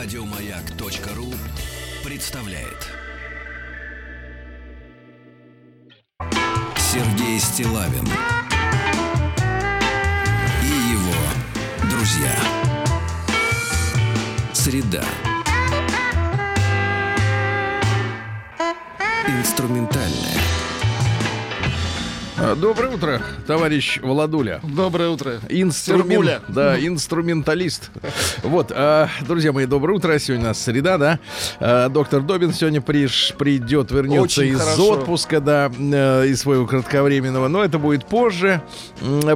Радиомаяк.ру представляет Сергей Стилавин и его друзья. Среда. Инструментальная. А, Доброе утро, товарищ Владуля. Доброе утро. Инструмен- Сергуля. Да, инструменталист. Вот, а, друзья мои, доброе утро. Сегодня у нас среда, да. А, доктор Добин сегодня приш, придет, вернется Очень из хорошо. отпуска, да, э, из своего кратковременного. Но это будет позже.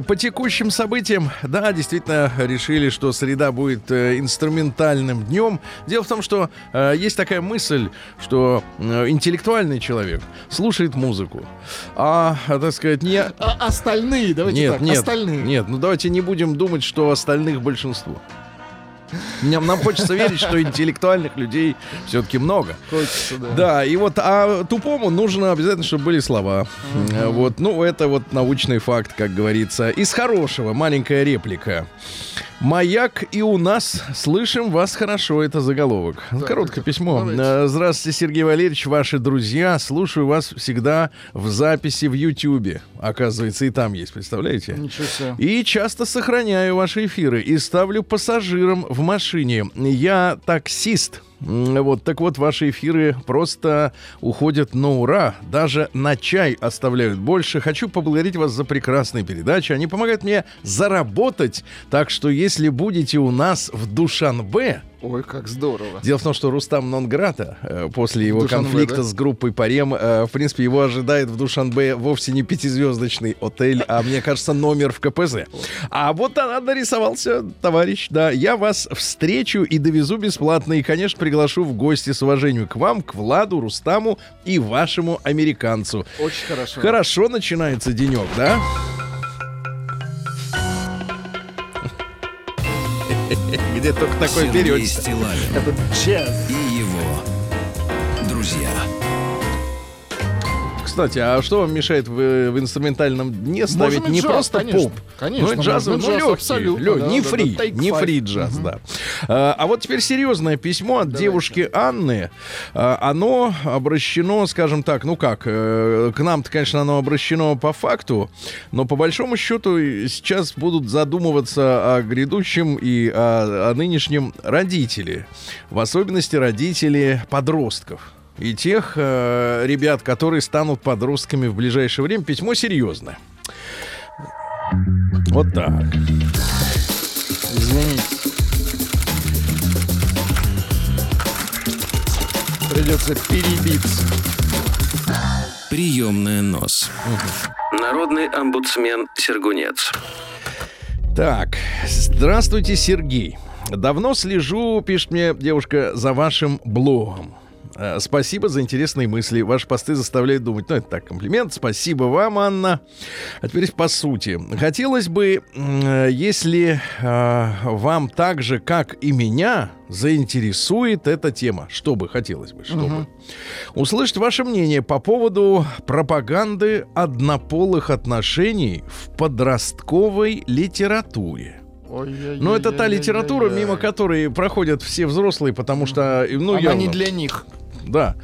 По текущим событиям, да, действительно решили, что среда будет э, инструментальным днем. Дело в том, что э, есть такая мысль, что интеллектуальный человек слушает музыку, а, так сказать, не А остальные, давайте нет, так, нет, остальные. Нет, ну давайте не будем думать, что остальных большинство. Нам, нам хочется верить, что интеллектуальных людей все-таки много. Хочется, да. Да, и вот, а тупому нужно обязательно, чтобы были слова. Э, Вот, ну, это вот научный факт, как говорится. Из хорошего маленькая реплика. Маяк и у нас слышим вас хорошо. Это заголовок. Короткое письмо. давайте. Э, Здравствуйте, Сергей Валерьевич, ваши друзья. Слушаю вас всегда в записи в Ютьюбе. Оказывается, и там есть, представляете? Ничего себе. И часто сохраняю ваши эфиры и ставлю пассажирам в машине. Я таксист. Вот, так вот, ваши эфиры просто уходят на ура. Даже на чай оставляют больше. Хочу поблагодарить вас за прекрасные передачи. Они помогают мне заработать. Так что, если будете у нас в Душанбе, Ой, как здорово. Дело в том, что Рустам Нонграта э, после его Душанбе, конфликта да? с группой Парем, э, в принципе, его ожидает в Душанбе вовсе не пятизвездочный отель, а, мне кажется, номер в КПЗ. А вот она нарисовался, товарищ, да. Я вас встречу и довезу бесплатно. И, конечно, приглашу в гости с уважением к вам, к Владу, Рустаму и вашему американцу. Очень хорошо. Хорошо начинается денек, да? Где только такой Сергей берете. Стилавин Это джаз. и его друзья. Кстати, а что вам мешает в, в инструментальном дне ставить Можем не джаз, просто конечно. поп? Конечно, ну, и джазовый, можно ну, джаз, легкий, абсолютно, лё- да, не да, фри, да, не фри джаз, да. А, а вот теперь серьезное письмо от девушки Анны. А, оно обращено, скажем так, ну как, э, к нам-то, конечно, оно обращено по факту, но по большому счету сейчас будут задумываться о грядущем и о, о нынешнем родители. В особенности родители подростков и тех э, ребят, которые станут подростками в ближайшее время. Письмо серьезное. Вот так. Извините. Придется перебиться. Приемная нос. Народный омбудсмен Сергунец. Так, здравствуйте, Сергей. Давно слежу, пишет мне девушка, за вашим блогом. Э, Спасибо за интересные мысли. Ваши посты заставляют думать. Ну, это так, комплимент. Спасибо вам, Анна. А теперь по сути. Хотелось бы, э, если э, вам так же, как и меня, заинтересует эта тема. Что бы хотелось бы, чтобы. Услышать ваше мнение по поводу пропаганды однополых отношений в подростковой литературе. Ой-ой-ой-ой-ой-ой. Ну, это та литература, мимо которой проходят все взрослые, потому что, ну, Она явно, не для них. Да,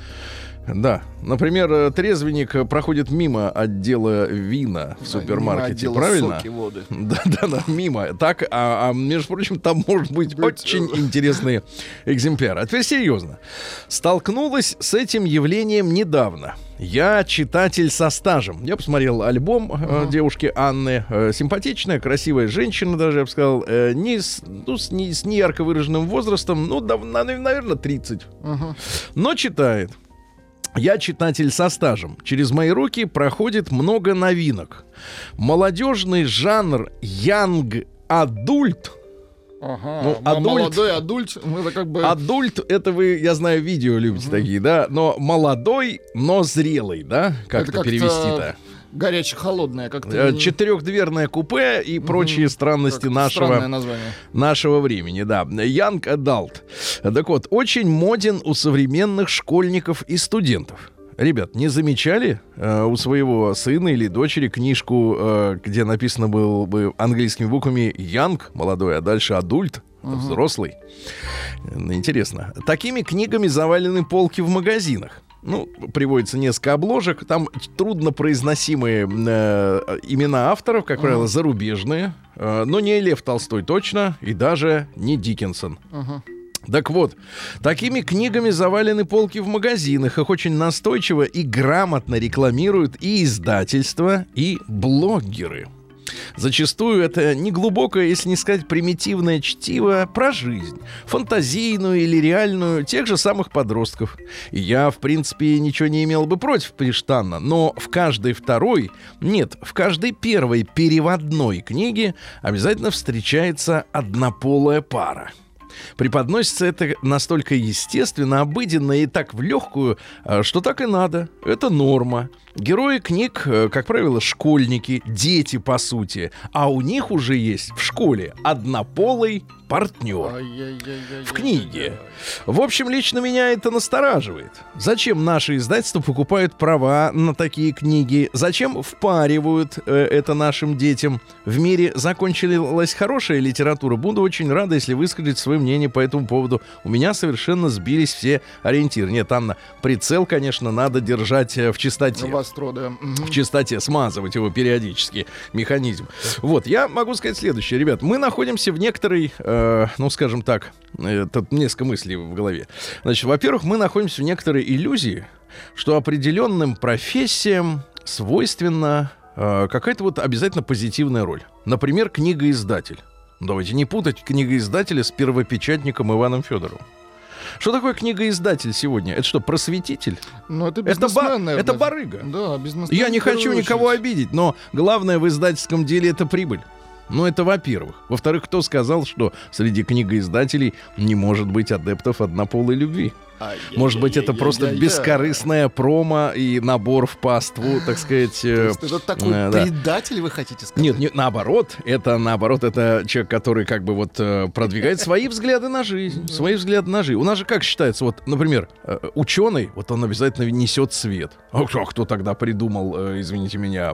да. Например, э, трезвенник э, проходит мимо отдела вина в супермаркете, Мимо правильно? соки, воды. Да, да, да, мимо. Так, а, а, между прочим, там может быть очень э, интересный экземпляр. А теперь серьезно. Столкнулась с этим явлением недавно. Я читатель со стажем. Я посмотрел альбом э, девушки Анны. Э, симпатичная, красивая женщина, даже я бы сказал. э, не с, ну, с, не, с неярко выраженным возрастом. Ну, на- наверное, 30. Мгм. Но читает. Я читатель со стажем. Через мои руки проходит много новинок. Молодежный жанр Янг Адульт. Ага. Ну, А адульт- Молодой адульт, мы это как бы... Адульт, это вы, я знаю, видео любите такие, да? Но молодой, но зрелый, да? Как Это это как-то перевести-то? Горяче-холодное как-то. Э, Четырехдверное купе и прочие странности как-то нашего нашего времени, да. Young Adult. Так вот, очень моден у современных школьников и студентов. Ребят, не замечали э, у своего сына или дочери книжку, э, где написано было бы английскими буквами Young, молодой, а дальше адульт? Это взрослый. Э, Интересно. Такими книгами завалены полки в магазинах. Ну, приводится несколько обложек. Там трудно произносимые э, имена авторов, как правило, зарубежные. Э, но не Лев Толстой точно, и даже не Диккенсон. Ага. Так вот, такими книгами завалены полки в магазинах. Их очень настойчиво и грамотно рекламируют и издательства, и блогеры. Зачастую это не глубокое, если не сказать примитивное чтиво про жизнь, фантазийную или реальную тех же самых подростков. Я, в принципе, ничего не имел бы против Приштанна, но в каждой второй, нет, в каждой первой переводной книге обязательно встречается однополая пара. Преподносится это настолько естественно, обыденно и так в легкую, а, что так и надо. Это норма. Герои книг, э, как правило, школьники, дети, по сути. А у них уже есть в школе однополый партнер. В книге. В общем, лично меня это настораживает. Зачем наши издательства покупают права на такие книги? Зачем впаривают э, это нашим детям? В мире закончилась хорошая литература. Буду очень рада, если выскажете свое мнение по этому поводу. У меня совершенно сбились все ориентиры. Нет, Анна, прицел, конечно, надо держать э, в чистоте Востро, да. Мгм. в чистоте, смазывать его периодически, механизм. Вот, я могу сказать следующее, ребят. Мы находимся в некоторой, э, ну, скажем так, э, тут несколько мыслей в голове. Значит, во-первых, мы находимся в некоторой иллюзии, что определенным профессиям свойственна э, какая-то вот обязательно позитивная роль. Например, книгоиздатель. Давайте не путать книгоиздателя с первопечатником Иваном Федоровым. Что такое книгоиздатель сегодня? Это что, просветитель? Ну, это Это, ба- бизнесмен, наверное. это барыга. Да, бизнесмен. Я не хочу никого очередь. обидеть, но главное в издательском деле это прибыль. Ну, это во-первых. Во-вторых, кто сказал, что среди книгоиздателей не может быть адептов однополой любви? Может быть, это просто бескорыстная промо и набор в паству, так сказать. То э, это такой э, да. предатель, вы хотите сказать? Нет, нет, наоборот, это наоборот, это человек, который как бы вот э, продвигает свои взгляды на жизнь, свои взгляды на жизнь. У нас же как считается, вот, например, ученый, вот он обязательно несет свет. А кто, а тогда придумал, извините меня,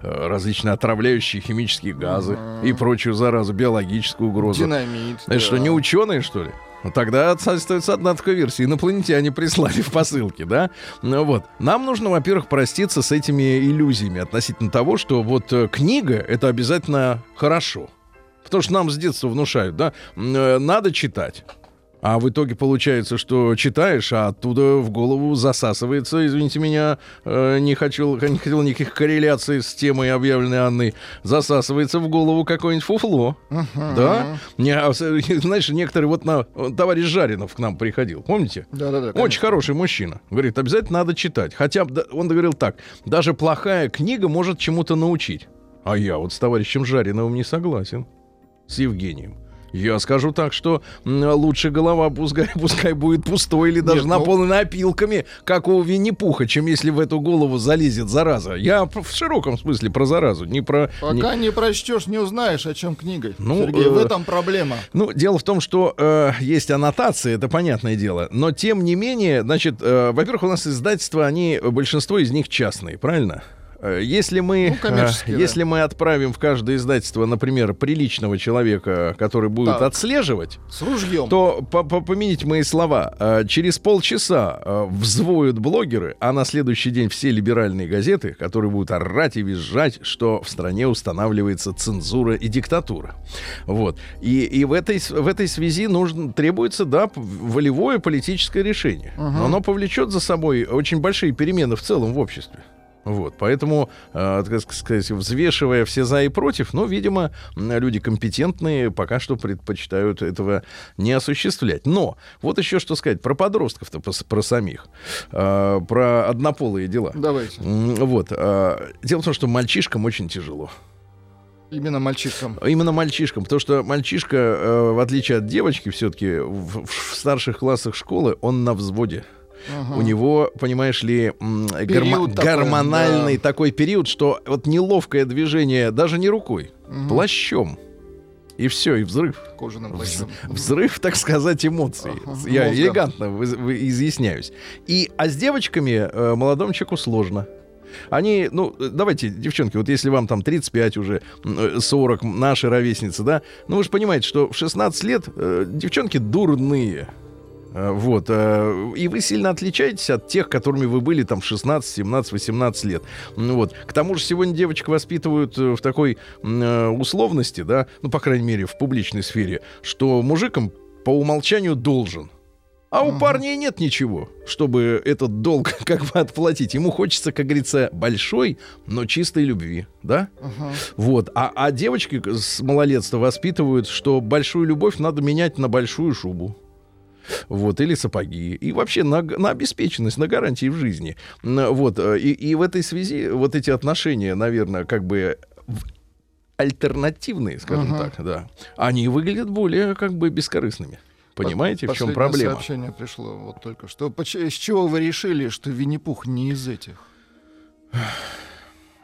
различные отравляющие химические газы и прочую заразу, биологическую угрозу? Динамит. Это что, не ученые, что ли? Ну, Тогда остается одна такая версия. Инопланетяне прислали в посылке, да? Ну вот. Нам нужно, во-первых, проститься с этими иллюзиями относительно того, что вот э, книга — это обязательно хорошо. Потому что нам с детства внушают, да? э, Надо читать. А в итоге получается, что читаешь, а оттуда в голову засасывается, извините меня, э, не, хочу, не хотел никаких корреляций с темой, объявленной Анной, засасывается в голову какое-нибудь фуфло. Да? Не, а, знаешь, некоторые, вот на, товарищ Жаринов к нам приходил, помните? Да-да-да. Очень конечно. хороший мужчина. Говорит, обязательно надо читать. Хотя он говорил так, даже плохая книга может чему-то научить. А я вот с товарищем Жариновым не согласен. С Евгением. Я скажу так, что лучше голова пускай, пускай будет пустой или даже Нет, ну- наполнена опилками, как у Винни-Пуха, чем если в эту голову залезет зараза. Я в широком смысле про заразу, не про... не- Пока не прочтешь, не узнаешь, о чем книга. Ну, Сергей, в э, этом проблема. Ну, дело в том, что э, есть аннотации, это понятное дело. Но тем не менее, значит, э, во-первых, у нас издательства, они, большинство из них частные, правильно? Э, Если мы, Ну, э, да. если мы отправим в каждое издательство, например, приличного человека, который будет Так. отслеживать, С ружьем. то по- по- помяните мои слова. э, Через полчаса взвоют блогеры, а на следующий день все либеральные газеты, которые будут орать и визжать, что в стране устанавливается цензура и диктатура. Вот. И, и в, этой, в этой связи нужно, требуется, да, волевое политическое решение. Но оно повлечет за собой очень большие перемены в целом в обществе. Вот, поэтому, э, так сказать, взвешивая все за и против, ну, видимо, люди компетентные пока что предпочитают этого не осуществлять. Но вот еще что сказать про подростков-то, пос- про самих, э, про однополые дела. Давайте. Вот. э, Дело в том, что мальчишкам очень тяжело. Именно мальчишкам. Именно мальчишкам, потому что мальчишка, э, в отличие от девочки, все-таки в, в старших классах школы он на взводе. Ага. У него, понимаешь ли, Период такой, гормональный да. такой период, что вот неловкое движение даже не рукой, Мгм. плащом. И все, и взрыв. Кожаным плащом. Взрыв, так сказать, эмоций. Ага, Я мозга. элегантно вы- вы- изъясняюсь. И, а с девочками э, молодому человеку сложно. Они, ну, давайте, девчонки, вот если вам там 35 уже, м, 40, наши ровесницы, да, ну вы же понимаете, что в 16 лет э, девчонки дурные. Э, Вот. э, И вы сильно отличаетесь от тех, которыми вы были там в 16, 17, 18 лет. Ну Вот. К тому же сегодня девочек воспитывают э, в такой условности, да, ну, по крайней мере, в публичной сфере, что мужикам по умолчанию должен. А у парней нет ничего, чтобы этот долг как бы отплатить. Ему хочется, как говорится, большой, но чистой любви, да? Ага. Вот. А, а девочки с малолетства воспитывают, что большую любовь надо менять на большую шубу. Вот, или сапоги. И вообще на, на обеспеченность, на гарантии в жизни. Вот. э, И, и в этой связи вот эти отношения, наверное, как бы альтернативные, скажем Ага. так, да, они выглядят более как бы бескорыстными. Понимаете, в чем Последнее проблема? сообщение пришло вот только что. С чего вы решили, что Винни-Пух не из этих?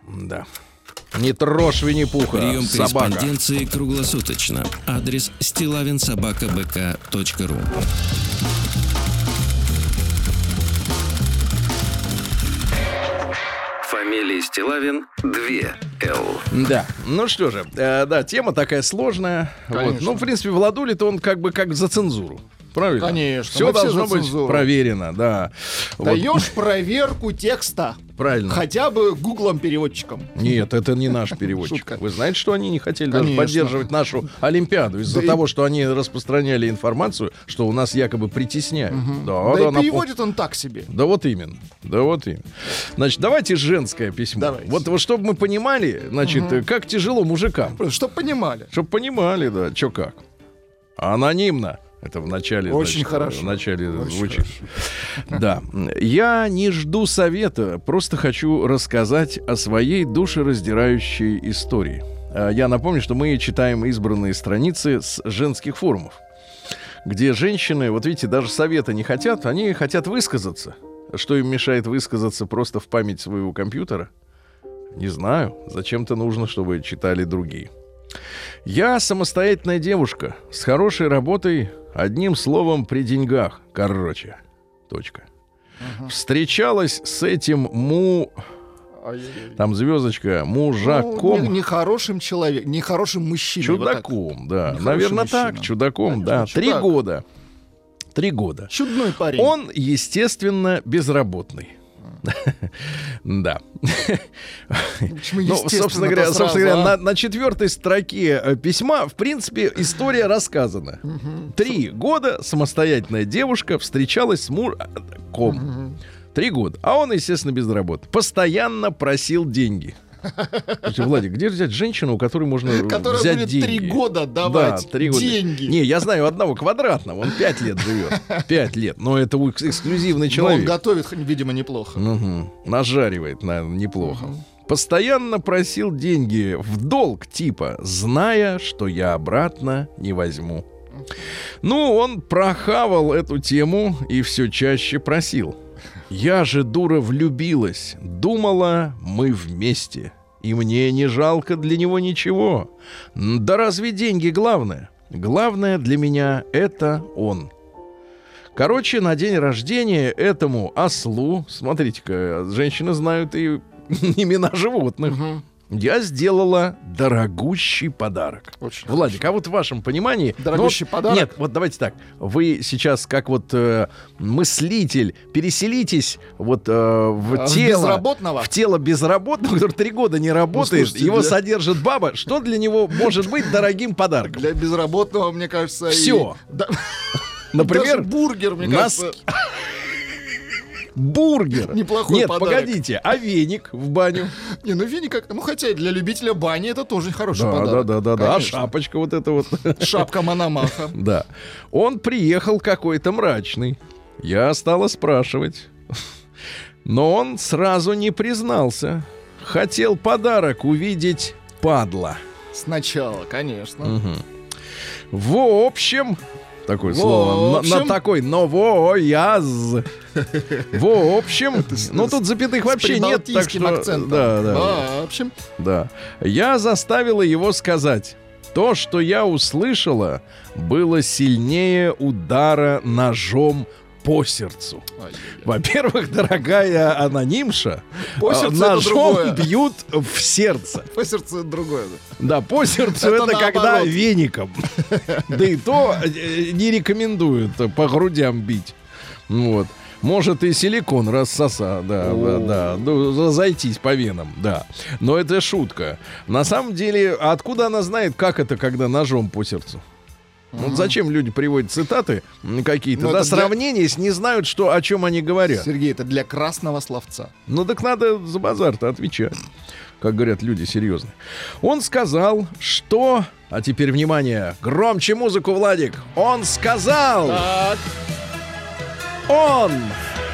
Да. Не трожь Винни-Пуха, Прием собака. корреспонденции круглосуточно. Адрес стилавинсобакабк.ру Фамилия Стилавин 2 Л. Да. Ну что же, э, да, тема такая сложная. Вот. Конечно. Ну, в принципе, Владулит он как бы как за цензуру. Правильно? Конечно, Все должно быть цензуру. проверено, да. Вот, Даешь проверку текста. Правильно. Хотя бы гуглом-переводчиком. Нет, это не наш переводчик. Шутка. Вы знаете, что они не хотели даже поддерживать нашу Олимпиаду из-за Да и- того, что они распространяли информацию, что у нас якобы притесняют. Да, Да, да, и напом- переводит он так себе. Да вот именно. Да вот именно. Значит, давайте женское письмо. Давайте. Вот, вот чтобы мы понимали, значит, э, как тяжело мужикам. Просто, чтоб понимали. Чтобы понимали, да, что как. Анонимно. Это в начале. Очень значит, хорошо. В начале Очень звучит. Да. Я не жду совета, просто хочу рассказать о своей душераздирающей истории. А, Я напомню, что мы читаем избранные страницы с женских форумов, где женщины, вот видите, даже совета не хотят, они хотят высказаться. Что им мешает высказаться просто в память своего компьютера? Не знаю. Зачем-то нужно, чтобы читали другие. Я самостоятельная девушка с хорошей работой, одним словом, при деньгах. Короче. Точка. Встречалась с этим му... Там звездочка, Ну, мужаком. не- Нехорошим человеком, нехорошим мужчиной. вот чудаком, да. Нехороший Наверное, мужчина. так, чудаком, Конечно, да. Три чудак. года. Три года. Чудной парень. Он, естественно, безработный. Да. Ну, собственно говоря, собственно говоря, а? на, на четвертой строке э, письма, в принципе, история рассказана. Три года самостоятельная девушка встречалась с мужиком. Три года. А он, естественно, без работы. Постоянно просил деньги. Слушайте, Владик, где взять женщину, у которой можно Которая взять будет деньги? три года давать да, три года. деньги. Не, я знаю одного квадратного, он пять лет живет. Пять лет. Но это экс- эксклюзивный Но он человек. готовит, видимо, неплохо. Мгм. Нажаривает, наверное, неплохо. Постоянно просил деньги в долг, типа, зная, что я обратно не возьму. Ну, он прохавал эту тему и все чаще просил. Я же, дура, влюбилась. Думала, мы вместе. И мне не жалко для него ничего. Да разве деньги главное? Главное для меня это он. Короче, на день рождения этому ослу, смотрите-ка, женщины знают и имена животных, я сделала дорогущий подарок. Очень Владик, а вот в вашем понимании... ну Дорогущий вот- подарок? Нет, вот давайте так. Вы сейчас как вот э, мыслитель переселитесь вот э, в А, тело... безработного? В тело безработного, который три года не работает, слушайте, его для- содержит баба. Что для него может быть дорогим подарком? Для безработного, мне кажется... и- Всё. Да- Например, даже бургер, мне носки. кажется... бургер. Неплохой Нет, подарок. погодите, а веник в баню? Не, ну веник как... Ну, хотя для любителя бани это тоже хороший Да, да, подарок. да, да, да. А Конечно. шапочка вот эта вот. Шапка Мономаха. Да. Он приехал какой-то мрачный. Я стала спрашивать. Но он сразу не признался. Хотел подарок увидеть падла. Сначала, конечно. Мгм. В общем, такое слово, на- на, общем. такой новояз. В общем, ну тут запятых вообще нет, так что... акцентом. Да, да. В общем, Да. Я заставила его сказать. То, что я услышала, было сильнее удара ножом по сердцу. Во-первых, дорогая анонимша, По сердцу ножом бьют в сердце. По сердцу это другое. да. По сердцу Это это, когда веником. Да и то э, не рекомендуют по грудям бить. Вот. Может и силикон рассоса, да, да, да, ну, разойтись по венам, да. Но это шутка. На самом деле, а откуда она знает, как это, когда ножом по сердцу? Вот зачем люди приводят цитаты какие-то, Ну, да, это для- сравнения, если не знают, что, о чем они говорят. Сергей, это для красного словца. Ну так надо за базар-то отвечать. Как говорят люди серьезные. Он сказал, что... А теперь внимание, громче музыку, Владик. Он сказал... Он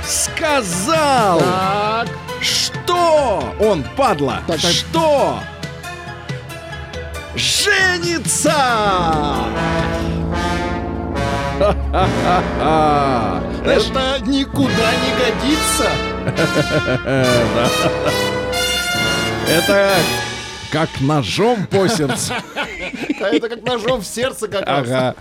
сказал, Так. что он, падла, Так, так. что женится. Это никуда не годится. это как ножом по сердцу. Это как ножом в сердце как раз. Ага.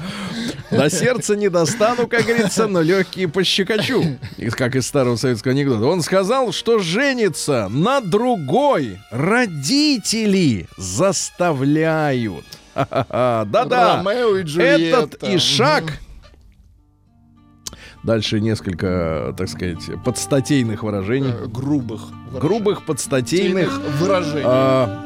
До сердца не достану, как говорится, но легкие пощекочу. Как из старого советского анекдота. Он сказал, что женится на другой. Родители заставляют. Да-да. Этот и шаг. Дальше несколько, так сказать, подстатейных выражений. Э, Грубых. Грубых подстатейных Тейных выражений. а,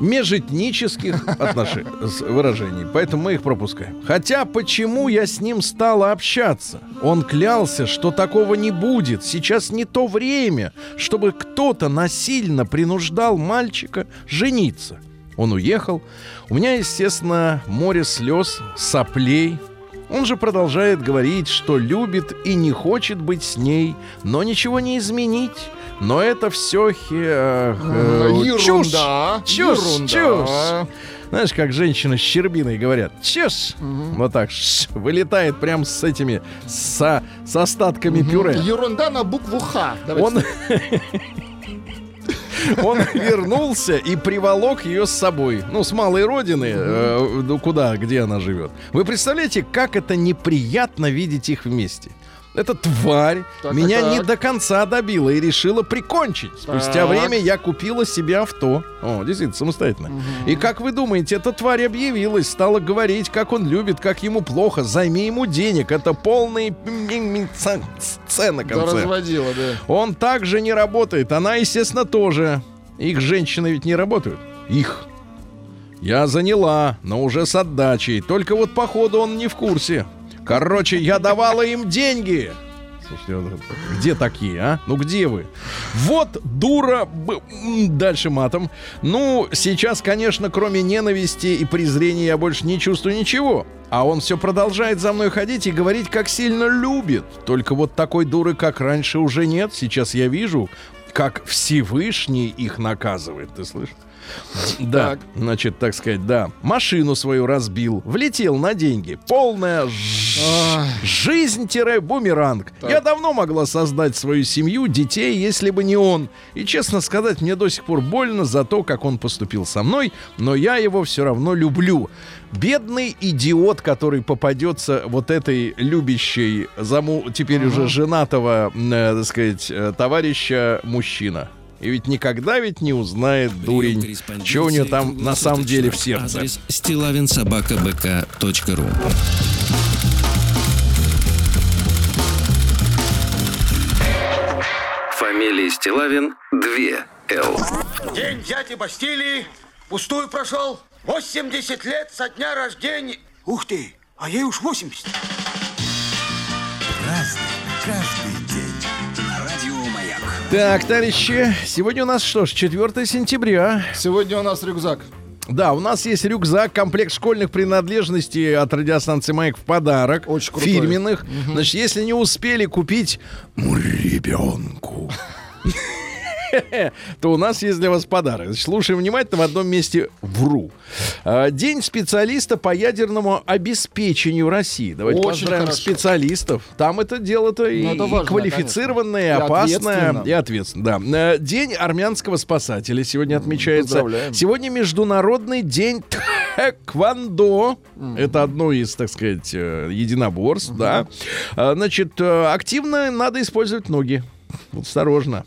межэтнических отношений, выражений. Поэтому мы их пропускаем. Хотя почему я с ним стала общаться? Он клялся, что такого не будет. Сейчас не то время, чтобы кто-то насильно принуждал мальчика жениться. Он уехал. У меня, естественно, море слез, соплей. Он же продолжает говорить, что любит и не хочет быть с ней, но ничего не изменить. Но это все Э, Ерунда. Чушь, Ерунда. чушь. Знаешь, как женщины с щербиной говорят, чушь. Вот так, ш, вылетает прям с этими, со, с остатками пюре. Ерунда на букву Х. Давайте. Он, он вернулся и приволок ее с собой. Ну, с малой родины, э, ну, куда, где она живет. Вы представляете, как это неприятно видеть их вместе? Эта тварь Так, меня так, не так. до конца добила и решила прикончить. Спустя время я купила себе авто. О, действительно, самостоятельно. И как вы думаете, эта тварь объявилась, стала говорить, как он любит, как ему плохо, займи ему денег. Это полный сцена на Да конце. разводила, да. Он также не работает. Она, естественно, тоже. Их женщины ведь не работают. Их. Я заняла, но уже с отдачей. Только вот походу он не в курсе. Короче, я давала им деньги. Где такие, а? Ну где вы? Вот дура... Дальше матом. Ну, сейчас, конечно, кроме ненависти и презрения я больше не чувствую ничего. А он все продолжает за мной ходить и говорить, как сильно любит. Только вот такой дуры, как раньше, уже нет. Сейчас я вижу, как Всевышний их наказывает. Ты слышишь? Да, Так. значит, так сказать, да. Машину свою разбил, влетел на деньги. Полная жизнь-бумеранг. Я давно могла создать свою семью, детей, если бы не он. И, честно сказать, мне до сих пор больно за то, как он поступил со мной, но я его все равно люблю. Бедный идиот, который попадется вот этой любящей, заму, теперь уже женатого, э, так сказать, э, товарища мужчина. И ведь никогда ведь не узнает дурень, что у нее там на самом деле в сердце. Адрес стилавинсобакабк.ру Фамилия Стилавин 2 Л. День взятия Бастилии пустую прошел. 80 лет со дня рождения. Ух ты, а ей уж 80. Так, товарищи, сегодня у нас что ж, 4 сентября. Сегодня у нас рюкзак. Да, у нас есть рюкзак, комплект школьных принадлежностей от радиостанции «Маяк» в подарок. Очень крутой. Фирменных. Значит, если не успели купить ребенку, то у нас есть для вас подарок. Значит, слушаем внимательно, в одном месте вру. А, День специалиста по ядерному обеспечению России. Давайте Очень поздравим хорошо. специалистов. Там это дело-то и, Ну, это важно, квалифицированное, и конечно. И опасное, и ответственно. Да. Э, День армянского спасателя сегодня отмечается. Сегодня Международный день Тэквондо. Это одно из, так сказать, э, единоборств, да. А, Значит, э, активно надо использовать ноги. Осторожно.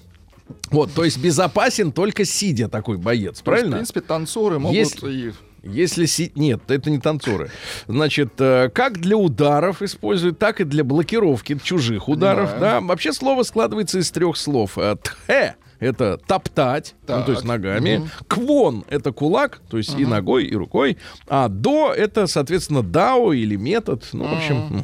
Вот, то есть безопасен только сидя такой боец, В правильно? принципе, танцоры могут Если- и... Если си... Нет, это не танцоры. Значит, э, как для ударов используют, так и для блокировки чужих ударов. Да. Понимаю. Вообще слово складывается из трех слов. Э, Тхе — это топтать, ну, то есть Так. ногами. Мгм. Квон — это кулак, то есть и ногой, и рукой. А до — это, соответственно, дао или метод. Ну, в общем... мгм.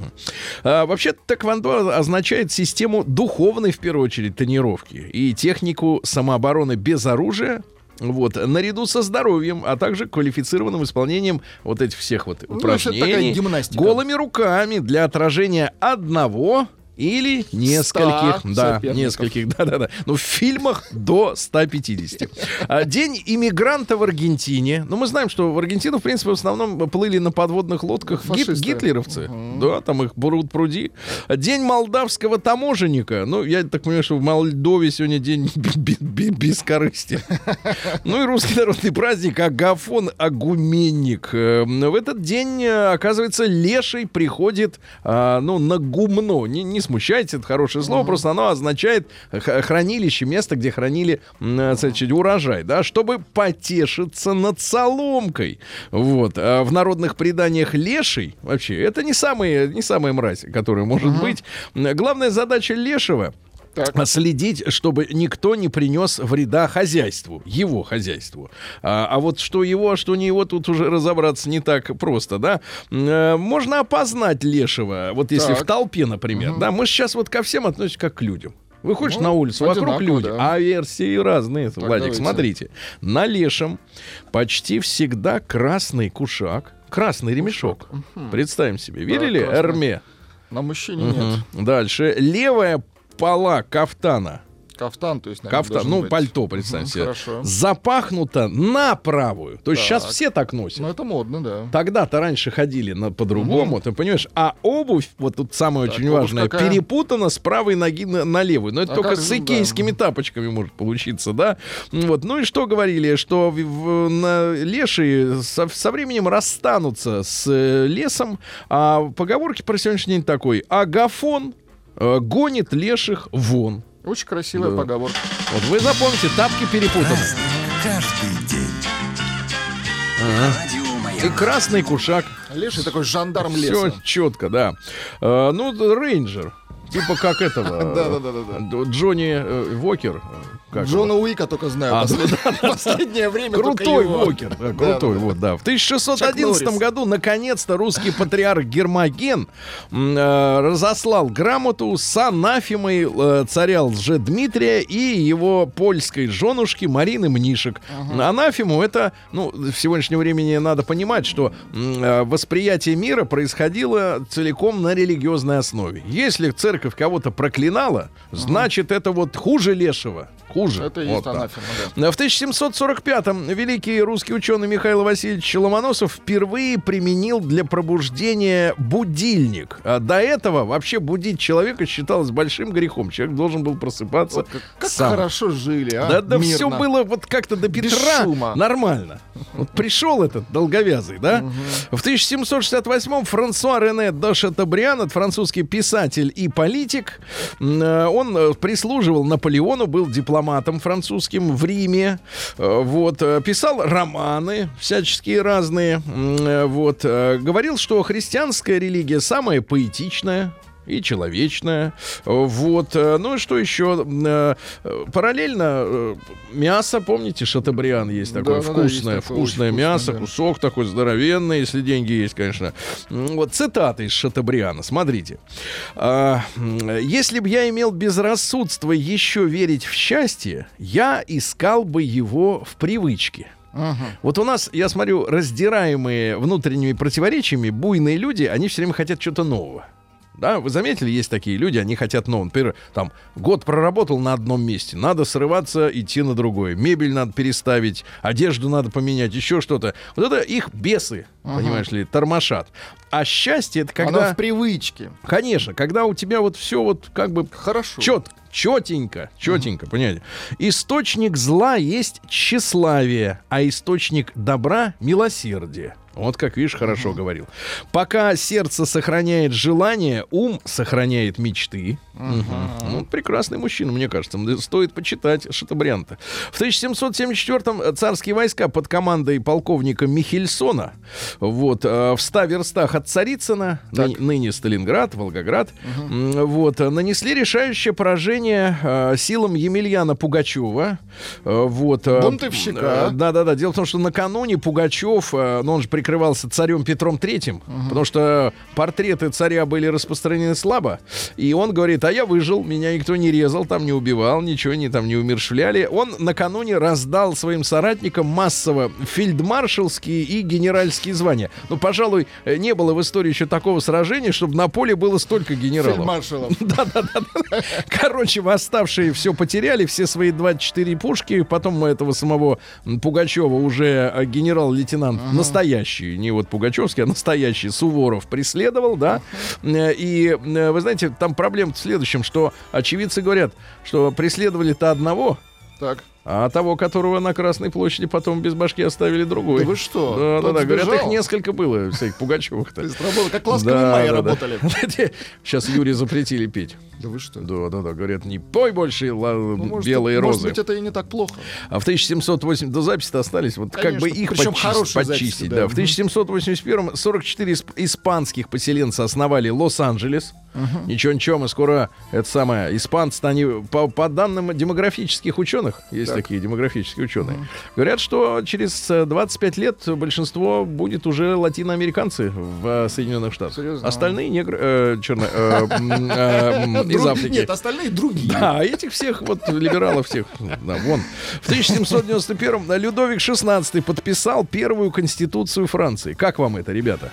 А, вообще, тэквондо означает систему духовной, в первую очередь, тренировки и технику самообороны без оружия, вот, наряду со здоровьем, а также квалифицированным исполнением вот этих всех вот Ну, упражнений гимнастика. голыми руками для отражения одного или нескольких, да, соперников. нескольких, да-да-да. Ну, в фильмах до 150. А, День иммигранта в Аргентине. Ну, мы знаем, что в Аргентину, в принципе, в основном плыли на подводных лодках Фашисты. гитлеровцы. Да, там их брут пруди. День молдавского таможенника. Ну, я так понимаю, что в Молдове сегодня день бе- бе- бескорыстия. Ну и русский народный праздник Агафон Агуменник. Э, В этот день, э, оказывается, леший приходит а, ну, на гумно. Не, не смущайтесь, это хорошее слово, просто оно означает хранилище, место, где хранили э, значит, урожай, да, чтобы потешиться над соломкой. Вот. А в народных преданиях леший, вообще, это не самая, не самая мразь, которая может быть. М, Главная задача лешего Так. а следить, чтобы никто не принес вреда хозяйству, его хозяйству. А, а вот что его, а что не его, тут уже разобраться не так просто, да. Э, Можно опознать лешего, вот если Так. в толпе, например, да. Мы сейчас вот ко всем относимся как к людям. Выходишь Ну, на улицу, вокруг люди, да. а версии разные. Владик, давайте. смотрите. На лешем почти всегда красный кушак, красный ремешок. Представим себе. Видели красный. Эрме? На мужчине нет. Мгм. Дальше. Левая пола кафтана. Кафтан, то есть, наверное, Кафтан, ну, быть. пальто, представь Мгм, себе. хорошо. Запахнуто на правую. То есть сейчас все так носят. Ну, это модно, да. Тогда-то раньше ходили на, по-другому, ты понимаешь? А обувь, вот тут самое Так, очень важное, какая? перепутана с правой ноги на, на левую. Но это А только как с же, да. икейскими тапочками может получиться, да? Вот. Ну и что говорили? Что в- в- на лешие со, со временем расстанутся с э, лесом. А поговорки про сегодняшний день такой. Агафон гонит леших вон. Очень красивая Да. поговорка. Вот вы запомните, тапки перепутаны. Каждый день. Радио И красный кушак. Леший такой жандарм Все леса. четко, да. Э, ну, рейнджер. Типа как этого. Э, Джонни э, Вокер. э, Джона? Уика только знаю. А, послед- Последнее время Крутой. Вокер. крутой, Да-да-да. вот, да. В 1611 Чак Норрис. году, наконец-то, русский патриарх Гермоген разослал грамоту с анафемой э, царя Лжедмитрия и его польской женушки Марины Мнишек. Анафему это, ну, в сегодняшнем времени надо понимать, что восприятие мира происходило целиком на религиозной основе. Если церковь кого-то проклинала, значит, это вот хуже лешего. Хуже. Это Вот есть так. анафема, да. В 1745-м великий русский ученый Михаил Васильевич Ломоносов впервые применил для пробуждения будильник. А до этого вообще будить человека считалось большим грехом. Человек должен был просыпаться Вот как, как сам. хорошо жили, а? Да, да Мирно. все было вот как-то до Петра нормально. Вот пришел этот долговязый, да? В 1768-м Франсуа Рене де Шатабриан, французский писатель и политик, м, э, он э, прислуживал Наполеону, был дипломатом французским в Риме, Э, вот, писал романы всяческие разные, вот, говорил, что христианская религия самая поэтичная, и человечная. Вот. э, Ну и что еще? Э, э, Параллельно мясо, помните, шатабриан есть такое есть вкусное, такое, вкусное мясо, вкусное, да. кусок такой здоровенный, если деньги есть, конечно. Вот цитаты из шатабриана, смотрите. Если бы я имел безрассудство еще верить в счастье, я искал бы его в привычке. Ага. Вот у нас, я смотрю, раздираемые внутренними противоречиями, буйные люди, они все время хотят чего-то нового. Да, вы заметили, есть такие люди, они хотят нового. Например, там, год проработал на одном месте, надо срываться, идти на другое. Мебель надо переставить, одежду надо поменять, еще что-то. Вот это их бесы, понимаешь ли, тормошат. А счастье это когда... Оно в привычке. Конечно, когда у тебя вот все вот как бы Хорошо. чет, четенько, четенько, понимаете? Источник зла есть тщеславие, а источник добра — милосердие. Вот как видишь, хорошо говорил. Пока сердце сохраняет желание, ум сохраняет мечты. Мгм. Ну, прекрасный мужчина, мне кажется. Стоит почитать Шатабрианта. В 1774-м царские войска под командой полковника Михельсона вот, э, в 100 верстах от Царицына, ны- ныне Сталинград, Волгоград, м, вот, э, нанесли решающее поражение э, силам Емельяна Пугачева. Э, вот, э, Бунтовщика. э, да-да-да. Дело в том, что накануне Пугачев, э, ну, он же прикрывался царем Петром Третьим, потому что портреты царя были распространены слабо. И он говорит, а я выжил, меня никто не резал, там не убивал, ничего не там не умершвляли. Он накануне раздал своим соратникам массово фельдмаршалские и генеральские звания. Ну, пожалуй, э, не было в истории еще такого сражения, чтобы на поле было столько генералов. Фельдмаршалов. Да-да-да. Короче, восставшие все потеряли, все свои 24 пушки. Потом этого самого Пугачева уже э, генерал-лейтенант настоящий, не вот Пугачевский, а настоящий Суворов преследовал, да. Э, И э, вы знаете, там проблема в следующем, что очевидцы говорят, что преследовали-то одного, Так. А того, которого на Красной площади потом без башки оставили другой. Да вы что? Да, да, Тот да. Говорят, их несколько было, всяких Пугачевых-то. То есть работа- как ласковый май работали. Сейчас Юре запретили петь. Да вы что? Да, да, да. Говорят, не пой больше ла- Ну, может, белые может розы. быть, это и не так плохо. А в 1708 до записи-то остались, вот как бы Конечно, их хорошие подчистить, записи, да. да. В 1781 44 исп- испанских поселенца основали Лос-Анджелес. Ничего, ничего, мы скоро, это самое, испанцы, они, по, по данным демографических ученых, есть такие демографические ученые, говорят, что через э, 25 лет большинство будет уже латиноамериканцы в э, Соединенных Штатах. Серьезно? Остальные негры, э, черно- э, э, м, из Африки. Нет, остальные другие. Да, этих всех, вот, либералов всех, да, вон. В 1791-м Людовик XVI подписал первую конституцию Франции. Как вам это, ребята?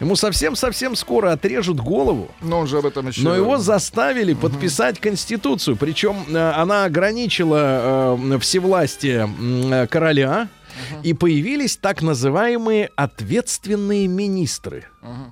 Ему совсем-совсем скоро отрежут голову, Но он же об этом еще... но его заставили подписать конституцию. Причем э, она ограничила э, всевластие э, короля. И появились так называемые ответственные министры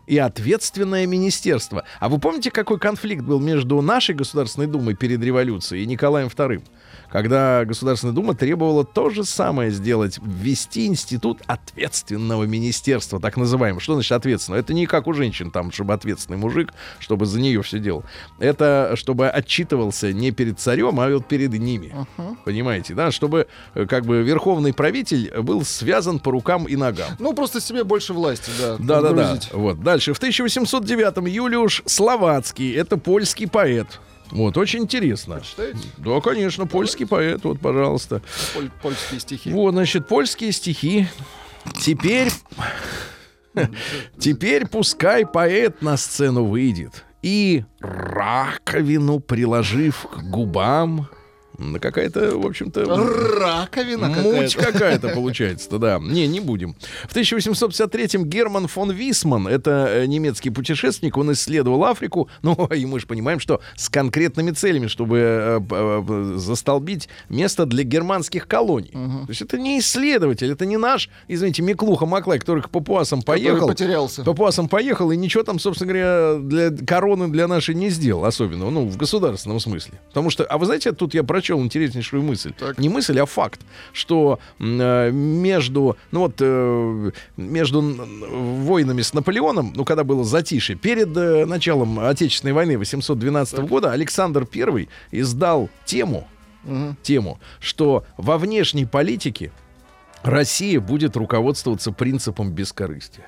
и ответственное министерство. А вы помните, какой конфликт был между нашей Государственной Думой перед революцией и Николаем II? Когда Государственная Дума требовала то же самое сделать, ввести институт ответственного министерства, так называемого. Что значит ответственного? Это не как у женщин, там, чтобы ответственный мужик, чтобы за нее все делал. Это чтобы отчитывался не перед царем, а вот перед ними. Понимаете, да? Чтобы э, как бы верховный правитель был связан по рукам и ногам. Ну, просто себе больше власти, да. Да, да, да. подгрузить. Вот. Дальше. В 1809-м Юлиуш Словацкий. Это польский поэт. Вот, очень интересно. Читаете? Да, конечно, польский поэт. Вот, пожалуйста. Поль- польские стихи. Вот, значит, польские стихи. Теперь... Теперь пускай поэт на сцену выйдет. И раковину, приложив к губам... Какая-то, в общем-то... Раковина Муть какая-то. какая-то получается-то, да. Не, не будем. В 1853-м Герман фон Висман, это э, немецкий путешественник, он исследовал Африку, ну, и мы же понимаем, что с конкретными целями, чтобы э, э, застолбить место для германских колоний. То есть это не исследователь, это не наш, извините, Миклуха Маклай, который к папуасам Который поехал. потерялся. Папуасам поехал и ничего там, собственно говоря, для короны для нашей не сделал особенного, ну, в государственном смысле. Потому что, а вы знаете, тут я прочел интереснейшую мысль. Так. Не мысль, а факт, что э, между, ну вот, э, между войнами с Наполеоном, ну, когда было затишье, перед э, началом Отечественной войны 812 года Александр I издал тему, тему, что во внешней политике Россия будет руководствоваться принципом бескорыстия.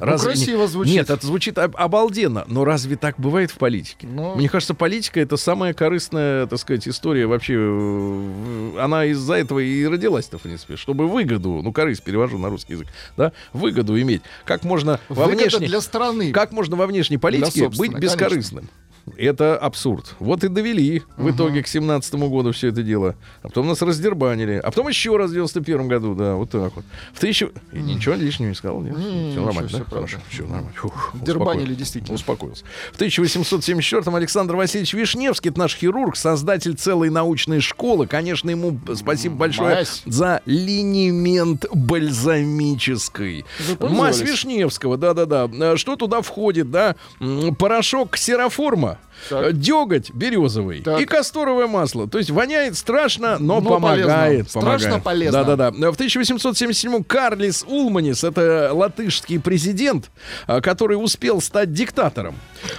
Ну, красиво звучит. Нет, это звучит об- обалденно, но разве так бывает в политике? Ну. Мне кажется, политика это самая корыстная, так сказать, история вообще. э, Она из-за этого и родилась-то, в принципе, чтобы выгоду, ну, корысть перевожу на русский язык, да, выгоду иметь. Как можно во Выгода внешней... для страны. Как можно во внешней политике быть бескорыстным? Это абсурд. Вот и довели в итоге к 17 году все это дело. А потом нас раздербанили. А потом еще раз в 91 году. Да, вот так вот. В тысячу... И ничего лишнего не сказал. Нет? Не, все нормально, да? Хорошо. Все нормально. Дербанили, действительно. Успокоился. В 1874-м Александр Васильевич Вишневский, это наш хирург, создатель целой научной школы. Конечно, ему спасибо большое за линемент бальзамической. Мазь? Вишневского, да-да-да. Э, Что туда входит, да? Порошок ксероформа. Так. э, деготь березовый Так. и касторовое масло. То есть воняет страшно, но, Но помогает. полезно. Страшно помогает. полезно. Да-да-да. В 1877 Карлис Улманис, это латышский президент, а, который успел стать диктатором.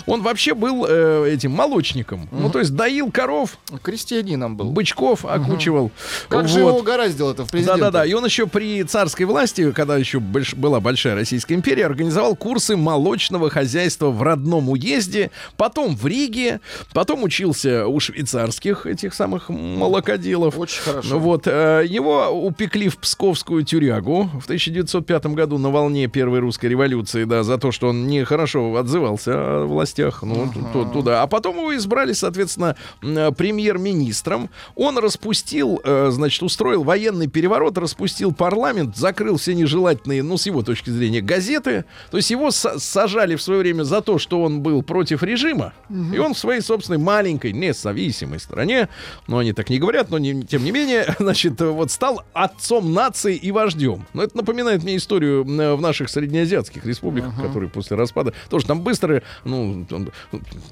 Он вообще был э, этим молочником. Ну, то есть доил коров, Крестьянином был. бычков окучивал. Как же Вот. его угораздило это в президенты? Да-да-да. И он еще при царской власти, когда еще больш- была большая Российская империя, организовал курсы молочного хозяйства в родном уезде, потом в Риге, потом учился у швейцарских этих самых молокоделов. Очень хорошо. Вот, э, его упекли в Псковскую тюрягу в 1905 году на волне Первой русской революции, да, за то, что он нехорошо отзывался о властях, ну, ту- туда. А потом его избрали, соответственно, м, премьер-министром. Он распустил, э, значит, устроил военный переворот, распустил парламент, закрыл все нежелательные, ну, с его точки зрения, газеты. То есть его са- сажали в свое время за то, что он был против режима, и он в своей собственной маленькой, независимой стране, но они так не говорят, но не- тем не менее, значит, вот стал отцом нации и вождем. Но это напоминает мне историю в наших среднеазиатских республиках, которые после распада тоже там быстро, ну, там,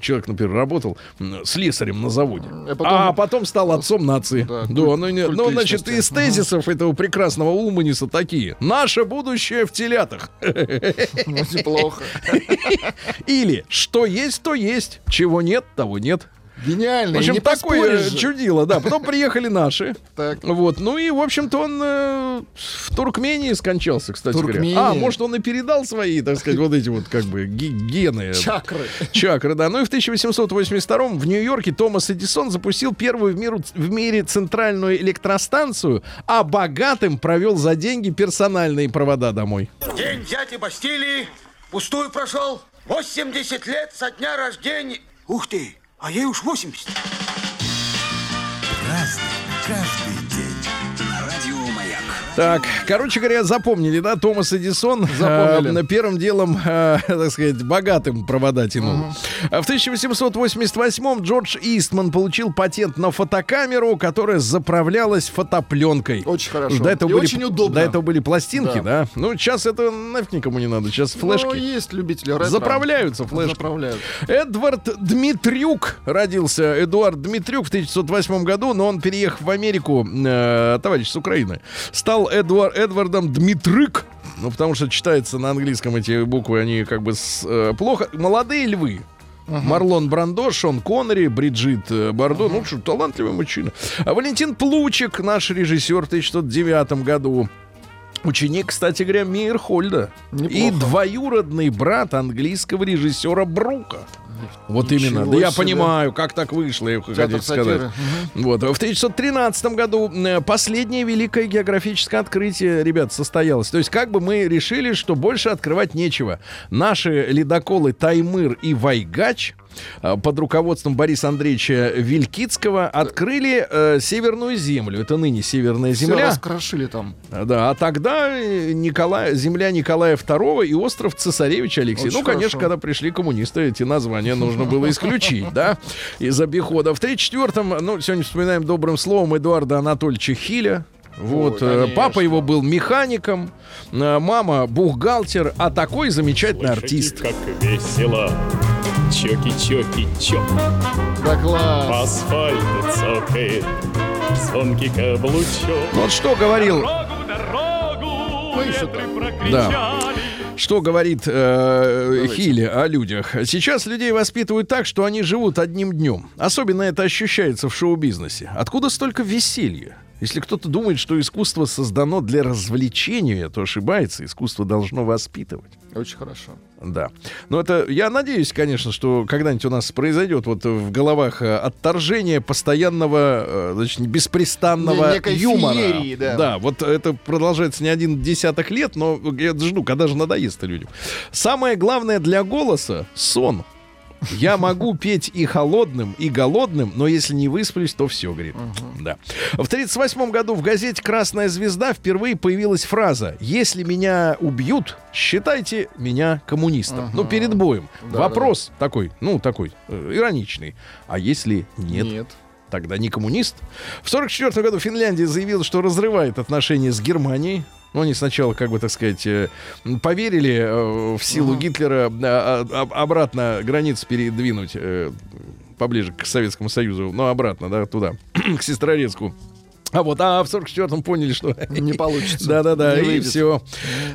человек, например, работал слесарем на заводе, А потом- а потом стал отцом нации. Да, Да, ну, не- ну, значит, из тезисов этого прекрасного Улманиса такие. Наше будущее в телятах. Очень плохо. Или что есть, то есть. Чего нет, того нет. Гениально. В общем, не такое же. чудило, да. Потом приехали наши. Так. Вот. Ну и, в общем-то, он э, в Туркмении скончался, кстати Туркмении. говоря. А, может, он и передал свои, так сказать, вот эти вот как бы ге- гены. Чакры. Чакры, да. Ну и в 1882 в Нью-Йорке Томас Эдисон запустил первую в, миру, в мире центральную электростанцию, а богатым провел за деньги персональные провода домой. День взятия Бастилии пустую прошел. 80 лет со дня рождения. Ух ты, а ей уж 80. Так, короче говоря, запомнили, да, Томас Эдисон Запомнили. э, первым делом, э, так сказать, богатым провода тянул. А В 1888 Джордж Истман получил патент на фотокамеру, которая заправлялась фотопленкой. Очень хорошо. До этого И были, очень удобно. До этого были пластинки, да. Да. Ну, сейчас это нафиг никому не надо, сейчас Ну, флешки. есть любители ретро. Заправляются флешки. Заправляют. Эдвард Дмитрюк родился. Эдуард Дмитрюк в 1908 году, но он, переехав в Америку, э, товарищ с Украины, стал Эдуар- Эдвардом Дмитрюк. Ну, потому что читается на английском эти буквы, они как бы с- э, плохо. Молодые львы. Марлон Брандо, Шон Коннери, Бриджит э, Бардо. Ну, что, талантливый мужчина. А Валентин Плучик, наш режиссер в 1909 году. Ученик, кстати говоря, Мейерхольда. И Неплохо. двоюродный брат английского режиссера Брука. Вот Ничего именно. Да я себе. понимаю, как так вышло, я Театр сказать. сатиры. Вот. В 1913 году последнее великое географическое открытие, ребят, состоялось. То есть как бы мы решили, что больше открывать нечего. Наши ледоколы Таймыр и Вайгач под руководством Бориса Андреевича Вилькицкого открыли э, Северную землю. Это ныне Северная Все земля. раскрошили там. Да, а тогда э, Николай, земля Николая II и остров Цесаревича Алексея. Очень ну, конечно, хорошо. когда пришли коммунисты, эти названия нужно было исключить, да, из обихода. В 34-м, ну, сегодня вспоминаем добрым словом Эдуарда Анатольевича Хиля. Вот, Ой, э, конечно. папа его был механиком, э, мама бухгалтер, а такой замечательный артист. Как весело. Чоки-чоки-чок. Да класс. По асфальту цокает. Звонкий каблучок. Вот что говорил Дорогу, дорогу, ветры прокричали. Да. Что говорит э, Хилли о людях? Сейчас людей воспитывают так, что они живут одним днем. Особенно это ощущается в шоу-бизнесе. Откуда столько веселья? Если кто-то думает, что искусство создано для развлечения, то ошибается. Искусство должно воспитывать. Очень хорошо. Да. Но это, я надеюсь, конечно, что когда-нибудь у нас произойдет вот в головах э, отторжение постоянного, э, значит, беспрестанного Не- некой юмора. феерии, да. да, вот это продолжается не один десяток лет, но я жду, когда же надоест людям. Самое главное для голоса — сон. Я могу петь и холодным, и голодным, но если не высплюсь, то все, говорит. Да. В 1938 году в газете «Красная звезда» впервые появилась фраза «Если меня убьют, считайте меня коммунистом». Ну, перед боем. Да, Вопрос такой, ну, такой, э, ироничный. А если нет? Нет. Тогда не коммунист. В 1944 году Финляндия заявила, что разрывает отношения с Германией. Ну, они сначала, как бы, так сказать, э, поверили э, в силу Гитлера э, а, обратно границы передвинуть поближе к Советскому Союзу, но обратно, да, туда, к Сестрорецку. А вот, а в 44-м поняли, что Не получится. Да-да-да, и выйдет. все.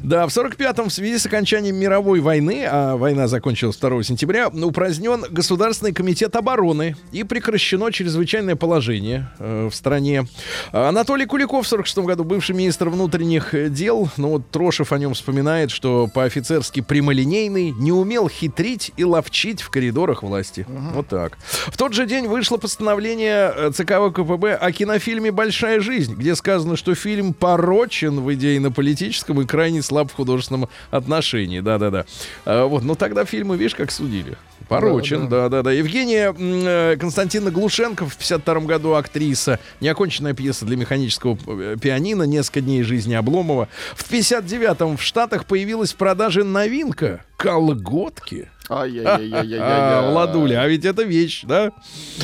Да, в 45-м в связи с окончанием мировой войны, а война закончилась 2 сентября, упразднен Государственный комитет обороны и прекращено чрезвычайное положение э, в стране. Анатолий Куликов в 46 году, бывший министр внутренних дел, ну вот Трошев о нем вспоминает, что по-офицерски прямолинейный, не умел хитрить и ловчить в коридорах власти. Вот так. В тот же день вышло постановление э, ЦК ВКПБ о кинофильме «Большая жизнь», где сказано, что фильм порочен в идейно-политическом и крайне слаб в художественном отношении. Да-да-да. А, вот, но тогда фильмы, видишь, как судили. Порочен, да-да-да. Евгения э, Константина Глушенко в 52 году актриса. Неоконченная пьеса для механического э, пианино «Несколько дней жизни Обломова». В 59-м в Штатах появилась в продаже новинка колготки. Ай-яй-яй-яй-яй-яй. А, Владуля, а ведь это вещь, да?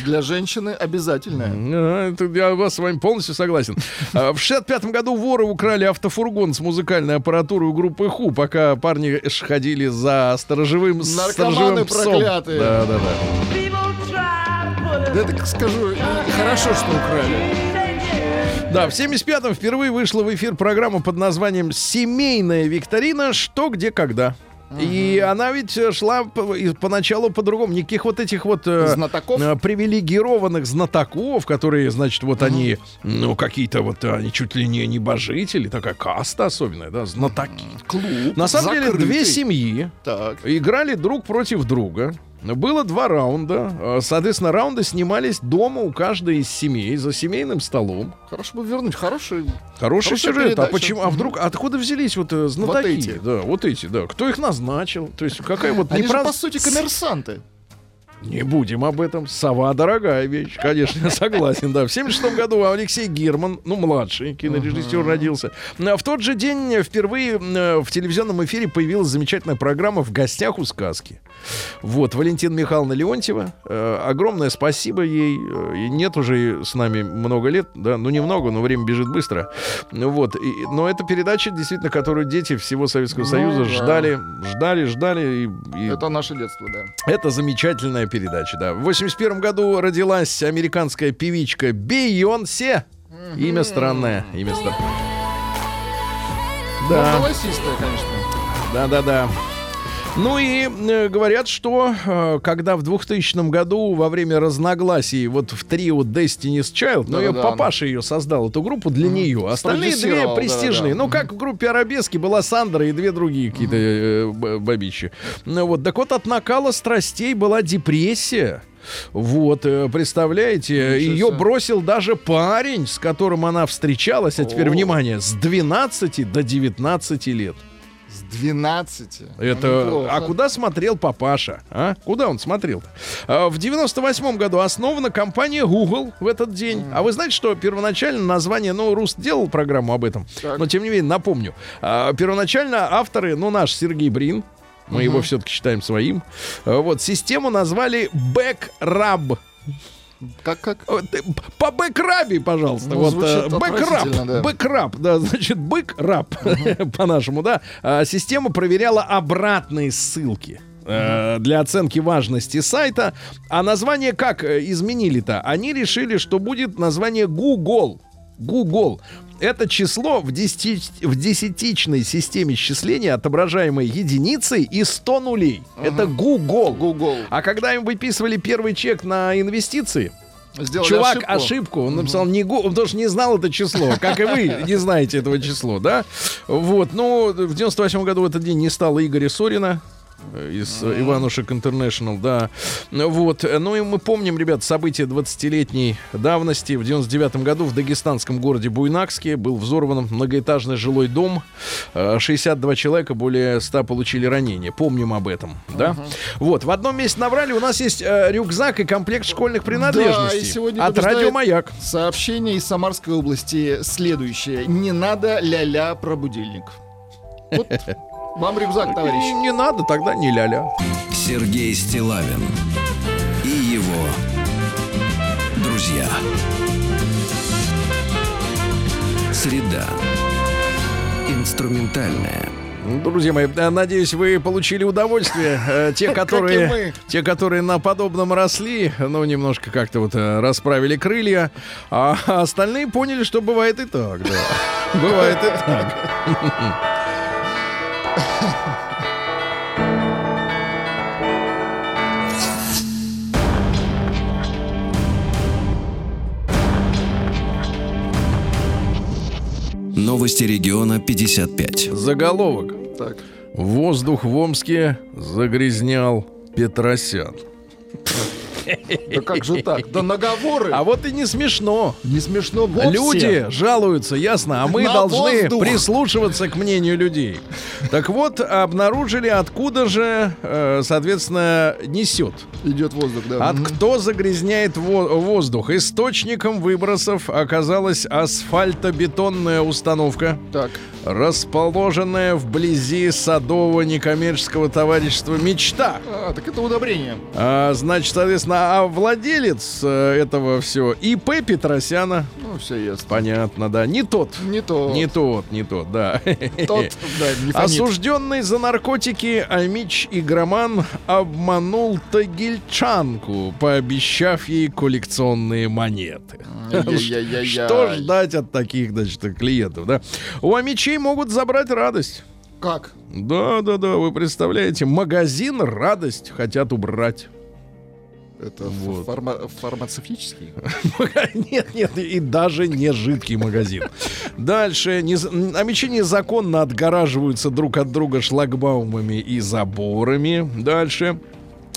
Для женщины обязательная. А, я вас с вами полностью согласен. А, В 65 году воры украли автофургон с музыкальной аппаратурой у группы Ху, пока парни ходили за сторожевым, Наркоманы проклятые. Да, да, да. Да я так скажу, хорошо, что украли. Да, в 75-м впервые вышла в эфир программа под названием «Семейная викторина. Что, где, когда». И она ведь э, шла поначалу по-другому. Никаких вот этих вот э, Знатоков? э, привилегированных знатоков, которые, значит, вот они, ну, какие-то вот, э, они чуть ли не небожители, такая каста особенная, да, знатоки. Клуб. На самом деле, закрытый. две семьи Так. играли друг против друга. Было два раунда. Э, Соответственно, раунды снимались дома у каждой из семей за семейным столом. Хорошо бы вернуть. Хороший. Хороший сюжет. А передача. почему? А вдруг откуда взялись вот э, знатоки? эти. Да, вот эти, да. Кто их назначил? То есть какая вот Они не же, по сути, коммерсанты. Не будем об этом. Сова дорогая вещь, конечно, я согласен, да. В 76 году Алексей Герман, ну, младший кинорежиссер родился. А В тот же день э, впервые э, в телевизионном эфире появилась замечательная программа «В гостях у сказки». Вот, Валентина Михайловна Леонтьева. э, огромное спасибо ей. и нет уже с нами много лет, да, ну, немного, но время бежит быстро. Вот, и- но это передача, действительно, которую дети всего Советского Ну, Союза да. ждали, ждали, ждали. И, и Это наше детство, да. это замечательная передача, да. В 81 году родилась американская певичка Бейонсе. Имя странное, имя странное. Ну, Да, голосистая, конечно. да, да, да. Ну и э, говорят, что э, когда в 2000 году во время разногласий вот в трио Destiny's Child, ну ее Да-да-да. папаша ее создал эту группу для нее, остальные две престижные. да-да-да. Ну как в группе Арабески была Сандра и две другие какие-то э, б- бабищи. Ну вот, так вот от накала страстей была депрессия. Вот, э, представляете, Ничего ее бросил даже парень, с которым она встречалась, а теперь О. внимание, с 12 до 19 лет. С 12. Это, Ну, неплохо. а куда смотрел папаша? А? Куда он смотрел? А, В 98 году основана компания Google в этот день. А вы знаете, что первоначально название, ну, Рус делал программу об этом, Так. но тем не менее напомню. А, Первоначально авторы, ну, наш Сергей Брин, мы его все-таки считаем своим. А, Вот, систему назвали Backrab. Как, как? По бэкрабе, пожалуйста. Ну, вот э, отвратительно, да. Бэкраб, да, значит, бэкраб по-нашему, да. А, Система проверяла обратные ссылки э, для оценки важности сайта. А название как э, изменили-то? Они решили, что будет название Google. Google. Это число в, десяти- в десятичной системе счисления, отображаемой единицей и 100 нулей. Это Google. Google. А когда им выписывали первый чек на инвестиции, Сделали чувак ошибку. ошибку, он написал не го, он что не знал это число, как и вы не знаете этого числа, да? Вот, ну, в 98 году в этот день не стало Игоря Сорина из э, Иванушек Интернешнл, да. Ну, Вот. э, Ну и мы помним, ребят, события 20-летней давности. В 99 году в дагестанском городе Буйнакске был взорван многоэтажный жилой дом. Э, 62 человека, более 100 получили ранения. Помним об этом, да? Вот. В одном месте набрали. У нас есть э, рюкзак и комплект школьных принадлежностей. Да, и сегодня от побеждает радио Маяк. Сообщение из Самарской области следующее. Не надо ля-ля про будильник. Вот вам рюкзак, Не, товарищ. не надо, тогда не ля-ля. Сергей Стилавин и его друзья. Среда. Инструментальная. Друзья мои, э, надеюсь, вы получили удовольствие. Э, Те, которые, те, которые на подобном росли, ну, немножко как-то вот э, расправили крылья, а остальные поняли, что бывает и так, да. Бывает и так. Новости региона 55. Заголовок. Так. Воздух в Омске загрязнял Петросян. Да как же так? Да наговоры. А вот и не смешно. Не смешно вовсе. Люди жалуются, ясно, а мы На должны воздух. прислушиваться к мнению людей. Так вот, обнаружили, откуда же, э, соответственно, несет. Идет воздух, да. От кто загрязняет во- воздух? Источником выбросов оказалась асфальтобетонная установка, Так. Расположенная вблизи садового некоммерческого товарищества «Мечта». А, так это удобрение. А, значит, соответственно, а владелец э, этого все ИП Петросяна. Ну, все ясно. Понятно, да. Не тот. Не то. Не тот, не тот, да. тот, да, не. Осужденный за наркотики Амич Игроман обманул тагильчанку, пообещав ей коллекционные монеты. Что ждать от таких, значит, клиентов, да? У Амичей могут забрать радость. Как? Да, да, да, вы представляете, магазин радость хотят убрать. Это Вот. фарма- фармацевтический? Нет, нет, и даже не жидкий магазин. Дальше. Нез... Амичи незаконно отгораживаются друг от друга шлагбаумами и заборами. Дальше.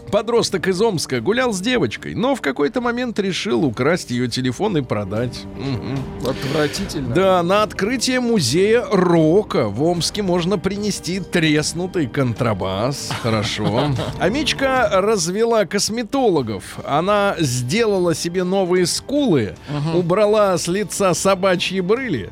Подросток из Омска гулял с девочкой, но в какой-то момент решил украсть ее телефон и продать. Мгм. Отвратительно. Да, на открытие музея рока в Омске можно принести треснутый контрабас. Хорошо. Амичка развела косметологов. Она сделала себе новые скулы, убрала с лица собачьи брыли.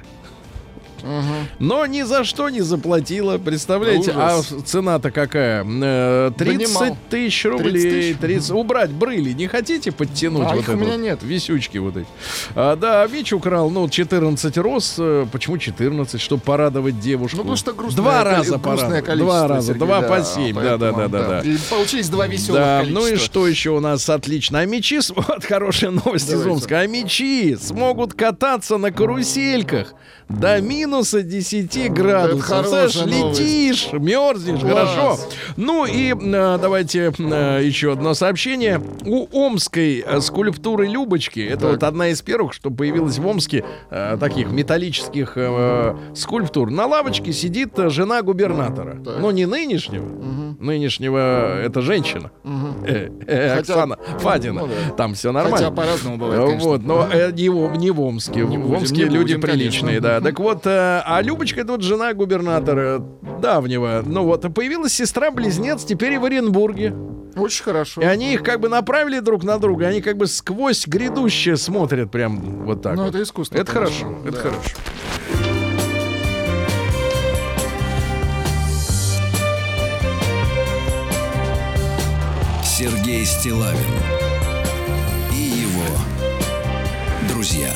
Но ни за что не заплатила. Представляете, а Ужас. цена-то какая? Э, 30 Донимал. тысяч 30 рублей. тысяч? 30. Убрать брыли не хотите подтянуть? А вот их у меня вот? нет. Висючки вот эти. А, да, Вич украл, ну, 14 роз. Э, Почему 14? Чтобы порадовать девушку. Ну, потому что грустное, Два раза грустное Два раза. Сергей, Два да, по 7. Да, да, да, да, да. И получились два веселых Да, количества. ну и что еще у нас отлично? А мечи, вот хорошая новость из Давайте. Омска. А мечи смогут кататься на карусельках до минуса 10 градусов. хорошая новость. летишь, мерзнешь, Класс. хорошо. Ну и э, давайте э, еще одно сообщение. У омской э, скульптуры Любочки, это Так. вот одна из первых, что появилась в Омске, э, таких металлических э, скульптур. На лавочке сидит жена губернатора. Так. Но не нынешнего. Нынешнего это женщина. Э, э, Хотя- Оксана Фадина. ну да. Там все Хотя нормально. по-разному бывает, конечно. Вот, но э, не, в, не в Омске. Не в Омске люди будем, приличные, конечно. да. Так вот, э, а Любочка это вот жена губернатора давнего. Ну вот, появилась сестра-близнец теперь и в Оренбурге. Очень хорошо. И они их как бы направили друг на друга, они как бы сквозь грядущее смотрят прям вот так. Ну, вот. это искусство, Это конечно, хорошо, это да. хорошо. Сергей Стилавин и его друзья.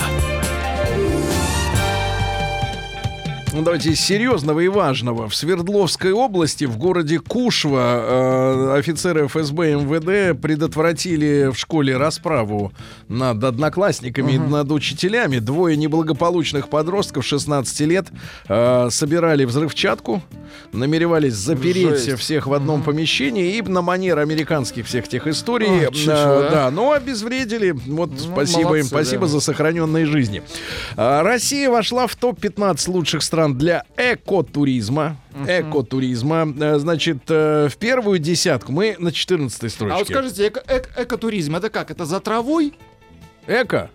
Ну, давайте из серьезного и важного. В Свердловской области, в городе Кушва, э, офицеры ФСБ и МВД предотвратили в школе расправу над одноклассниками и над учителями. Двое неблагополучных подростков 16 лет э, собирали взрывчатку, намеревались запереть Жесть. всех в одном помещении и на манер американских всех тех историй. А, э, да. да, но обезвредили. Вот спасибо им, молодцы, спасибо да. за сохраненные жизни. А, Россия вошла в топ-15 лучших стран для экотуризма. Экотуризма. Э, Значит, э, в первую десятку мы на 14 строчке. А вот скажите, эко- эк- экотуризм, это как? Это за травой? Эко?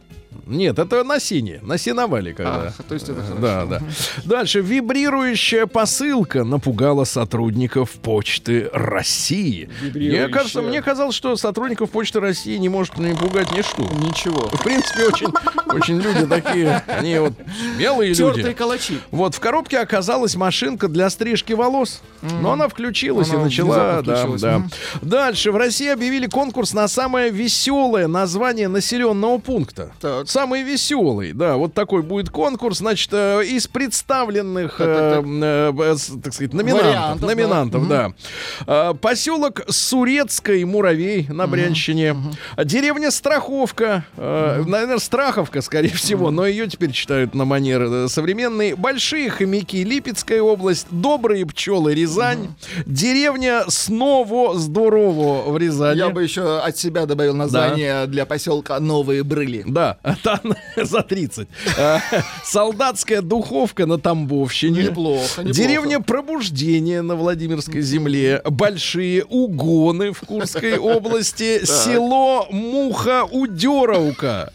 Нет, это на сине, на сеновале когда. А, то есть это хорошо. Да, да. Дальше. Вибрирующая посылка напугала сотрудников Почты России. Мне кажется, мне казалось, что сотрудников Почты России не может не пугать ничто. Ничего. В принципе, очень, очень люди такие, они вот смелые Тертые люди. калачи. Вот в коробке оказалась машинка для стрижки волос. Но она включилась Она и начала. Да, да. Мгм. Дальше. В России объявили конкурс на самое веселое название населенного пункта. Так. Самый веселый, да, вот такой будет конкурс, значит, э, из представленных, э, э, с- так сказать, номинантов, Вариантов, да. номинантов, да. Э, Поселок Сурецкий Муравей на Брянщине, деревня Страховка, э, наверное, Страховка, скорее всего, но ее теперь читают на манер э, современный. Большие хомяки, Липецкая область, добрые пчелы, Рязань, деревня Сново Здорово в Рязани. Я бы еще от себя добавил название для поселка Новые Брыли. Да, там за 30. Э, Солдатская духовка на Тамбовщине. Неплохо, неплохо. Деревня Пробуждение на Владимирской земле. Большие угоны в Курской области. Село Муха-Удеровка.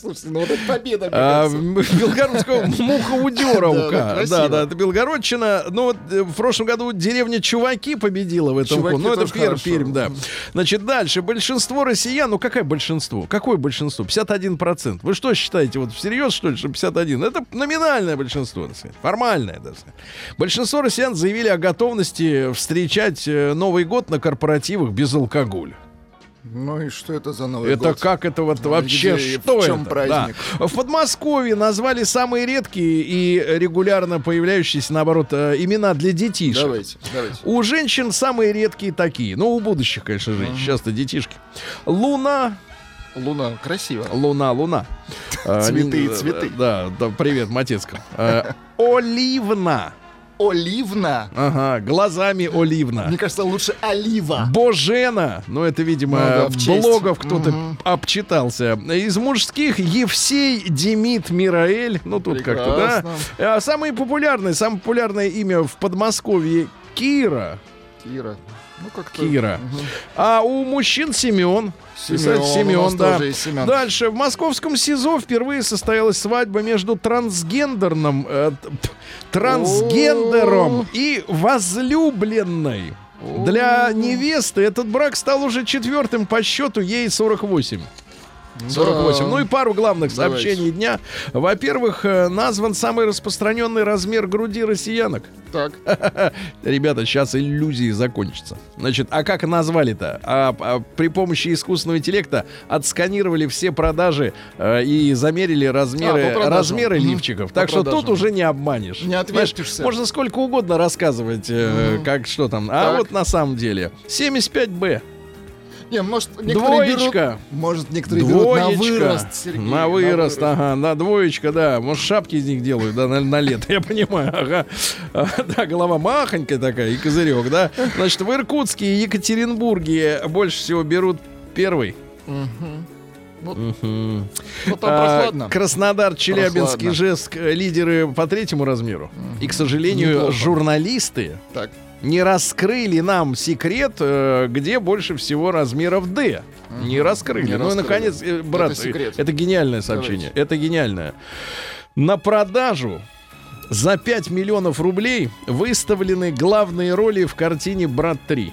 Слушайте, ну вот это победа, А, Белгородского Да, да. Да, да, это Белгородчина. Ну вот э, в прошлом году деревня Чуваки победила в этом. Конкурсе. Ну это Пермь. Пермь, да. Значит, дальше. Большинство россиян, ну какое большинство? Какое большинство? 51%. Вы что считаете, вот всерьез, что ли, что 51? Это номинальное большинство, так сказать. Формальное, так сказать. Большинство россиян заявили о готовности встречать э, Новый год на корпоративах без алкоголя. Ну и что это за Новый Это год? как это вот Ну, вообще где что в чем это? праздник? Да. В Подмосковье назвали самые редкие и регулярно появляющиеся, наоборот, э, имена для детишек. Давайте, давайте. У женщин самые редкие такие. Ну, у будущих, конечно, женщин. Сейчас-то детишки. Луна, Луна, красиво. луна, луна. А, Цветы и цветы. Да, да, привет, Матецка. Э, Оливна. Оливна. Ага, глазами Оливна. Мне кажется, лучше олива. Божена, ну это, видимо, Ну да, в блогов кто-то обчитался. Из мужских Евсей, Демид, Мираэль, ну тут как-то, да. А самое популярное, самое популярное имя в Подмосковье Кира. Кира. Ну как-то... Кира. Мгм. А у мужчин Семен. Семен, Семен, да. Семен. Дальше. В московском СИЗО впервые состоялась свадьба между трансгендерным, э, т- п- трансгендером О. и возлюбленной. Для невесты этот брак стал уже четвертым по счету, ей 48. 48. Да. Ну и пару главных Давайте. сообщений дня. Во-первых, э, назван самый распространенный размер груди россиянок. Так. Ребята, сейчас иллюзии закончатся. Значит, а как назвали-то? А, а при помощи искусственного интеллекта отсканировали все продажи э, и замерили размеры, А, по размеры Мгм. лифчиков. По Так что продажам. тут уже не обманешь. Не Знаешь, отвертишься. можно сколько угодно рассказывать, э, как что там. А Так. вот на самом деле 75Б. Не, может, некоторые Двоечка. берут... Может, некоторые берут на вырост, Сергей. На вырост, ага, на двоечка, да. Может, шапки из них делают, да, на, на лето, я понимаю, ага. А, Да, голова махонькая такая и козырек, да. Значит, в Иркутске и Екатеринбурге больше всего берут первый. Ну, там А. Краснодар, Челябинск, Прохладно. Ижевск э, лидеры по третьему размеру. И, к сожалению, Неплохо. журналисты Так. Не раскрыли нам секрет, э, где больше всего размеров D. Не раскрыли. Не ну и наконец, э, брат, Это секрет. это гениальное сообщение. Это гениальное. На продажу за 5 миллионов рублей выставлены главные роли в картине «Брат 3».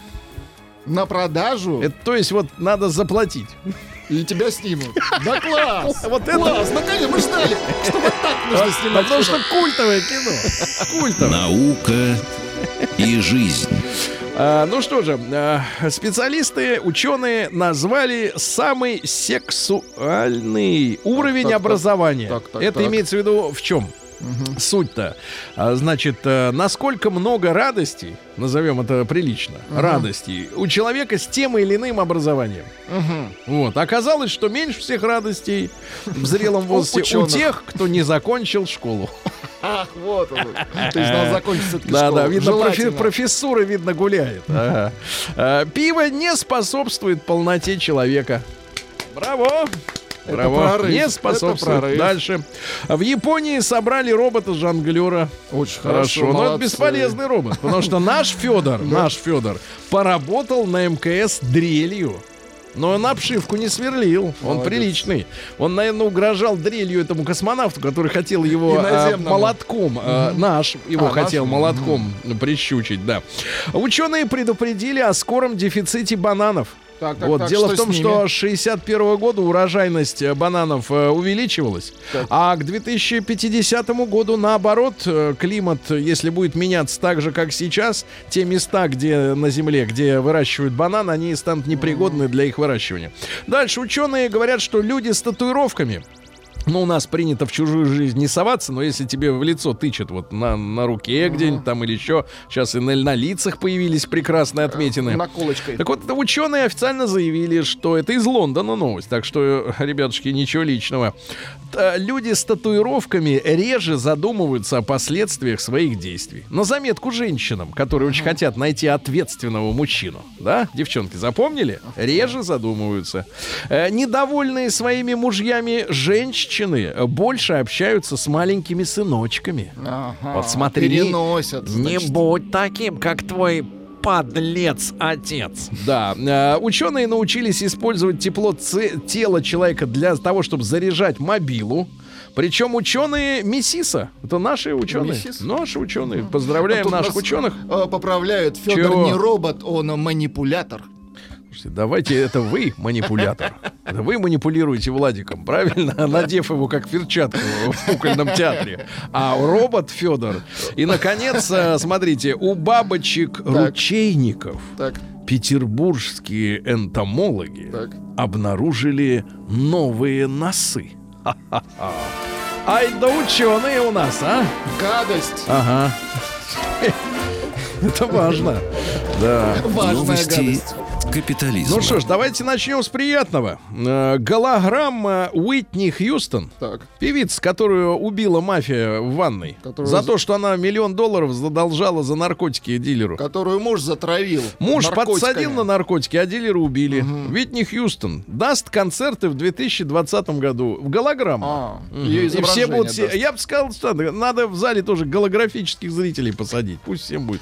На продажу Это, то есть вот надо заплатить. и тебя снимут. Да класс! Вот это- Класс! Наконец, мы ждали, что вот так нужно снимать. Потому что культовое кино. Культовое. Наука и жизнь. А, ну что же, а, специалисты, ученые назвали самый сексуальный уровень так, так. образования. Так, так, Это так. имеется в виду в чем? Суть-то, А, значит, э, насколько много радостей, назовем это прилично, радостей у человека с тем или иным образованием. Вот. Оказалось, что меньше всех радостей в зрелом возрасте у тех, кто не закончил школу. Ах, вот он. То есть надо закончить все-таки Да, школу. да, видно, профи- профессура, видно, гуляет. Ага. А, Пиво не способствует полноте человека. Браво! Браво. Не способствует. Дальше. В Японии собрали робота-жонглера. Очень Хорошо, хорошо, но это бесполезный робот, потому что наш Федор, наш Федор, поработал на МКС дрелью. Но он обшивку не сверлил. Он Молодец. приличный. Он, наверное, угрожал дрелью этому космонавту, который хотел его а, Иноземному. молотком. а, наш его А, хотел наш? молотком прищучить, да. Ученые предупредили о скором дефиците бананов. Так, так, вот так, дело в том, что с 61 года урожайность э, бананов э, увеличивалась, Так. а к 2050 году наоборот э, климат, если будет меняться так же, как сейчас, те места, где на Земле, где выращивают банан, они станут непригодны для их выращивания. Дальше ученые говорят, что люди с татуировками ну, у нас принято в чужую жизнь не соваться, но если тебе в лицо тычет вот на, на руке где-нибудь там или еще, сейчас и на, на лицах появились прекрасные отметины. Наколочкой. Так вот, ученые официально заявили, что это из Лондона новость, так что, ребятушки, ничего личного. Люди с татуировками реже задумываются о последствиях своих действий. На заметку женщинам, которые очень хотят найти ответственного мужчину. Да, девчонки, запомнили? Реже задумываются. Э, Недовольные своими мужьями женщины больше общаются с маленькими сыночками. Ага, Вот смотри, Переносят. Не будь таким, как твой подлец отец. Да, э, ученые научились использовать тепло тела человека для того, чтобы заряжать мобилу. Причем ученые Миссиса, это наши ученые, Миссис? наши ученые. А Поздравляем тут наших нас, ученых. э, поправляют. Федор Чего? не робот, он манипулятор. Слушайте, давайте это вы манипулятор. Это вы манипулируете Владиком, правильно? Надев его как перчатку в кукольном театре. А робот Федор. И, наконец, э, смотрите, у бабочек ручейников Так, петербургские энтомологи так. обнаружили новые носы. Ха-ха-ха. Ай да ученые у нас, а? Гадость. Ага. Это важно. Да. Важная Новости гадость. Капитализма. Ну что ж, давайте начнем с приятного. Э, Голограмма Уитни Хьюстон, Так. певица, которую убила мафия в ванной, Которую за то, что она миллион долларов задолжала за наркотики дилеру. Которую муж затравил. Муж наркотиками. подсадил на наркотики, а дилера убили. Уитни Хьюстон даст концерты в 2020 году в голограмму. А, ее И все будут... даст. Я бы сказал, что надо в зале тоже голографических зрителей посадить. Пусть всем будет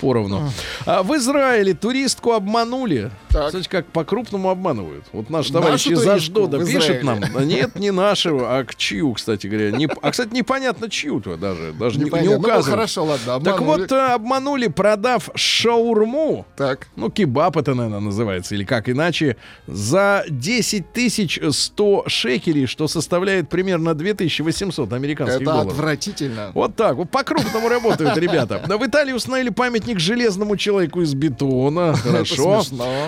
поровну. А в Израиле туристку обманули. Так. Кстати, как по-крупному обманывают. Вот наш Нашу товарищ из туристку Аждода пишет нам. «Да Нет, не нашего, а к чью, кстати говоря. Не- а, кстати, непонятно чью-то даже. Даже не, не Непонятно. Ну, указывают. хорошо, ладно, Так обманули. вот, э, обманули, продав шаурму Так. ну, кебаб это, наверное, называется, или как иначе, за 10 тысяч 100 шекелей, что составляет примерно 2800 американских Это долларов. отвратительно. Вот так, вот по-крупному работают ребята. В Италии установили памятник железному человеку из бетона. Хорошо.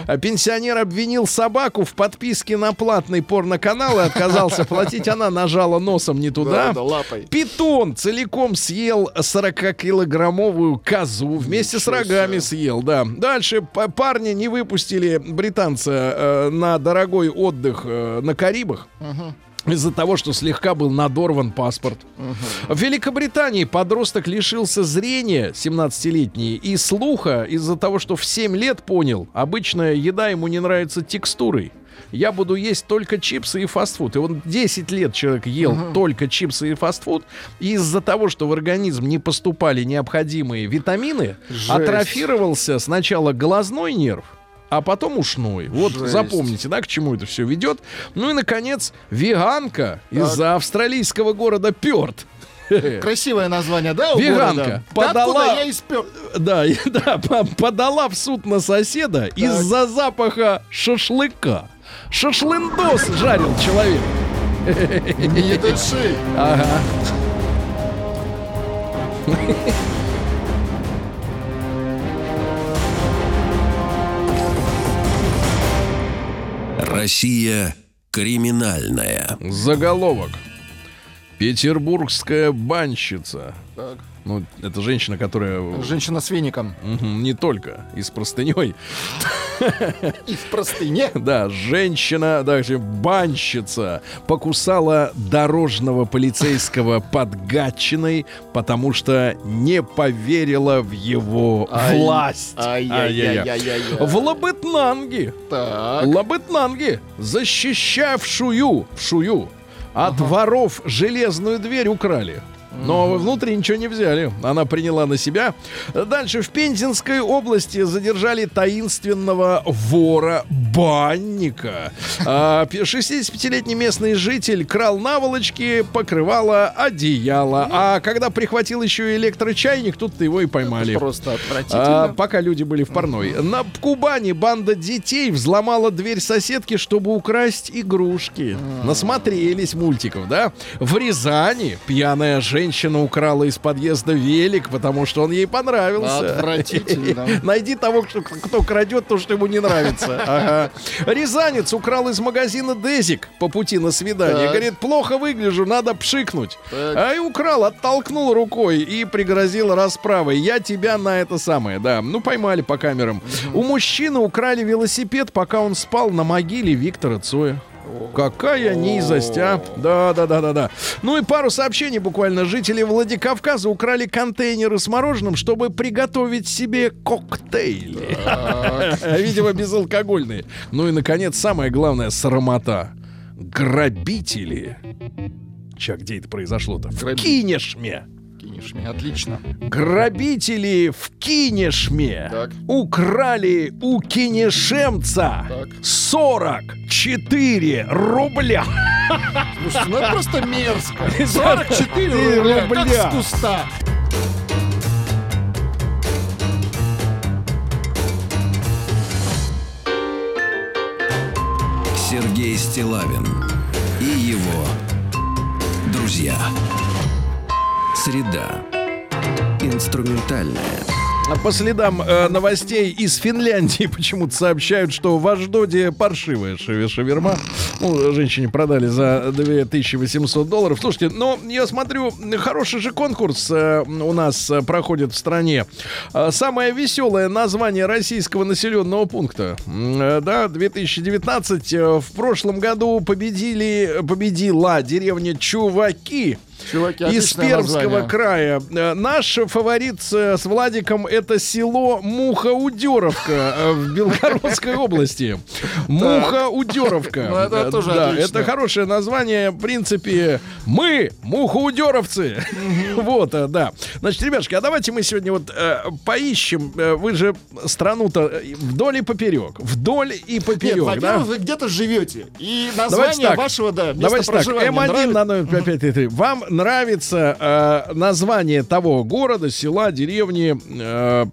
А Пенсионер обвинил собаку в подписке на платный порноканал и отказался платить. Она нажала носом не туда. Питон целиком съел 40-килограммовую козу вместе с рогами съел, да. Дальше парни не выпустили британца э, на дорогой отдых э, на Карибах. Из-за того, что слегка был надорван паспорт. В Великобритании подросток лишился зрения, 17-летний, и слуха из-за того, что в 7 лет понял, обычная еда ему не нравится текстурой. Я буду есть только чипсы и фастфуд. И он 10 лет человек ел только чипсы и фастфуд. И из-за того, что в организм не поступали необходимые витамины, Жесть. атрофировался сначала глазной нерв, а потом ушной. Вот Жесть. запомните, да, к чему это все ведет. Ну и, наконец, веганка из-за австралийского города Перт. Красивое название, да, Веганка подала- Да я испер... Да, да, по- подала в суд на соседа из-за запаха шашлыка. Шашлындос жарил человек. Не дыши. Ага. Россия криминальная. Заголовок. Петербургская банщица. Так. Ну, это женщина, которая... Женщина с веником. Не только. И с простыней. И в простыне. Да, женщина, даже банщица, покусала дорожного полицейского под Гатчиной, потому что не поверила в его Ай, власть. ай-яй-яй-яй-яй. Ай-яй-яй. В Лабытнанге, Так. Лабытнанге, защищавшую, шую, от воров железную дверь украли. Но внутри ничего не взяли. Она приняла на себя. Дальше в Пензенской области задержали таинственного вора-банника. А, пи- 65-летний местный житель крал наволочки, покрывало одеяло. А когда прихватил еще и электрочайник, тут его и поймали. Просто А, отвратительно. пока люди были в парной. На Кубани банда детей взломала дверь соседки, чтобы украсть игрушки. Насмотрелись мультиков, да? В Рязани пьяная женщина украла из подъезда велик, потому что он ей понравился. Отвратительно. Найди того, кто, кто крадет то, что ему не нравится. Ага. Рязанец украл из магазина Дезик по пути на свидание. Так. Говорит, плохо выгляжу, надо пшикнуть. Так. А и украл, оттолкнул рукой и пригрозил расправой. Я тебя на это самое, да. Ну, поймали по камерам. У мужчины украли велосипед, пока он спал на могиле Виктора Цоя. Какая низость, а? Да, да, да, да, да. Ну и пару сообщений буквально. Жители Владикавказа украли контейнеры с мороженым, чтобы приготовить себе коктейли. Видимо, безалкогольные. Ну и, наконец, самое главное, срамота. Грабители. Ча, где это произошло-то? В Граби- Кинешме. Кинешь меня, отлично. Грабители в Кинешме Так. украли у кинешемца Так. 44 рубля. Слушайте, ну это просто мерзко. 44 рубля, как рубля. с куста. Сергей Стилавин и его друзья. Среда. Инструментальная. А По следам э, новостей из Финляндии почему-то сообщают, что в Аждоде паршивая шаве- шаверма. Ну, женщине продали за 2800 долларов. Слушайте, ну, я смотрю, хороший же конкурс э, у нас э, проходит в стране. Э, Самое веселое название российского населенного пункта. Э, Да, 2019. э, В прошлом году победили, победила деревня Чуваки. Чуваки, Из Пермского название. края. Э, Наш фаворит с, с Владиком это село Муха-Удеровка э, в Белгородской области. Муха-Удеровка. Ну, это Э, тоже это хорошее название. В принципе, мы Муха-Удеровцы. Вот, э, да. Значит, ребятушки, а давайте мы сегодня вот э, поищем. э, Вы же страну-то э, вдоль и поперек. Вдоль и поперек, во-первых, вы где-то живете. И название вашего, да, Давайте так, проживания М1 нравится? на номер 5533. Вам нравится э, название того города, села, деревни, э,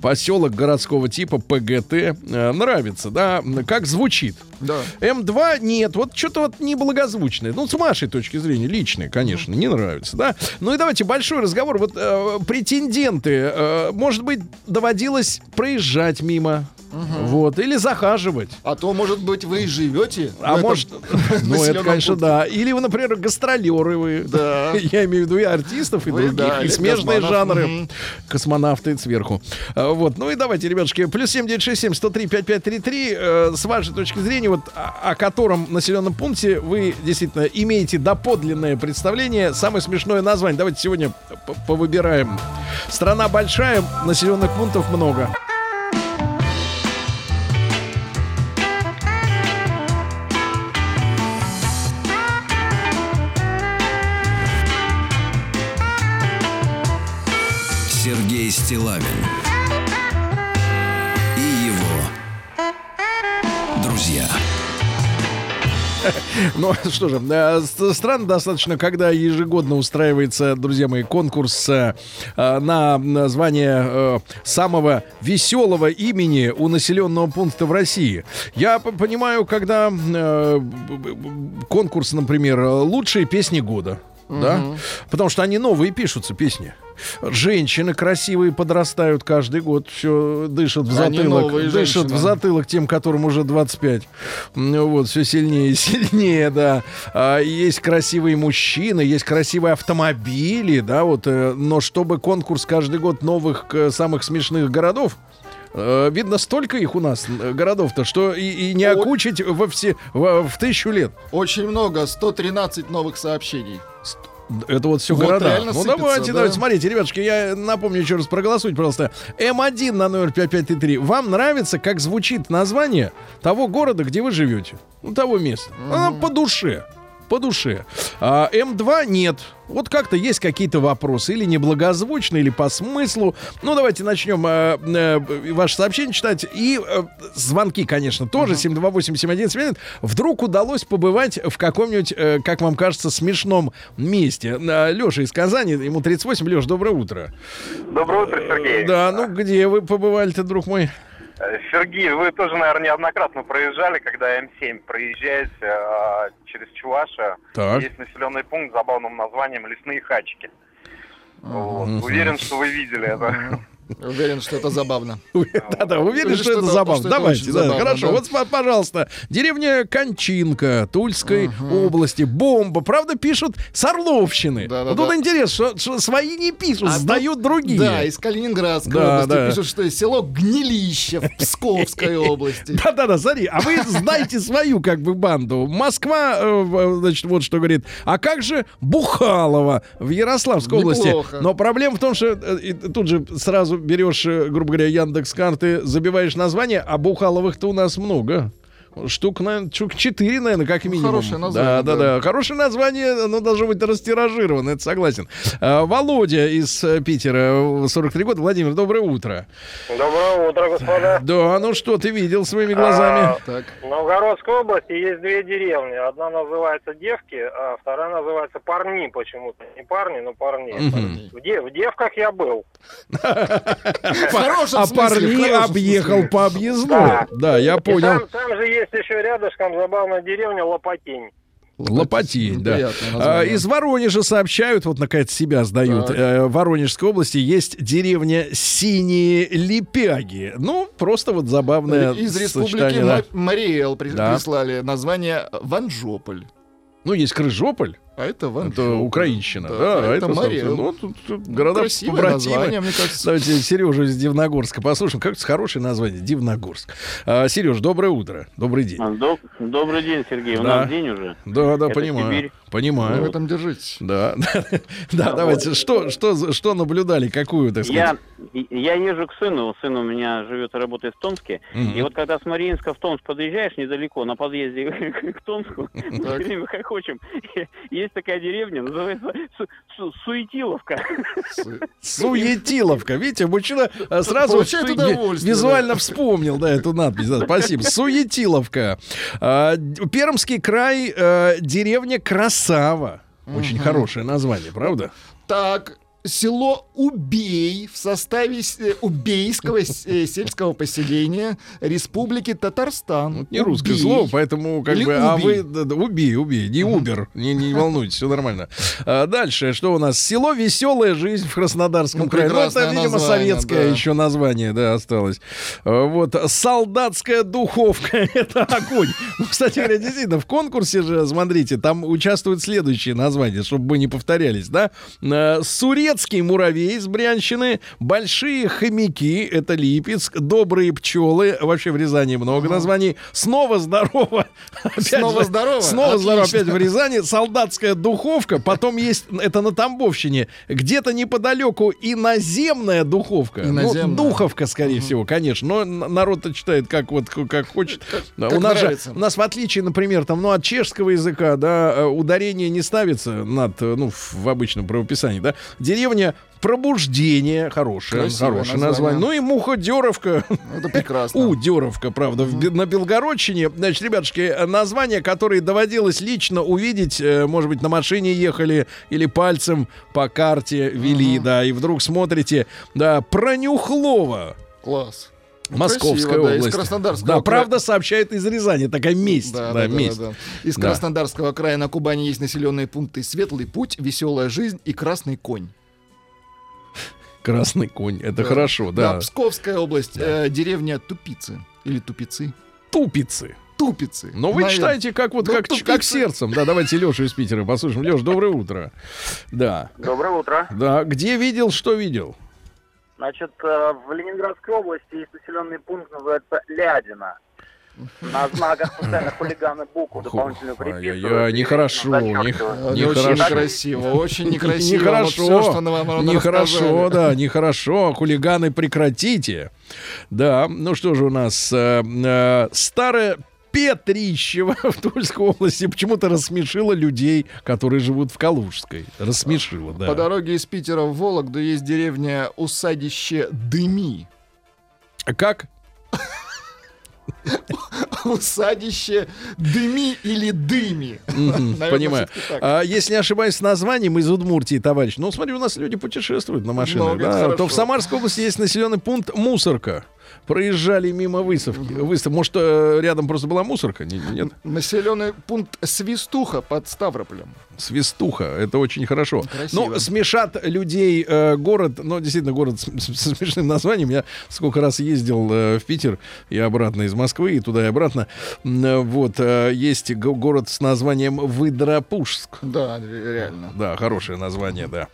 поселок городского типа ПГТ? Э, нравится, да? Как звучит? Да. М2 нет, вот что-то вот неблагозвучное. Ну, с вашей точки зрения, личной, конечно, не нравится, да? Ну и давайте большой разговор. Вот э, претенденты, э, может быть, доводилось проезжать мимо, вот, или захаживать. А то, может быть, вы и живете. А может, ну это, конечно, пункте. да. Или вы, например, гастролеры вы. Да. Я имею в виду и артистов, и Вы, других, да, и смежные космонавт. жанры. Космонавты сверху. А, Вот. Ну и давайте, ребятушки, плюс 7967 103 5533. э, С вашей точки зрения, вот о, котором населенном пункте вы действительно имеете доподлинное представление. Самое смешное название. Давайте сегодня повыбираем. Страна большая, населенных пунктов много. Сергей Стилавин Ну что же, э, странно достаточно, когда ежегодно устраивается, друзья мои, конкурс э, э, на название самого веселого имени у населенного пункта в России. Я понимаю, когда конкурс, например, лучшие песни года. Да? Потому что они новые пишутся, песни. Женщины красивые подрастают каждый год, все дышат в Они затылок, дышат в затылок тем, которым уже 25. Ну Вот, все сильнее и сильнее, да. А, есть красивые мужчины, есть красивые автомобили, да, вот. э, Но чтобы конкурс каждый год новых самых смешных городов, э, Видно, столько их у нас, э, городов-то, что и, и не окучить во все, в, в тысячу лет. Очень много, 113 новых сообщений. Это вот все Вот города. Ну сыпется, давайте, да. давайте, смотрите, ребятушки, я напомню еще раз, проголосуйте, пожалуйста. М1 на номер 5533. Вам нравится, как звучит название того города, где вы живете? Ну, того места. Она по душе. По душе. А М2 нет. Вот как-то есть какие-то вопросы, или неблагозвучно, или по смыслу. Ну, давайте начнем э, э, ваше сообщение читать. И э, звонки, конечно, тоже. 728-7171. Вдруг удалось побывать в каком-нибудь, э, как вам кажется, смешном месте. Э, Леша из Казани, ему 38. Леш, доброе утро. Доброе утро, Сергей. Да, ну где вы побывали-то, друг мой? Э, Сергей, вы тоже, наверное, неоднократно проезжали, когда М7 проезжаете а, через Чуваша. Так. Есть населенный пункт с забавным названием Лесные Хачики. Вот. Уверен, что вы видели это. Уверен, что это забавно. Да-да, уверен, что это забавно. Давайте, да, хорошо. Вот, пожалуйста, деревня Кончинка Тульской области. Бомба. Правда, пишут с Орловщины. Вот тут интересно, что, свои не пишут, А сдают другие. Да, из Калининградской области пишут, что село Гнилище в Псковской области. Да-да-да, смотри, а вы знаете свою как бы банду. Москва, э, в- значит, вот что говорит. А как же Бухалова в Ярославской области? Неплохо. Но проблема в том, что э, тут же сразу берешь, э, грубо говоря, Яндекс карты, забиваешь название, а Бухаловых-то у нас много. Штук, наверное, штук 4, наверное, как минимум. Хорошее название, Да, да, да. да. Хорошее название, оно должно быть растиражировано, это согласен. А, Володя из э, Питера, э, 43 года. Владимир, доброе утро. Доброе утро, господа. Да, ну что ты видел своими глазами? Так. В Новгородской области есть две деревни. Одна называется Девки, а вторая называется Парни почему-то. Не парни, но парни. В, Де- в Девках я был. А парни объехал по объездной. Да. Я понял. там же есть еще рядышком забавная деревня Лопатень. Лопатин, да. А, из Воронежа сообщают, вот наконец себя сдают. Так. э, В Воронежской области есть деревня Синие Лепяги. Ну, просто вот забавное Из республики да. Ма- Мариэл при- Да. прислали название Ванжополь. Ну, есть Крыжополь, А это Ванжополь. это украинщина. Да, Да, а это это, собственно, ну, тут, тут города Красивое побратимы. название, мне кажется. Давайте Сережу из Дивногорска послушаем. Как хорошее название, Дивногорск. А, Сереж, доброе утро, добрый день. Доб- Добрый день, Сергей. У Да. нас день уже. Да, да, Это понимаю. Сибирь. Понимаю. Вы в этом держитесь. Да, да, давайте. Что, что, что наблюдали? Какую, так Я, сказать? я езжу к сыну. Сын у меня живет и работает в Томске. И вот когда с Мариинска в Томск подъезжаешь недалеко, на подъезде к Томску, мы все время хохочем. Есть такая деревня, называется Су- Су- Суетиловка. Суетиловка. Видите, мужчина а, сразу визуально вспомнил, да, эту надпись. Спасибо. Суетиловка. А, Пермский край, э, деревня Красава. Очень хорошее название, правда? Так, село Убей в составе э, Убейского э, сельского поселения Республики Татарстан. Не русское Убей. слово, поэтому как Или бы... А убей. вы... да, да, убей, убей. Не Убер. Не, не волнуйтесь, все нормально. А, дальше, что у нас? Село Веселая жизнь в Краснодарском Ну, крае. Ну, это, видимо, название, советское да. еще название, да, осталось. А, Вот. Солдатская духовка. Это огонь. Ну, кстати говоря, действительно, в конкурсе же, смотрите, там участвуют следующие названия, чтобы мы не повторялись, да? А, Сурецкий муравей из Брянщины, Большие хомяки, это Липецк, Добрые пчелы, вообще в Рязани много названий. Снова здорово. Опять Снова же, здорово? Снова здорово, опять в Рязани. Солдатская духовка, потом есть, это на Тамбовщине, где-то неподалеку иноземная духовка. Иноземная. Ну, духовка, скорее всего, конечно. Но народ-то читает как вот как хочет. Как у нас же, у нас в отличие, например, там, ну, от чешского языка, да, э, ударение не ставится над, э, ну, в обычном правописании, да. Деревня Пробуждение, хорошее, Красивое хорошее название. название. Ну и Муха-Деровка. Это прекрасно. У, Деровка, правда, в на Белгородчине. Значит, ребятушки, названия, которые доводилось лично увидеть, э, может быть, на машине ехали или пальцем по карте вели, да, и вдруг смотрите, да, Пронюхлова. Класс. Московская Красиво, да, из область. Краснодарского Да, края. правда, сообщает из Рязани. Такая месть. Да, да, да, месть. да, да. Из Да. Краснодарского края на Кубани есть населенные пункты Светлый путь, Веселая жизнь и Красный конь. Красный конь. Это Да. хорошо, да. Псковская область, э, деревня Тупицы или Тупицы. Тупицы. Тупицы. Но вы Наверное. читаете как вот Ну, как, тупицы. как сердцем. Да, давайте Лешу из Питера послушаем. Леш, доброе утро. Да. Доброе утро. Да. Где видел, что видел? Значит, э, в Ленинградской области есть населенный пункт, называется Лядина. На знаках постоянно хулиганы букву дополнительную приписывают. Ай-яй-яй, нехорошо, Нехорошо. Очень некрасиво, очень некрасиво. Нехорошо. Нехорошо, да, нехорошо. Хулиганы, прекратите. Да, ну что же у нас? э, э, старая Петрищево в Тульской области почему-то рассмешило людей, которые живут в Калужской. Рассмешило, да. По дороге из Питера в Вологду есть деревня Усадище Дыми. Как? Усадище Дыми или Дыми. Наверное, Понимаю. А, если не ошибаюсь, с названием из Удмуртии, товарищ. Ну, смотри, у нас люди путешествуют на машинах. Да, то в Самарской области есть населенный пункт Мусорка. Проезжали мимо выставки. Выстав... Может, э, рядом просто была мусорка? Не- Нет? Населенный пункт Свистуха под Ставрополем. Свистуха. Это очень хорошо. Красиво. Ну, смешат людей э, город, ну, действительно, город с, с- со смешным названием. Я сколько раз ездил э, в Питер и обратно из Москвы, и туда и обратно. Э, Вот, э, есть го- город с названием Выдропушск. Да, ре- реально. Да, хорошее название, да.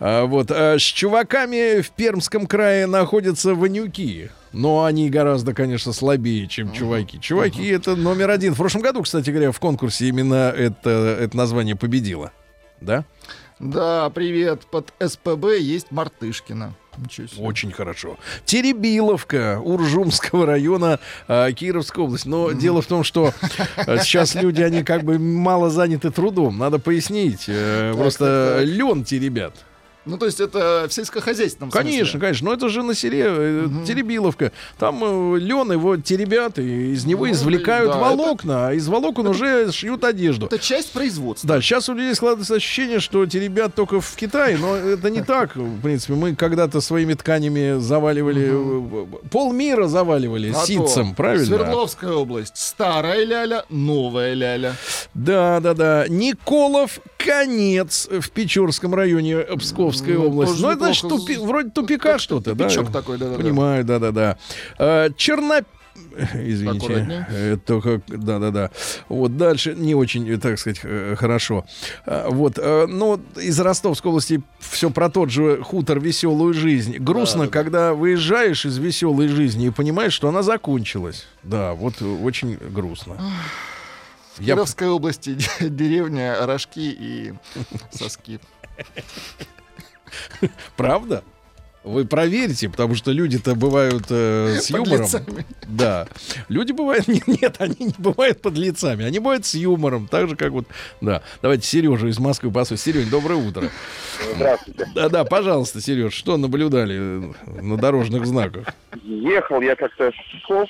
А, вот, а, с чуваками в Пермском крае находятся ванюки. Но они гораздо, конечно, слабее, чем чуваки. Чуваки это номер один. В прошлом году, кстати говоря, в конкурсе именно это, это название победило. Да? Да, привет. Под СПБ есть Мартышкина. Очень хорошо. Теребиловка Уржумского района а, Кировской области. Но дело в том, что а, сейчас люди, они как бы мало заняты трудом. Надо пояснить. Э, Просто лен теребят. Ну, то есть это в сельскохозяйственном Конечно, смысле. конечно, но это же на селе э, Теребиловка. Там лен его теребят, и из него Ну, извлекают да, волокна, а из волокон уже шьют одежду. Это часть производства. Да, сейчас у людей складывается ощущение, что теребят только в Китае, но это не так. В принципе, мы когда-то своими тканями заваливали, э, полмира заваливали А ситцем, правильно? Свердловская область. Старая ляля, новая ляля. Да, да, да. Николов конец в Печорском районе Псковской Ну, области. Ну, это значит тупи- вроде тупика что-то, да? Такой, да-да-да. Понимаю, да-да-да. А, Черно... Извините. Аккуратнее. Э, Только, да-да-да. Вот дальше не очень, э, так сказать, э, хорошо. Вот, э, ну, из Ростовской области все про тот же хутор «Веселую жизнь». Грустно, Да-да-да. когда выезжаешь из «Веселой жизни» и понимаешь, что она закончилась. Да, вот э, очень грустно. В Я- Кировской области де- деревня Рожки и Соски. Правда? Вы проверьте, потому что люди-то бывают э, с Под юмором. лицами. Да. Люди бывают... Нет, нет, они не бывают под лицами. Они бывают с юмором. Так же, как вот... Да. Давайте Сережу из Москвы послушаем. Сереж, доброе утро. Здравствуйте. Да-да, пожалуйста, Сереж, что наблюдали э, на дорожных знаках? Ехал я как-то Псков.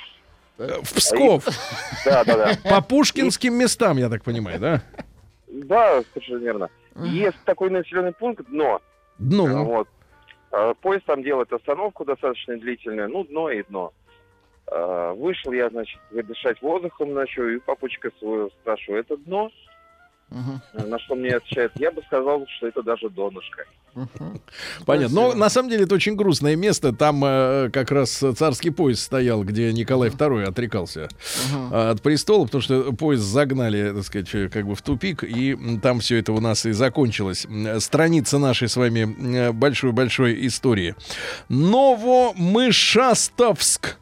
Э, В Псков. Да, да, да. По пушкинским местам, я так понимаю, да? Да, совершенно верно. Есть такой населенный пункт, дно. Ну, Вот. А, Поезд там делает остановку достаточно длительную, ну, дно и дно. А, Вышел я, значит, дышать воздухом ночью, и папочка свою спрашиваю, это дно? Мгм, На что мне отвечает, я бы сказал, что это даже донышко. мгм. понятно. Но на самом деле это очень грустное место. Там э, как раз царский поезд стоял, где Николай II отрекался. А, от престола, потому что поезд загнали, так сказать, э, как бы в тупик, и там все это у нас и закончилось. Страница нашей с вами большой-большой истории. Новомышастовск.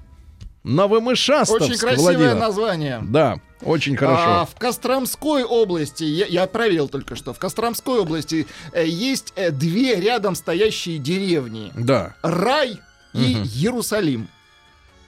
Новомышастовск, Очень красивое Владимир. название. Да, очень хорошо. А в Костромской области, я, я проверил только что, в Костромской области э, есть э, две рядом стоящие деревни. Да, Рай и Мгм. Иерусалим.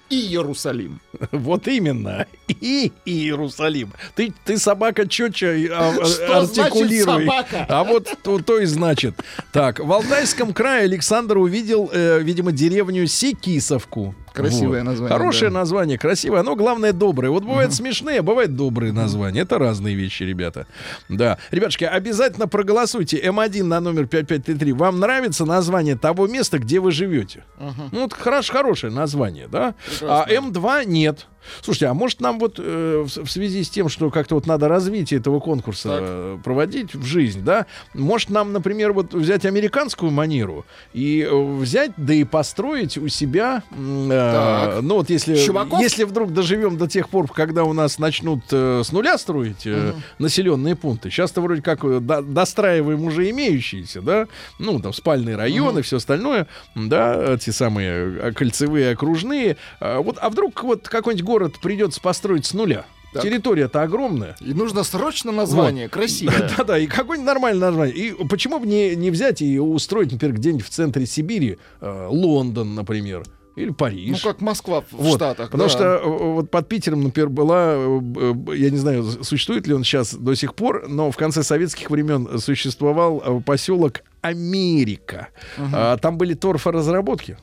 И Иерусалим. вот именно. И Иерусалим. Ты, ты собака четче а, а, значит артикулируй. собака? А вот то, то и значит. Так, в Алтайском крае Александр увидел, э, видимо, деревню Секисовку. Красивое Вот. название, Хорошее да. название, красивое. Оно, главное, доброе. Вот бывают смешные, а бывают добрые названия. Это разные вещи, ребята. Да. Ребятушки, обязательно проголосуйте. М1 на номер 5533. Вам нравится название того места, где вы живете? Ну, вот хорош, хорошее название, да? А М2 нет. Слушайте, а может нам вот э, в, в связи с тем, что как-то вот надо развитие этого конкурса Так. э, проводить в жизнь, да? Может нам, например, вот взять американскую манеру и э, взять, да и построить у себя, э, Так. ну вот если, Чуваков? если вдруг доживем до тех пор, когда у нас начнут э, с нуля строить э, населенные пункты. Сейчас-то вроде как э, до- достраиваем уже имеющиеся, да? Ну, там спальные районы, все остальное, да, эти самые э, кольцевые, окружные. А вот, а вдруг вот какой-нибудь город придется построить с нуля? Так. Территория-то огромная. И нужно срочно название, красивое. Да-да, и какое-нибудь нормальное название. И почему бы не, не взять и устроить, например, где-нибудь в центре Сибири, э, Лондон, например. Или Париж. Ну, как Москва в Вот, Штатах. Потому да. что э, вот под Питером, например, была, э, я не знаю, существует ли он сейчас до сих пор, но в конце советских времен существовал э, поселок Америка. А, Там были торфоразработки.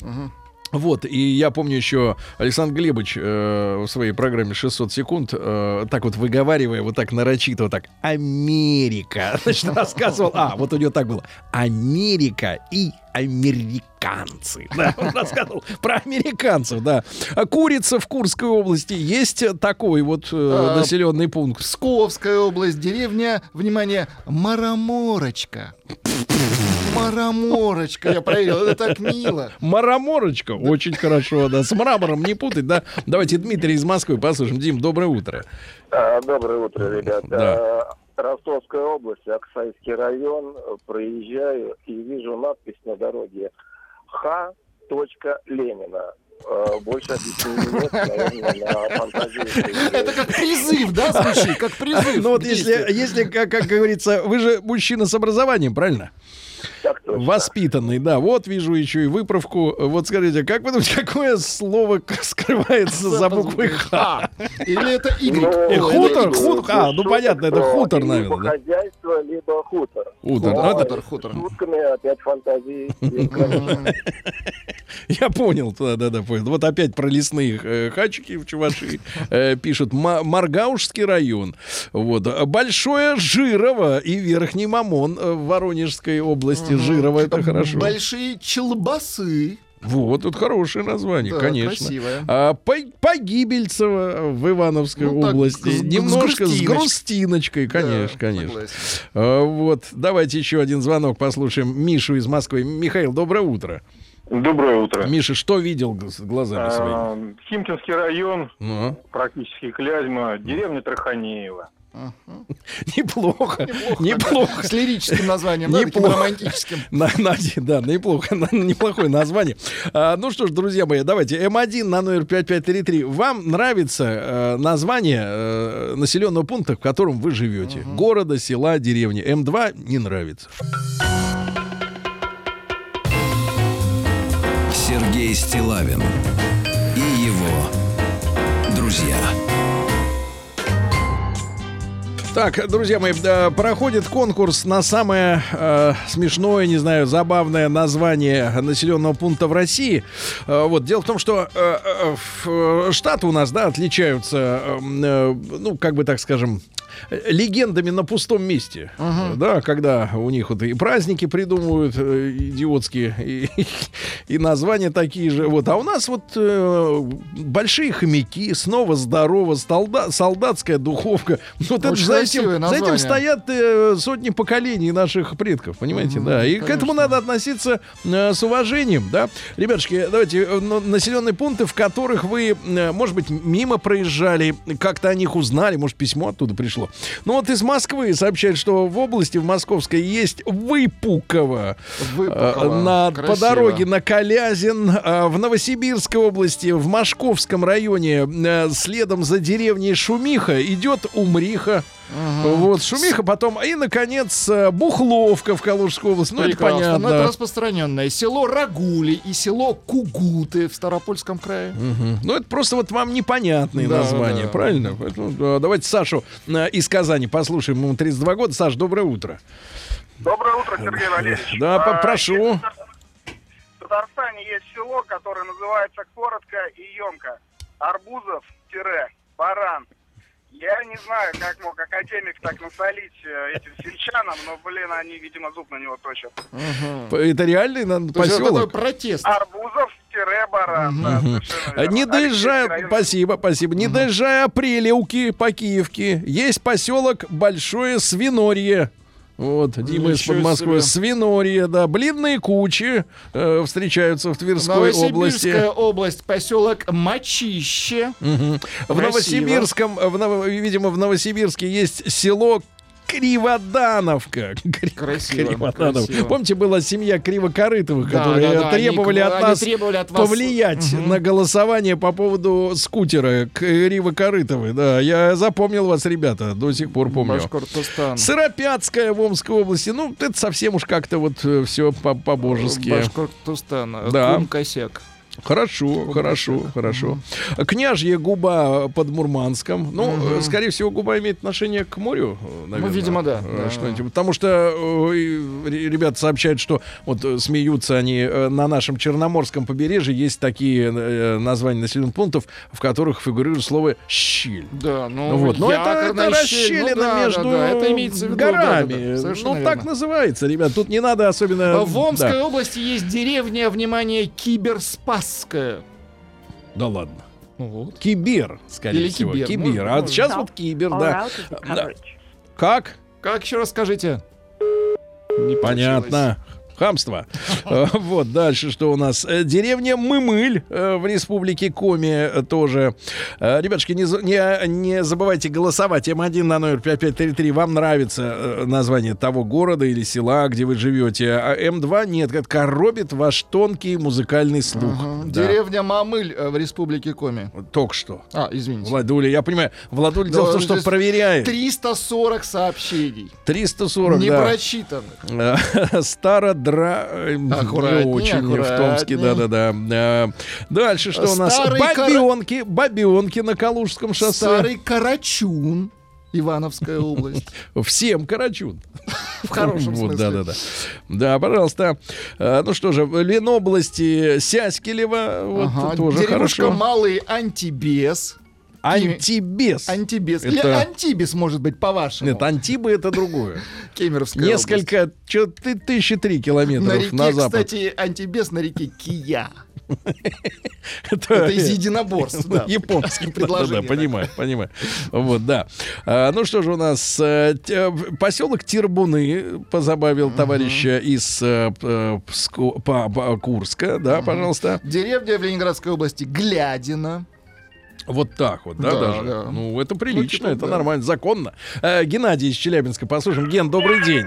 Вот, и я помню еще Александр Глебович э, в своей программе 600 секунд, э, так вот выговаривая, вот так нарочито, вот так, Америка, значит, рассказывал, а, вот у него так было, Америка и американцы. Да, он рассказывал про американцев, да. А Курица в Курской области есть такой вот э, А, населенный пункт. Псковская область, деревня, внимание, Мараморочка. Мараморочка, я проверил, это так мило. Мараморочка, очень хорошо, да, с мрамором не путать, да. Давайте Дмитрий из Москвы послушаем. Дим, доброе утро. А, Доброе утро, ребята. Да. Ростовская область, Аксайский район. Проезжаю и вижу надпись на дороге Х. Ленина. А, Больше объяснений нет, наверное, на фантазии. Это как призыв, да, звучит? Как призыв. Ну вот если, если как, как говорится, вы же мужчина с образованием, правильно? Воспитанный, да. Вот вижу еще и выправку. Вот скажите, как вы думаете, какое слово скрывается за буквой Х? Или это Ну, Y? Э, Ой, хутор, хутор, а, ну понятно, это хутор, Либо наверное, да? хозяйство, либо хутор. Хутор, ну, Хутор, хутор. Шутками опять фантазии. Я понял, да, да, да, понял. Вот опять про лесные э, хачики в Чувашии э, пишут. Ма- Маргаушский район. Вот. Большое Жирово и Верхний Мамон э, в Воронежской области. Жирово, это хорошо. Большие челбасы. Вот, тут хорошее название, Да, конечно. красивое. А, по- Погибельцево в Ивановской Ну, так, области. с- с Немножко с грустиночкой. грустиночкой, конечно, Да, конечно. согласен. А, вот, давайте еще один звонок послушаем. Мишу из Москвы. Михаил, доброе утро. Доброе утро. Миша, что видел с глазами своими? А, Химкинский район, Ну, практически Клязьма, деревня Траханеева. Неплохо, неплохо. С лирическим названием, Неплохо. романтическим. Да, неплохо, неплохое название. А, ну что ж, друзья мои, давайте М1 на номер 5533. Вам нравится э, название э, населенного пункта, в котором вы живете? Города, села, деревни. М2 не нравится. Сергей Стилавин и его друзья. Так, друзья мои, проходит конкурс на самое э, смешное, не знаю, забавное название населенного пункта в России. Э, вот дело в том, что э, э, э, штаты у нас, да, отличаются, э, э, ну, как бы так скажем, легендами на пустом месте. Э, Да, когда у них вот и праздники придумывают э, идиотские, и, и названия такие же. Вот. А у нас вот э, большие хомяки, снова здорово, солда- солдатская духовка. Вот это, Очень за красивое этим, за этим стоят э, сотни поколений наших предков, понимаете, Мгм, да. И к конечно. этому надо относиться э, с уважением, да. Ребятушки, давайте э, ну, населенные пункты, в которых вы, э, может быть, мимо проезжали, как-то о них узнали, может, письмо оттуда пришло. Ну вот из Москвы сообщают, что в области, в Московской, есть Выпуково. Выпуково. Э, на, по дороге на Калязин, э, в Новосибирской области, в Машковском районе, э, следом за деревней Шумиха идет Умриха. Вот, Шумиха, потом, и, наконец, э, Бухловка в Калужской области. Ну, это Прекрасно. понятно. Но это распространенное. Село Рагули и село Кугуты в Ставропольском крае. Мгм. Ну, это просто вот вам непонятные Да, названия, да. правильно? Поэтому, да, давайте Сашу э, из Казани послушаем. Ему 32 года. Саш, доброе утро. Доброе утро, Сергей Валерьевич. Да, А, прошу. В Татарстане есть село, которое называется коротко и емко. Арбузов-Баран. Я не знаю, как мог академик так насолить э, этим сельчанам, но, блин, они, видимо, зуб на него точат. Это реальный на- То есть это такой поселок. протест. Арбузов-Баран. да, Мгм. совершенно А верно. Не доезжая, спасибо, спасибо. Не доезжая Апрелевки по Киевке, есть поселок Большое Свинорье. Вот, Дима из Подмосковья. Свинорье, да. Блинные кучи э, встречаются в Тверской области. Область, поселок Мочище. Мгм. В. Новосибирском, в видимо, в Новосибирске есть село Криводановка. Кри- Красиво, Криводановка. красиво. Помните, была семья Кривокорытовых, Да, которые да, да, они- требовали от они нас требовали от вас- повлиять на голосование по поводу скутера Кривокорытовой. Да, я запомнил вас, ребята, до сих пор помню. Башкортостан. Сыропятская в Омской области. Ну, это совсем уж как-то вот все по- по-божески. Башкортостан. Да. Кум косяк. Хорошо, хорошо, хорошо. Княжья губа под Мурманском. Ну, э, скорее всего, губа имеет отношение к морю, э, наверное. видимо, да. Э. Что-нибудь. Потому что ребята сообщают, что вот смеются они на нашем Черноморском побережье есть такие названия населенных пунктов, в которых фигурирует слово щель. Да, ну, вот. Но это, это ну расщелина да, да, между да, это имеется в виду, да, да, горами. да, ну, верно. так называется, ребят. Тут не надо особенно... В Омской да. области есть деревня, внимание, Киберспасская. Да ладно. Ну вот. Кибер, скорее Или всего. кибер, Кибер. может, а может. сейчас вот кибер, да. Да. Как? Как еще раз скажите? Понятно. Хамство. Э, Вот, дальше что у нас? Э, Деревня Мымыль э, в республике Коми тоже. Ребятушки, не, не, не забывайте голосовать. М1 на номер 5533. Вам нравится название того города или села, где вы живете. А М2 нет. Это коробит ваш тонкий музыкальный слух. Ага. Да. Деревня Мамыль в республике Коми. Только что. А, извините. Владуля, я понимаю, Владуля дело в том, что проверяет. 340 сообщений. 340, Не да. прочитанных. Э, Э, Аккуратнее, Очень в Томске, да-да-да. Э, Дальше что у нас? Бабенки, бабенки на Калужском шоссе. Старый Карачун. Ивановская область. Всем Карачун. В хорошем смысле. Да-да-да. Да, пожалуйста. Э, Ну что же, в Ленобласти Сяськелева. Вот тоже хорошо. Малый Антибес. Антибес. Антибес. Или Это- Антибес, может быть, по-вашему. Нет, Антибы это другое. Кемеровская Несколько, что ты тысячи три. На километров реке, на запад. кстати, Антибес на реке Кия. Это, из единоборств, да. Предложение, Да, понимаю, понимаю. Вот, да. А, ну что же у нас? э, э, Поселок Тирбуны позабавил товарища из э, Курска. Да, пожалуйста. Деревня в Ленинградской области Глядина. Вот так вот, да, Да, даже. да. Ну, это прилично, Ну, это да. нормально, законно. Э, Геннадий из Челябинска, послушаем. Ген, добрый день.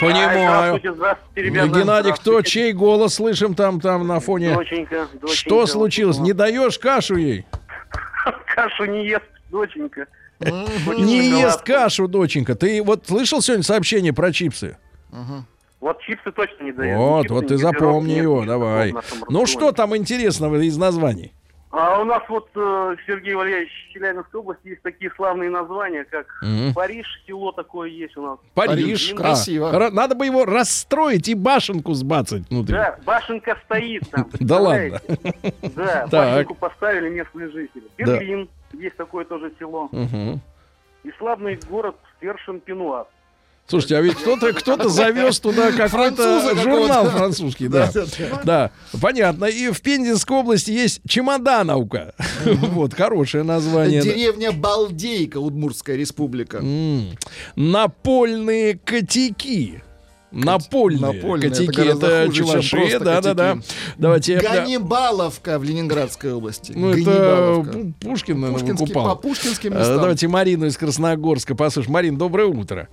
Понимаю. Здравствуйте, здравствуйте, Ну, ребята. Геннадий, кто, чей голос слышим там, там на фоне? Доченька, доченька. Что случилось? Не даешь кашу ей? Кашу не ест, доченька. Не ест кашу, доченька. Ты вот слышал сегодня сообщение про чипсы? Вот чипсы точно не дает. Вот, вот ты запомни его, давай. Ну что там интересного из названий? А у нас вот, э, Сергей Валерьевич, в Челябинской области есть такие славные названия, как Мгм. Париж, село такое есть у нас. Париж. Ленинград. А, ра- надо бы его расстроить и башенку сбацать внутри. Да, башенка стоит там. Да ладно. Да, Так. башенку поставили местные жители. Да. Берлин, есть такое тоже село. И славный город Першин-Пенуар. Слушайте, а ведь кто-то кто завез туда какой-то журнал французский, да. Да, понятно. И в Пензенской области есть чемодановка. Вот, хорошее название. Деревня Балдейка, Удмуртская республика. Напольные котики. Напольные, Напольные, это котики. Это, чем чуваши. просто Да, да, да. котики. Давайте. да. Ганнибаловка в Ленинградской области. Ну, это Пушкин, наверное, выкупал. по пушкинским Э, местам. Давайте Марину из Красногорска послушаем. Марин, доброе утро.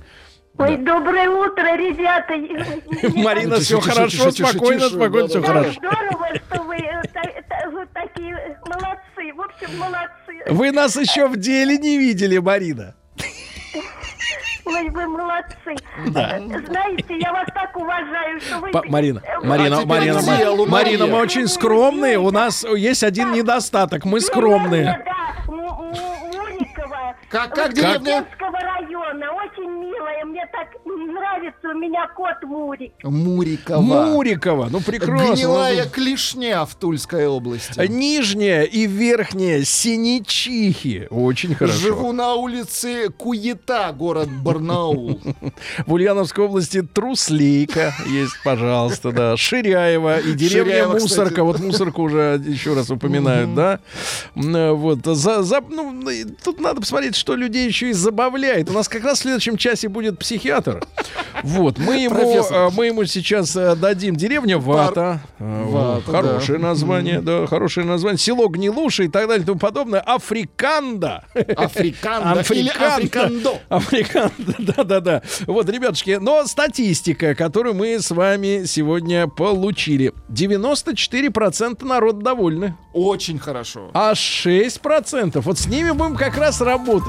Ой, доброе утро, ребята. Марина, все хорошо, спокойно, спокойно, все хорошо. Здорово, что вы, э, такие молодцы. В общем, молодцы. Вы нас еще в деле не видели, Марина. Ой, вы молодцы. Да. Э, Знаете, я вас так уважаю, что вы... Па- Марина, э, Марина, вы- Марина, вы- Марина, делу, Марина, мы очень скромные. У нас есть один недостаток. Мы скромные. Да, М- М- Муникова. Как- как деревня? Успенского района. Очень милая. Мне так нравится. У меня кот Мурик. Мурикова. Мурикова, ну прекрасно. Гнилая клешня в Тульской области. Нижняя и верхняя синичихи. Очень хорошо. Живу на улице Куета, город Барнаул. В Ульяновской области Труслейка есть, пожалуйста, да. Ширяева и деревня Мусорка. Вот Мусорку уже еще раз упоминают, да. Вот. За, за- ну, тут надо посмотреть, что людей еще и забавляет. У нас как раз в следующем часе будет психиатр. Вот. Мы ему, Профессор. э, мы ему сейчас э, дадим деревня Вата. Вот. Вата, Хорошее да. название, да, хорошее название. Село Гнилуши и так далее и тому подобное. Африканда. Африканда или Африкандо. Африканда, да-да-да. Вот, ребятушки, но статистика, которую мы с вами сегодня получили. 94% народ довольны. Очень хорошо. А 6% вот с ними будем как раз работать.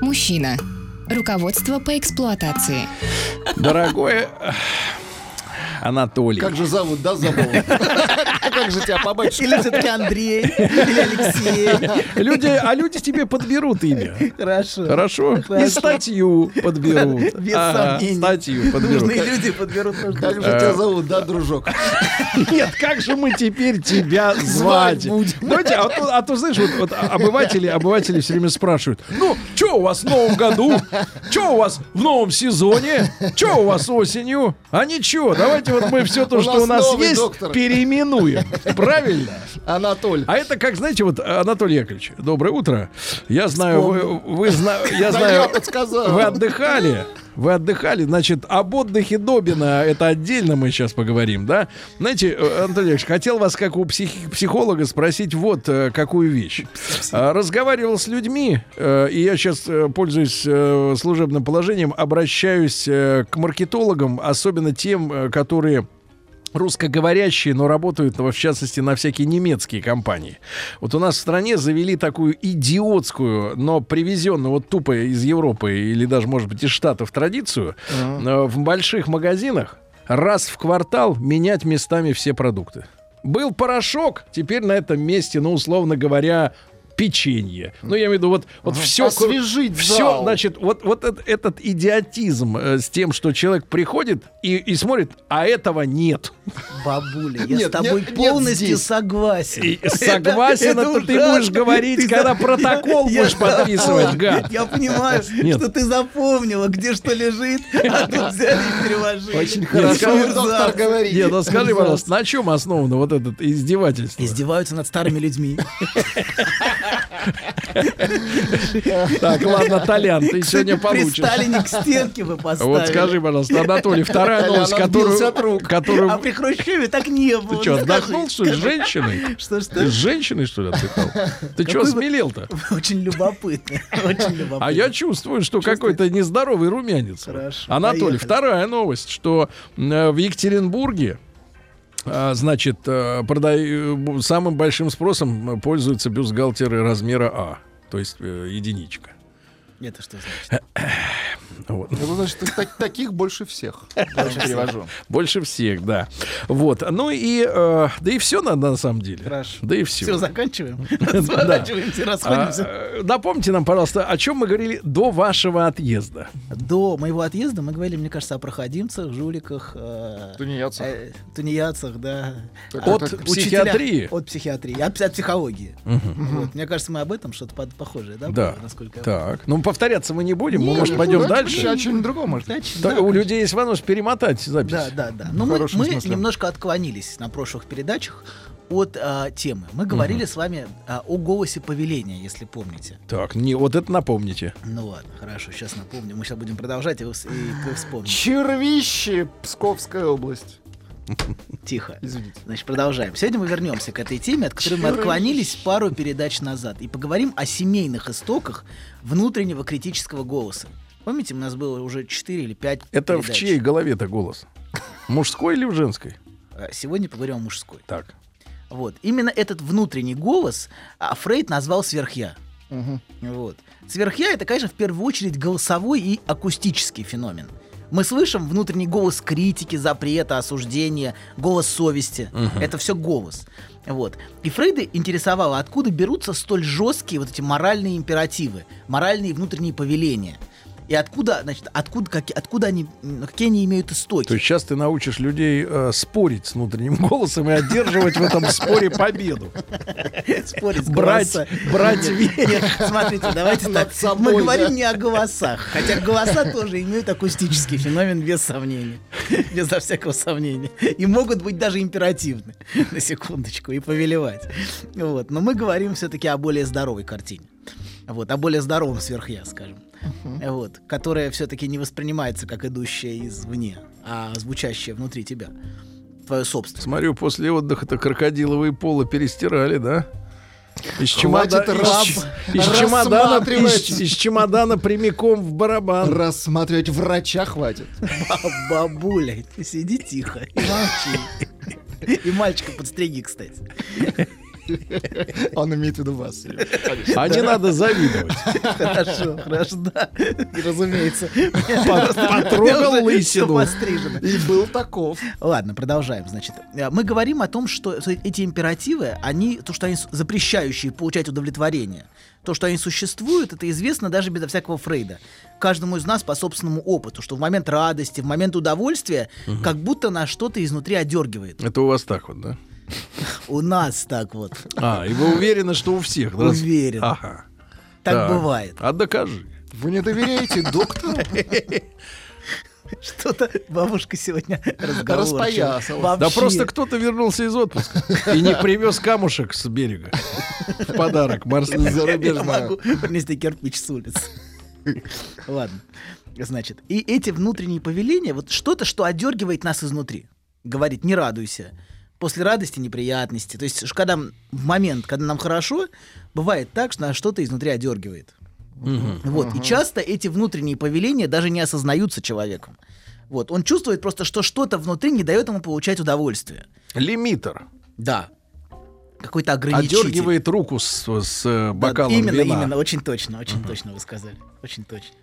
Мужчина. Руководство по эксплуатации. Дорогой Анатолий. Как же зовут, да, забыл? Как же тебя по батюшке? Или все-таки Андрей, или Алексей. Люди, а люди тебе подберут имя. Хорошо. Хорошо? И статью подберут. Без Ага, сомнений. Статью подберут. Нужные люди подберут. Как же тебя зовут, да, дружок? Нет, как же мы теперь тебя звать? Знаете, а то, а то, знаешь, вот, вот обыватели, обыватели все время спрашивают, ну, что у вас в новом году? Что у вас в новом сезоне? Что у вас осенью? А ничего, давайте вот мы все то, У что у нас есть, доктор. переименуем. Правильно? Анатоль. А это как, знаете, вот, Анатолий Яковлевич, доброе утро. Я знаю, вы, вы зна- я Да знаю, я подсказал. вы отдыхали. Вы отдыхали, значит, об отдыхе Добина это отдельно мы сейчас поговорим, да? Знаете, э, Анатолий Яковлевич, хотел вас как у псих- психолога спросить вот э, какую вещь. А, Разговаривал с людьми, э, и я сейчас, пользуясь служебным положением, обращаюсь к маркетологам, особенно тем, которые русскоговорящие, но работают, в частности, на всякие немецкие компании. Вот у нас в стране завели такую идиотскую, но привезенную вот тупо из Европы или даже, может быть, из Штатов традицию э, в больших магазинах раз в квартал менять местами все продукты. Был порошок, теперь на этом месте, ну, условно говоря, печенье. Ну, я имею в виду, вот, вот все... Освежить Все, зал. значит, вот, вот этот, этот идиотизм э, с тем, что человек приходит и, и смотрит, а этого нет. Бабуля, я Нет, с тобой нет, нет полностью здесь. согласен. И согласен, это ты ужасно. будешь говорить, Ты когда за- протокол Я будешь подписывать, запомнил. гад. Я понимаю, Нет. что ты запомнила, где что лежит, а тут взяли и переложили. Очень Нет, хорошо, скажи, доктор говорит. Нет, ну скажи, пожалуйста, на чем основано вот это издевательство? Издеваются над старыми людьми. Так, ладно, Толян, ты сегодня При получишь. Сталине к стенке вы поставили. Вот скажи, пожалуйста, Анатолий, вторая новость, которую... которую... А при Хрущеве так не было. Ты что, Ну, отдохнул, скажи, что ли, с женщиной? Что, что? С женщиной, что ли, отдыхал? Ты что, смелел-то? Очень любопытно. Очень любопытно. А я чувствую, что какой-то нездоровый румянец. Хорошо, Анатолий, вторая новость, что э, в Екатеринбурге Значит, э, продай- самым большим спросом пользуются бюстгальтеры размера А, то есть э, единичка. Это что значит? Вот. Это значит, так- таких больше всех. Даже перевожу. Больше всех, да. Вот. Ну и э, да и все на, на самом деле. Хорошо. Да и все. Все, заканчиваем. Сворачиваемся, расходимся. А, э, напомните нам, пожалуйста, о чем мы говорили до вашего отъезда. До моего отъезда мы говорили, мне кажется, о проходимцах, жуликах, э, Тунеядцах. э, тунеядцах, да. От психиатрии. От психиатрии, от, от психологии. Мне кажется, мы об этом что-то похожее, да? Да. Так. Ну, повторяться мы не будем. мы, может, ну, пойдем давайте дальше. О чем-нибудь другом, может. У людей есть возможность перемотать запись. Да, да, да. Но мы, мы немножко отклонились на прошлых передачах от а, темы. Мы говорили с вами а, о голосе повеления, если помните. Так, не, вот это напомните. Ну ладно, хорошо, сейчас напомню. Мы сейчас будем продолжать, и и вы вспомните. Червище, Псковская область. Тихо. Извините. Значит, продолжаем. Сегодня мы вернемся к этой теме, от которой мы Червище. отклонились пару передач назад, и поговорим о семейных истоках внутреннего критического голоса. Помните, у нас было уже 4 или 5 Это в чьей голове-то голос? Мужской или в женской? Сегодня поговорим о мужской. Так. Вот. Именно этот внутренний голос а, Фрейд назвал сверхя. Вот. Сверхя это, конечно, в первую очередь голосовой и акустический феномен. Мы слышим внутренний голос критики, запрета, осуждения, голос совести. Мгм. Это все голос. Вот. И Фрейда интересовало, откуда берутся столь жесткие вот эти моральные императивы, моральные внутренние повеления. И откуда, значит, откуда, как, откуда они, какие они имеют истоки. То есть сейчас ты научишь людей э, спорить с внутренним голосом и одерживать в этом споре победу. Спорить с Брать, брать верх. смотрите, давайте так. Мы говорим не о голосах, хотя голоса тоже имеют акустический феномен без сомнения, безо всякого сомнения, и могут быть даже императивны на секундочку и повелевать. Вот, но мы говорим все-таки о более здоровой картине, вот, о более здоровом сверхя, скажем, вот, которая все-таки не воспринимается как идущая извне, а звучащая внутри тебя, твое собственное. Смотрю, после отдыха-то крокодиловые полы перестирали, да? Из, чемода- из- из чемодана, из, из чемодана прямиком в барабан. Рассматривать врача хватит. Ба- Бабуля, ты сиди тихо и молчи. И мальчика подстриги, кстати. Он имеет в виду вас. А не надо завидовать. Хорошо, хорошо, да. И разумеется. По- потрогал лысину. И был таков. Ладно, продолжаем. Значит, э, мы говорим о том, что эти императивы, они, то, что они запрещающие получать удовлетворение, то, что они существуют, это известно даже безо всякого Фрейда. Каждому из нас по собственному опыту, что в момент радости, в момент удовольствия, Мгм. как будто нас что-то изнутри одергивает. Это у вас так вот, да? У нас так вот. А, и вы уверены, что у всех? да? Уверен. Ага. Так бывает. А докажи. Вы не доверяете доктору? Что-то бабушка сегодня разговорчива. Распоясалась. Да просто кто-то вернулся из отпуска и не привез камушек с берега. В подарок морским. Я могу принести кирпич с улицы. Ладно. Значит, и эти внутренние повеления, вот что-то, что одергивает нас изнутри. Говорит, не радуйся. После радости неприятности. То есть, когда в момент, когда нам хорошо, бывает так, что нас что-то изнутри одергивает. Вот. И часто эти внутренние повеления даже не осознаются человеком. Вот. Он чувствует просто, что что-то внутри не дает ему получать удовольствие. Лимитер. Да. Какой-то ограничитель. Одергивает руку с, с, э, Да, бокалом именно, вина. именно, очень точно, очень точно вы сказали. Очень точно.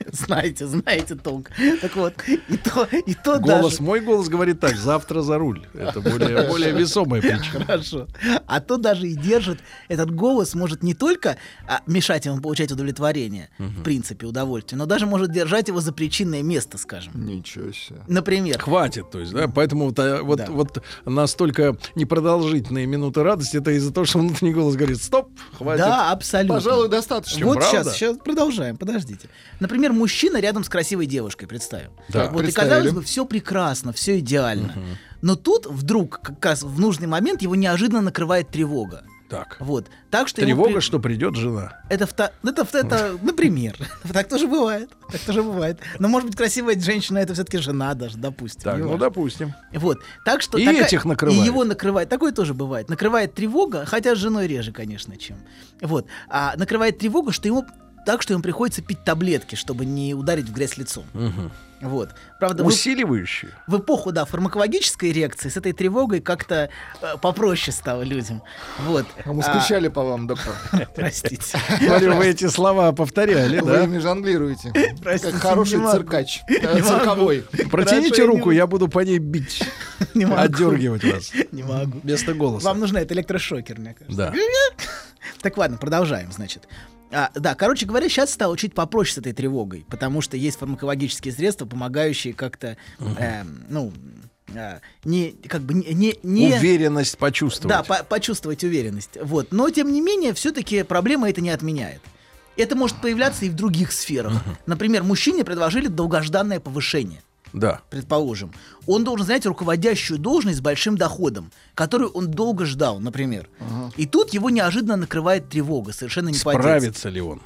Знаете, знаете толк. Так вот, и то, и то Голос, даже... мой голос говорит так, завтра за руль. Это более, более весомая причина. Хорошо. А то даже и держит, этот голос может не только а, мешать ему получать удовлетворение, в принципе, удовольствие, но даже может держать его за причинное место, скажем. Ничего себе. Например. Хватит, то есть, да, поэтому вот, а, вот, Да. вот настолько непродолжительные минуты радости, это из-за того, что внутренний голос говорит, стоп, хватит. Да, абсолютно. Пожалуй, достаточно. Вот правда? сейчас, сейчас продолжаем, подождите. Например, мужчина рядом с красивой девушкой, представим. Да. Вот и казалось бы, все прекрасно, все идеально. Но тут вдруг, как раз в нужный момент, его неожиданно накрывает тревога. Так. Вот. Так что Тревога, при- что придет жена. Это, вто- это, это, например. Так тоже бывает. Так тоже бывает. Но, может быть, красивая женщина это все-таки жена даже, допустим. Так, ну допустим. Вот. Так что И такая- этих накрывает. И его накрывает. Такое тоже бывает. Накрывает тревога, хотя с женой реже, конечно, чем. Вот. А накрывает тревога, что ему так, что ему приходится пить таблетки, чтобы не ударить в грязь лицом. Мгм. Вот. Правда, в, Усиливающие. в эпоху, да, фармакологической реакции с этой тревогой как-то э, попроще стало людям. Вот. А мы А, скучали по вам, доктор. Простите. Смотрю, вы эти слова повторяли, Вы да? ими жонглируете. Простите, Как хороший циркач. Цирковой. Протяните руку, я буду по ней бить. Не могу. Отдергивать вас. Не могу. Вместо голоса. Вам нужен этот электрошокер, мне кажется. Да. Так ладно, продолжаем, значит. А, да, короче говоря, сейчас стало чуть попроще с этой тревогой, потому что есть фармакологические средства, помогающие как-то, эм, ну, а, не, как бы не, не, не- Уверенность почувствовать. да, по- почувствовать уверенность. Вот, но тем не менее, все-таки проблема это не отменяет. Это может появляться и в других сферах. Например, мужчине предложили долгожданное повышение Да. предположим, он должен занять руководящую должность с большим доходом, которую он долго ждал, например. И тут его неожиданно накрывает тревога, совершенно не. Справится ли он?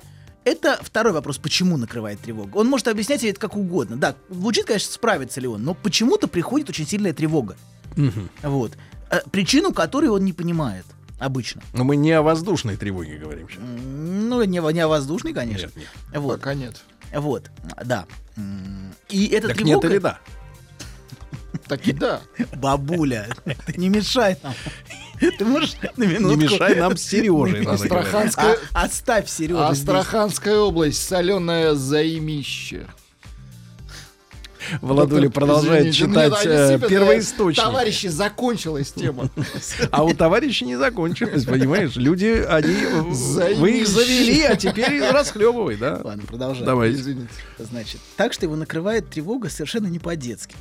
Это второй вопрос, почему накрывает тревога. Он может объяснять это как угодно. Да, звучит, конечно, справится ли он, но почему-то приходит очень сильная тревога. Мгм. Вот. Э, Причину которой он не понимает обычно. Но мы не о воздушной тревоге говорим сейчас. Ну, не, не о воздушной, конечно. Нет, Вот. Пока нет. Вот, да. И эта Так тревога... нет или да? Так и да. Бабуля, ты не мешай нам. Ты можешь на минутку... Не мешай нам с Сережей. Астраханская- А- Оставь Сережу Астраханская область, соленое заимище. Доктор, продолжает извините, читать э, первоисточник. Товарищи, закончилась тема. А у товарищей не закончилось, понимаешь? Люди, они... Вы их завели, а теперь расхлебывай, да? Ладно, продолжаем. Давайте. Извините. Значит, так что его накрывает тревога совершенно не по-детски.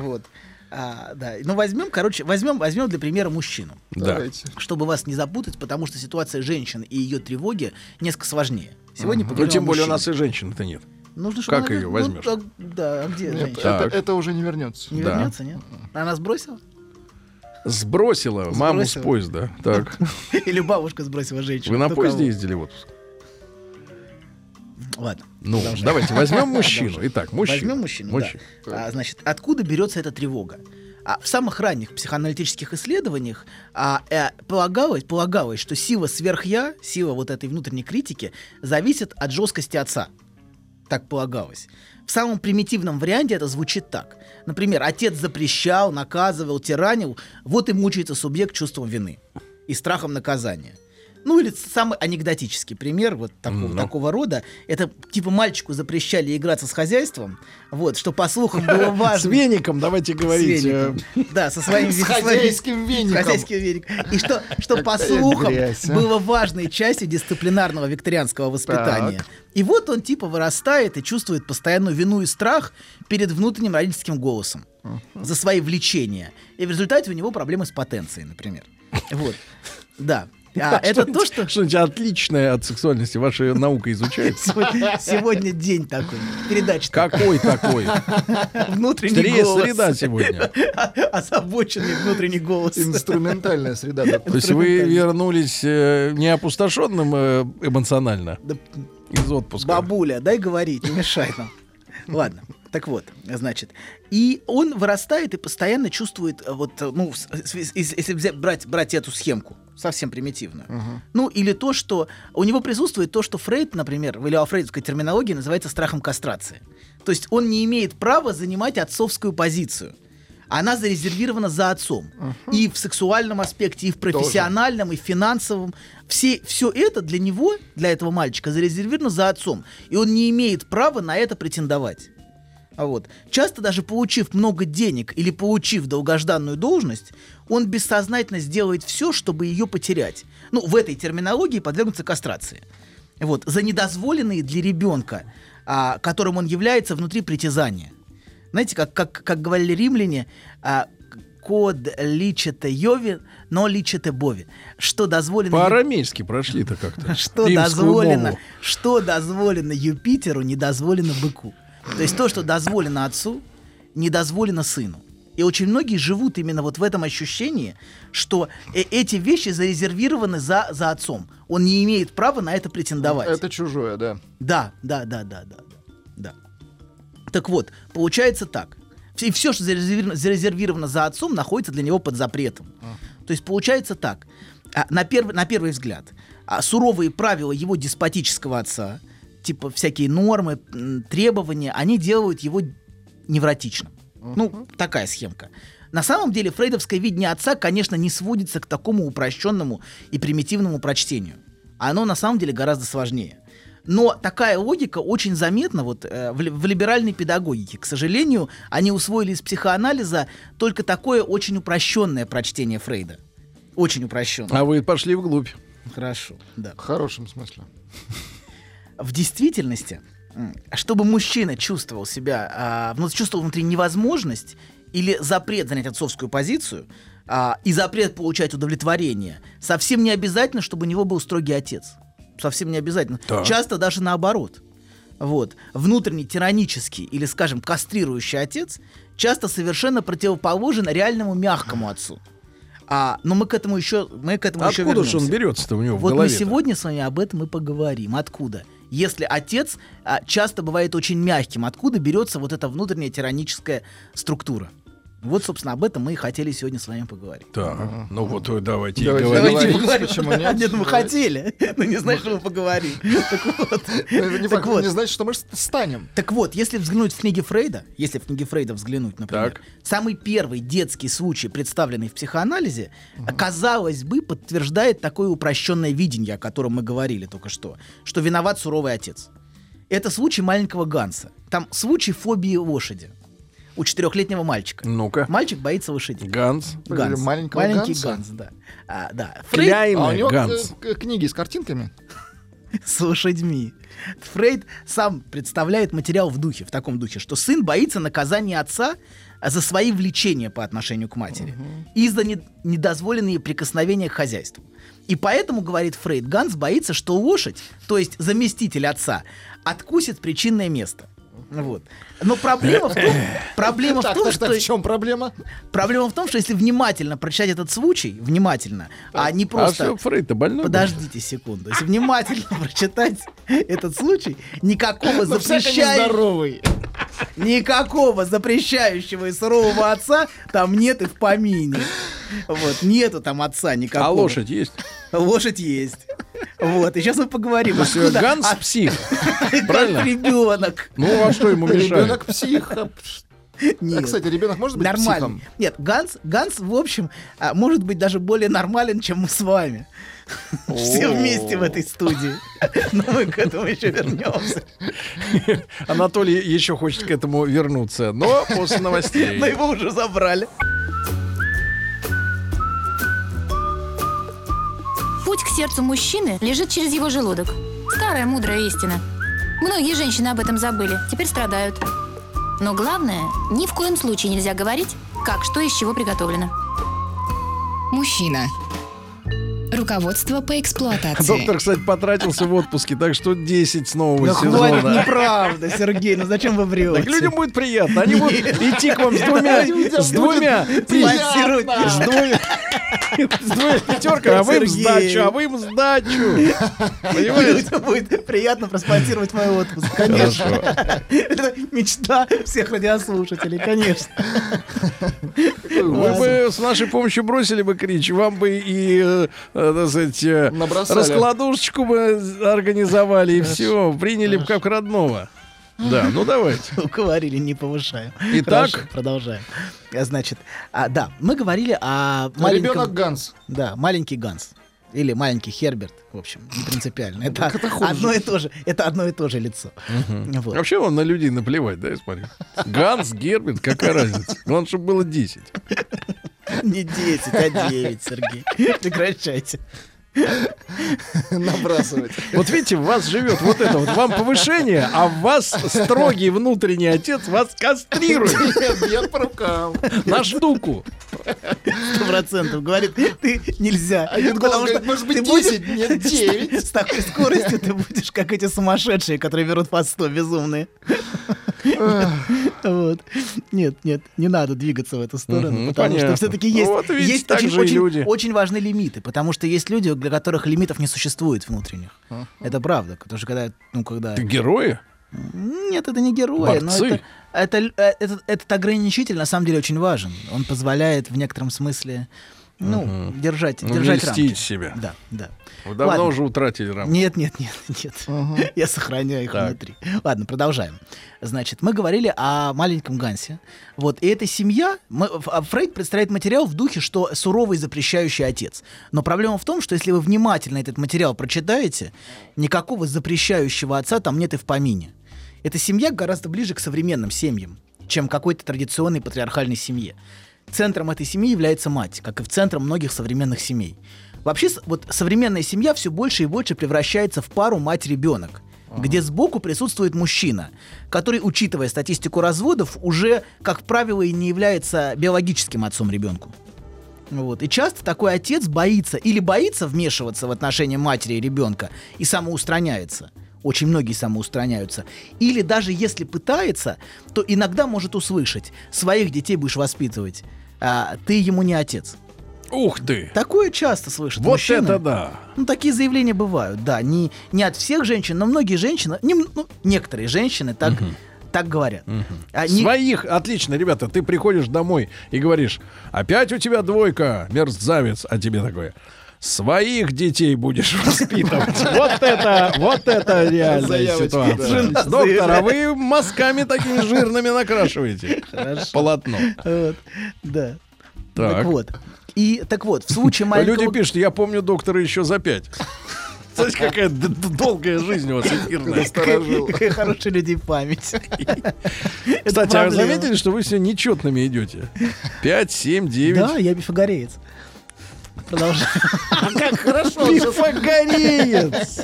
Вот. А, да. Ну, возьмем, короче, возьмем, возьмем для примера мужчину. Да. Давайте. Чтобы вас не запутать, потому что ситуация женщины и ее тревоги несколько сложнее. Сегодня Ну, поговорим тем более у мужчине. нас и женщин-то нет. Нужно, чтобы Как она- ее ну, возьмешь? так, да, а где Нет, женщина? это, это уже не вернется. Не да. вернется, нет? Она сбросила? Сбросила маму с Сбросила. поезда. Так. Или бабушка сбросила женщину? Вы на поезде ездили в отпуск? Ладно. Ну, продолжаем. давайте возьмем мужчину. Итак, мужчина. Возьмем мужчину, Мужчина. да. А, значит, откуда берется эта тревога? а, в самых ранних психоаналитических исследованиях а, э, полагалось, полагалось, что сила сверхя, сила вот этой внутренней критики зависит от жесткости отца. Так полагалось. В самом примитивном варианте это звучит так. Например, отец запрещал, наказывал, тиранил, вот и мучается субъект чувством вины и страхом наказания. Ну или самый анекдотический пример вот такого, Ну. такого рода. Это типа мальчику запрещали играться с хозяйством, вот, что по слухам было важно. С веником, давайте говорить. С веником. э, Да, со своим С хозяйским веником. хозяйским веником. И что, что по слухам а. было важной частью дисциплинарного викторианского воспитания. Так. И вот он типа вырастает и чувствует постоянную вину и страх перед внутренним родительским голосом за свои влечения. И в результате у него проблемы с потенцией, например. Вот. Да. А это то, что... Что-нибудь отличное от сексуальности ваша наука изучает. Сегодня, день такой. Передача. Какой такой? Внутренний голос. среда сегодня. Озабоченный внутренний голос. Инструментальная среда. да. То есть вы вернулись э, не опустошенным э, эмоционально Да, из отпуска. Бабуля, дай говорить, не мешай нам. Ладно, так вот, значит, и он вырастает и постоянно чувствует, э, вот, э, ну, с- если взять, брать, брать эту схемку, совсем примитивную, ну, или то, что у него присутствует то, что Фрейд, например, в илиофрейдовской терминологии называется страхом кастрации. То есть он не имеет права занимать отцовскую позицию. Она зарезервирована за отцом. И в сексуальном аспекте, и в профессиональном, и в финансовом. Все, все это для него, для этого мальчика, зарезервировано за отцом. И он не имеет права на это претендовать. А вот. Часто даже получив много денег или получив долгожданную должность, он бессознательно сделает все, чтобы ее потерять. Ну, в этой терминологии подвергнуться кастрации. Вот. За недозволенные для ребенка, а, которым он является внутри притязания. Знаете, как, как, как говорили римляне, а, код личете йови, но личете бови. Что дозволено... По-арамейски прошли-то как-то. Что дозволено, что дозволено Юпитеру, не дозволено быку. То есть то, что дозволено отцу, не дозволено сыну. И очень многие живут именно вот в этом ощущении, что э- эти вещи зарезервированы за, за отцом. Он не имеет права на это претендовать. Это чужое, да, да, да, да, да. да. Так вот, получается так. И все, что зарезервировано, за отцом, находится для него под запретом. То есть получается так. А, На, перв- на первый взгляд, а, суровые правила его деспотического отца, типа всякие нормы, требования, они делают его невротичным. Ну, такая схемка. На самом деле фрейдовское видение отца, конечно, не сводится к такому упрощенному и примитивному прочтению. Оно на самом деле гораздо сложнее. Но такая логика очень заметна вот, э, в, в либеральной педагогике. К сожалению, они усвоили из психоанализа только такое очень упрощенное прочтение Фрейда. Очень упрощенное. А вы пошли вглубь. Хорошо, да. В хорошем смысле. В действительности, чтобы мужчина чувствовал себя, вну- чувствовал внутри невозможность или запрет занять отцовскую позицию а, и запрет получать удовлетворение, совсем не обязательно, чтобы у него был строгий отец. Совсем не обязательно. Так. Часто даже наоборот. Вот. Внутренний тиранический или, скажем, кастрирующий отец часто совершенно противоположен реальному мягкому отцу. А, но мы к этому еще, мы к этому еще Откуда же он вернемся. берется-то у него в Вот мы голове? сегодня с вами об этом и поговорим. Откуда? Если отец а, часто бывает очень мягким, откуда берется вот эта внутренняя тираническая структура? Вот, собственно, об этом мы и хотели сегодня с вами поговорить. Так, ну вот э, давайте, Давайте говорить. поговорим. почему нет? Нет, мы хотели. Ну, не значит, что мы поговорим. Так вот. Это не, Так вот. не значит, что мы ст- станем. Так вот, если взглянуть в книги Фрейда, если в книги Фрейда взглянуть, например, самый первый детский случай, представленный в психоанализе, казалось бы, подтверждает такое упрощенное видение, о котором мы говорили только что, что виноват суровый отец. Это случай маленького Ганса. Там случай фобии лошади у четырехлетнего мальчика. Ну-ка. Мальчик боится лошадей. Ганс. Ганс. Маленького Маленький Ганса? Ганс, да. А, да. А kleiner у него Hans. э, книги с картинками. с лошадьми. Фрейд сам представляет материал в духе, в таком духе, что сын боится наказания отца а, за свои влечения по отношению к матери и за не- недозволенные прикосновения к хозяйству. И поэтому, говорит Фрейд, Ганс боится, что лошадь, то есть заместитель отца, откусит причинное место. Вот. Но проблема в том, проблема в том, так, что так, в чем проблема? проблема в том, что если внимательно прочитать этот случай, внимательно, а не А просто что, Фрейд-то больной? был? Подождите секунду. Если внимательно прочитать этот случай, никакого Ну, запрещающего. Никакого запрещающего и сурового отца там нет и в помине. Вот, нету там отца никакого. А лошадь есть? Лошадь есть. Вот, и сейчас мы поговорим. То есть откуда Ганс псих. Правильно? ребенок. Ну, а что ему мешает? Ребенок псих. Нет. А, кстати, ребенок может быть Нормально. психом? Нет, Ганс, Ганс, в общем, а, может быть даже более нормален, чем мы с вами. Все вместе в этой студии. Но мы к этому еще вернемся. Анатолий еще хочет к этому вернуться, но после новостей. Но его уже забрали. Путь к сердцу мужчины лежит через его желудок. Старая мудрая истина. Многие женщины об этом забыли, теперь страдают. Но главное, ни в коем случае нельзя говорить, как что из чего приготовлено. Мужчина. Руководство по эксплуатации. Доктор, кстати, потратился в отпуске, так что 10 с нового Ну хватит, сезона. неправда, Сергей, ну зачем вы врете? Так людям будет приятно. Они будут идти к вам с двумя, с двумя, с двумя, пятерками, а вы им сдачу, а вы им сдачу. Понимаете? Будет приятно проспонсировать мой отпуск, конечно. Это мечта всех радиослушателей, конечно. Вы бы с нашей помощью бросили бы крич, вам бы и, э, э, так сказать, э, раскладушечку бы организовали, и все, приняли бы как родного. Да, ну давайте. Говорили, не повышаем. Итак? Хорошо, продолжаем. А, Значит, а, да, мы говорили о маленьком... Ребенок Ганс. Да, маленький Ганс. Или маленький Херберт, в общем, не принципиально. Это, Так это хуже. одно и то же, это одно и то же лицо. Вот. Вообще он на людей наплевать, да, я смотрю. Ганс, Герберт, какая разница? Главное, чтобы было 10. Не 10, а 9, Сергей. Прекращайте. Набрасывать. Вот видите, в вас живет вот это вот. Вам повышение, а в вас строгий внутренний отец вас кастрирует Бьет по рукам. на штуку. Сто процентов. Говорит, ты нельзя. Один голос говорит, может быть, ты будешь- 10, нет, 9. С такой скоростью ты будешь, как эти сумасшедшие, которые берут по 100, безумные. Вот. Нет, нет, не надо двигаться в эту сторону, потому понятно. что все-таки есть, есть очень, очень важные лимиты, потому что есть люди, для которых лимитов не существует внутренних. Это правда, потому что когда, ну, когда... Ты герои? Нет, это не герои, но Борцы. это, это, э, этот, этот ограничитель на самом деле очень важен. Он позволяет в некотором смысле, ну, держать, Ну, держать льстить рамки. себя. Да, да. Вы давно Ладно. уже утратили рамки. Нет, нет, нет, нет. Я сохраняю их Так. внутри. Ладно, продолжаем. Значит, мы говорили о маленьком Гансе. Вот, и эта семья... мы- а Фрейд представляет материал в духе, что суровый запрещающий отец. Но проблема в том, что если вы внимательно этот материал прочитаете, никакого запрещающего отца там нет и в помине. Эта семья гораздо ближе к современным семьям, чем какой-то традиционной патриархальной семье. Центром этой семьи является мать, как и в центром многих современных семей. Вообще, вот современная семья все больше и больше превращается в пару мать-ребенок, где сбоку присутствует мужчина, который, учитывая статистику разводов, уже, как правило, и не является биологическим отцом ребенку. Вот. И часто такой отец боится или боится вмешиваться в отношения матери и ребенка и самоустраняется. Очень многие самоустраняются. Или даже если пытается, то иногда может услышать, своих детей будешь воспитывать, а ты ему не отец. Ух ты! Такое часто слышат Вот мужчины. это да! Ну, такие заявления бывают, да. Не, не от всех женщин, но многие женщины, не, ну, некоторые женщины так, так говорят. Они- Своих, отлично, ребята, ты приходишь домой и говоришь, опять у тебя двойка, мерзавец, а тебе такое. Своих детей будешь воспитывать. Вот это, вот это реальная ситуация. Доктор, а вы мазками такими жирными накрашиваете Хорошо. полотно. Да. Так. Вот. И так вот, в случае маленького... Люди пишут, я помню доктора еще за пять. Знаете, какая долгая жизнь у вас эфирная. Какая хорошая людей память. Кстати, а вы заметили, что вы все нечетными идете? Пять, семь, девять. Да, я пифагореец. Продолжаем. Как хорошо. Пифагореец!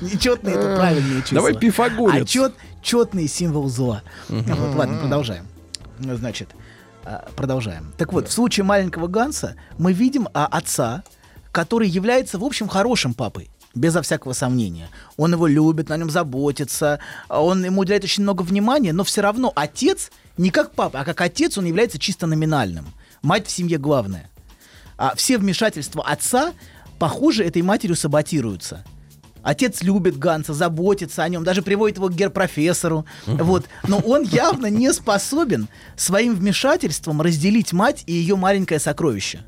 Нечетные это правильные числа. Давай пифагорец. А чет, четный символ зла. Вот, ладно, продолжаем. Значит, а, продолжаем. Так вот, в случае маленького Ганса мы видим а, отца, который является, в общем, хорошим папой. Безо всякого сомнения. Он его любит, на нем заботится, а он ему уделяет очень много внимания, но все равно отец, не как папа, а как отец, он является чисто номинальным. Мать в семье главная. А все вмешательства отца, похоже, этой матерью саботируются. Отец любит Ганса, заботится о нем, даже приводит его к герпрофессору. Вот. Но он явно не способен своим вмешательством разделить мать и ее маленькое сокровище.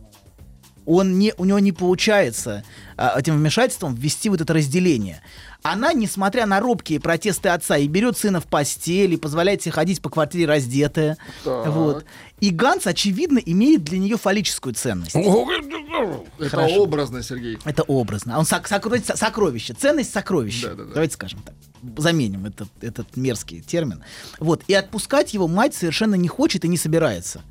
Он не, у него не получается а, этим вмешательством ввести вот это разделение. Она, несмотря на робкие протесты отца, и берет сына в постель, и позволяет себе ходить по квартире раздетая. Так. Вот. И Ганс, очевидно, имеет для нее фаллическую ценность. Это Хорошо. образно, Сергей. Это образно. А Он сок- сокровище, сокровище. Ценность сокровища. Давайте скажем так. Заменим этот, этот мерзкий термин. Вот. И отпускать его мать совершенно не хочет и не собирается.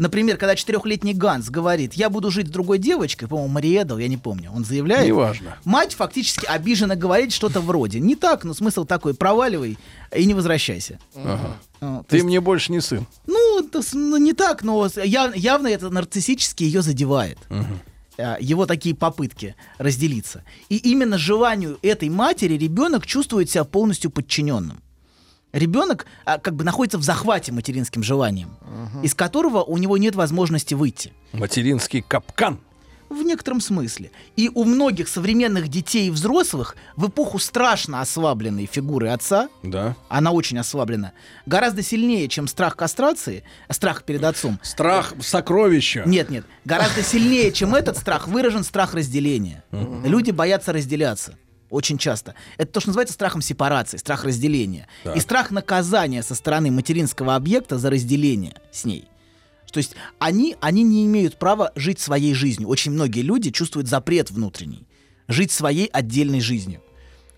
Например, когда четырехлетний Ганс говорит, я буду жить с другой девочкой, по-моему, Мариэдл, я не помню, он заявляет. Неважно. Мать фактически обиженно говорит что-то вроде. Не так, но смысл такой, проваливай и не возвращайся. Ага. То Ты есть- мне больше не сын. ну, это ну, не так, но яв- явно это нарциссически ее задевает. А, Его такие попытки разделиться. И именно желанию этой матери ребенок чувствует себя полностью подчиненным. Ребенок а, как бы находится в захвате материнским желанием, из которого у него нет возможности выйти. Материнский капкан. В некотором смысле. И у многих современных детей и взрослых в эпоху страшно ослабленной фигуры отца, Да. она очень ослаблена, гораздо сильнее, чем страх кастрации, страх перед отцом. Страх сокровища. Нет, нет. Гораздо сильнее, чем этот страх, выражен страх разделения. Люди боятся разделяться. Очень часто. Это то, что называется страхом сепарации, страх разделения. Так. И страх наказания со стороны материнского объекта за разделение с ней. То есть они, они не имеют права жить своей жизнью. Очень многие люди чувствуют запрет внутренний. Жить своей отдельной жизнью.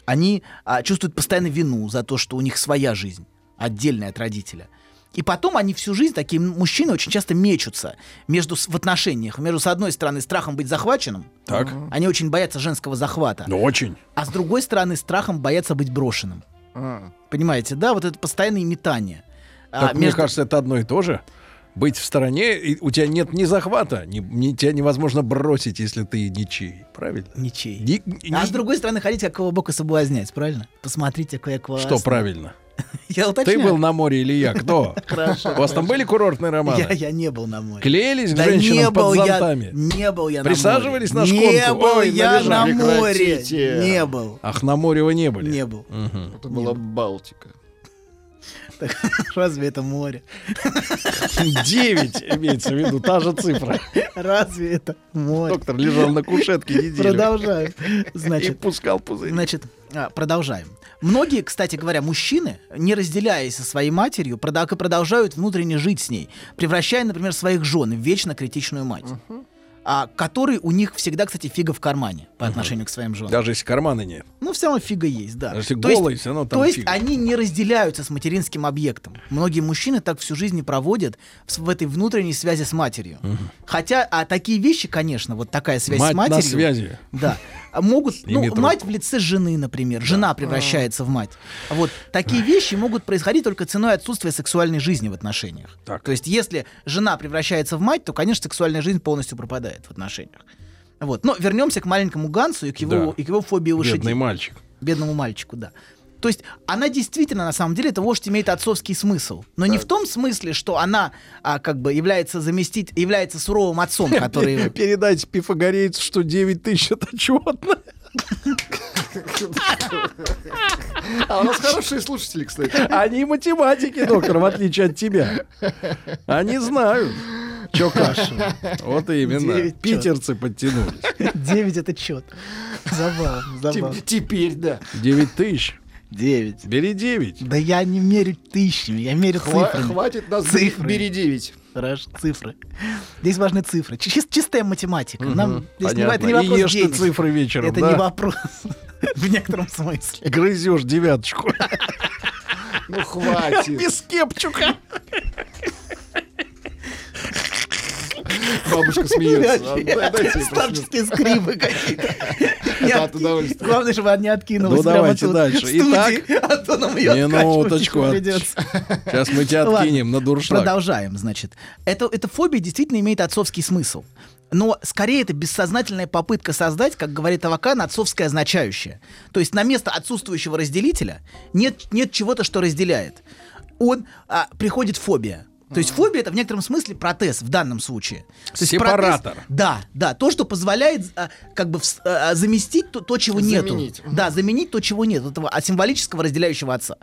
Они а, чувствуют постоянно вину за то, что у них своя жизнь, отдельная от родителя. И потом они всю жизнь, такие мужчины, очень часто мечутся между, в отношениях. Между, с одной стороны, страхом быть захваченным. Так. Они очень боятся женского захвата. Ну, очень. А с другой стороны, страхом боятся быть брошенным. Понимаете, да? Вот это постоянное метание. А, Так, мне между- кажется, это одно и то же. Быть в стороне, и у тебя нет ни захвата, ни, ни- тебя невозможно бросить, если ты ничей. Правильно? Ничей. Ни- А ни- с другой стороны, ходить как бока соблазнять, правильно? Посмотрите, какой я классный. Что правильно? Я Ты был на море или я? Кто? Хорошо. У вас там были курортные романы? Я, я не был на море. Клеились к Да женщинам не под был я- зонтами? не был я на Присаживались море. на Не шконку? был Ой, я на належали. море. Прекратите. Не был. Ах, на море вы не были? Не был. Мгм. Это была Балтика. Так, разве это море? Девять имеется в виду, та же цифра. Разве это море? Доктор лежал на кушетке неделю. Продолжаем. И Значит, пускал пузырь. Значит, а, продолжаем. Многие, кстати говоря, мужчины, не разделяясь со своей матерью, продолжают внутренне жить с ней, превращая, например, своих жен в вечно критичную мать. А, который у них всегда, кстати, фига в кармане по отношению к своим женам. Даже если кармана нет. Ну, все равно фига есть, да. Даже если То есть- голый, всё равно там То есть фига. они не разделяются с материнским объектом. Многие мужчины так всю жизнь и проводят в, в этой внутренней связи с матерью. Хотя, а такие вещи, конечно, вот такая связь Мать с на матерью... связи. Да. А Могут, ну, трубку. мать в лице жены, например, жена превращается в мать. Вот такие вещи могут происходить только ценой отсутствия сексуальной жизни в отношениях. Так. То есть, если жена превращается в мать, то, конечно, сексуальная жизнь полностью пропадает в отношениях. Вот. Но вернемся к маленькому Гансу и к его, Да. и к его фобии лошадей. Бедный мальчик. Бедному мальчику, да. То есть она действительно, на самом деле, эта вождь имеет отцовский смысл. Но не в том смысле, что она а, как бы является заместить, является суровым отцом, который... Передайте пифагорейцу, что 9 тысяч это четно. А у нас хорошие слушатели, кстати. Они математики, доктор, в отличие от тебя. Они знают. Чё каша? Вот именно. Девять чёт. Питерцы подтянулись. Девять это чет. Забавно, забавно. Теп- Теперь, да. 9 тысяч. Девять. Бери 9. Да я не мерю тысячами, я мерю Хва- цифрами. Хватит нас Цифры. бери 9. Хорошо, цифры. Здесь важны цифры. Чис- чистая математика. Нам здесь не, это не И вопрос ешь ты денег. цифры вечером, Это да? не вопрос. В некотором смысле. Грызешь девяточку. Ну хватит. Без кепчука. Бабушка смеется. А, ей Старческие скрипы какие-то. Главное, чтобы она не откинулась Ну, давайте дальше. Итак, а то нам ее Минуточку. Сейчас мы тебя откинем на дуршлаг. Продолжаем, значит. Эта фобия действительно имеет отцовский смысл. Но скорее это бессознательная попытка создать, как говорит Авакан, отцовское означающее. То есть на место отсутствующего разделителя нет, нет чего-то, что разделяет. Он а, приходит фобия. То есть фобия это в некотором смысле протез в данном случае. То Сепаратор. протез- да, да, то, что позволяет а, как бы вс- а, заместить то, то, чего Заменить. нету. Да, заменить то, чего нет, этого а, символического разделяющего отца.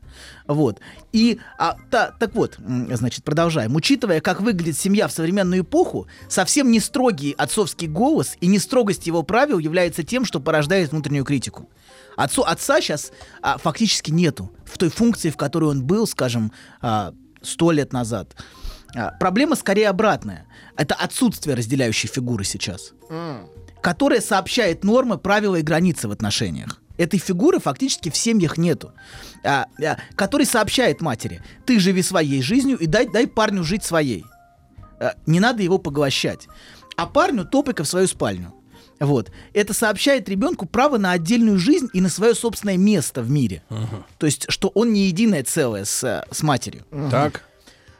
Вот. И а, та- так вот, значит, продолжаем. Учитывая, как выглядит семья в современную эпоху, совсем не строгий отцовский голос и не строгость его правил является тем, что порождает внутреннюю критику. Отцу, отца сейчас фактически нету в той функции, в которой он был, скажем, а, сто лет назад. А, проблема скорее обратная. Это отсутствие разделяющей фигуры сейчас которая сообщает нормы, правила и границы в отношениях. Этой фигуры фактически в семьях нету. А, а, который сообщает матери, ты живи своей жизнью и дай, дай парню жить своей. А, не надо его поглощать. А парню топика в свою спальню. Вот. Это сообщает ребенку право на отдельную жизнь и на свое собственное место в мире. То есть, что он не единое целое с, э, с матерью. Так.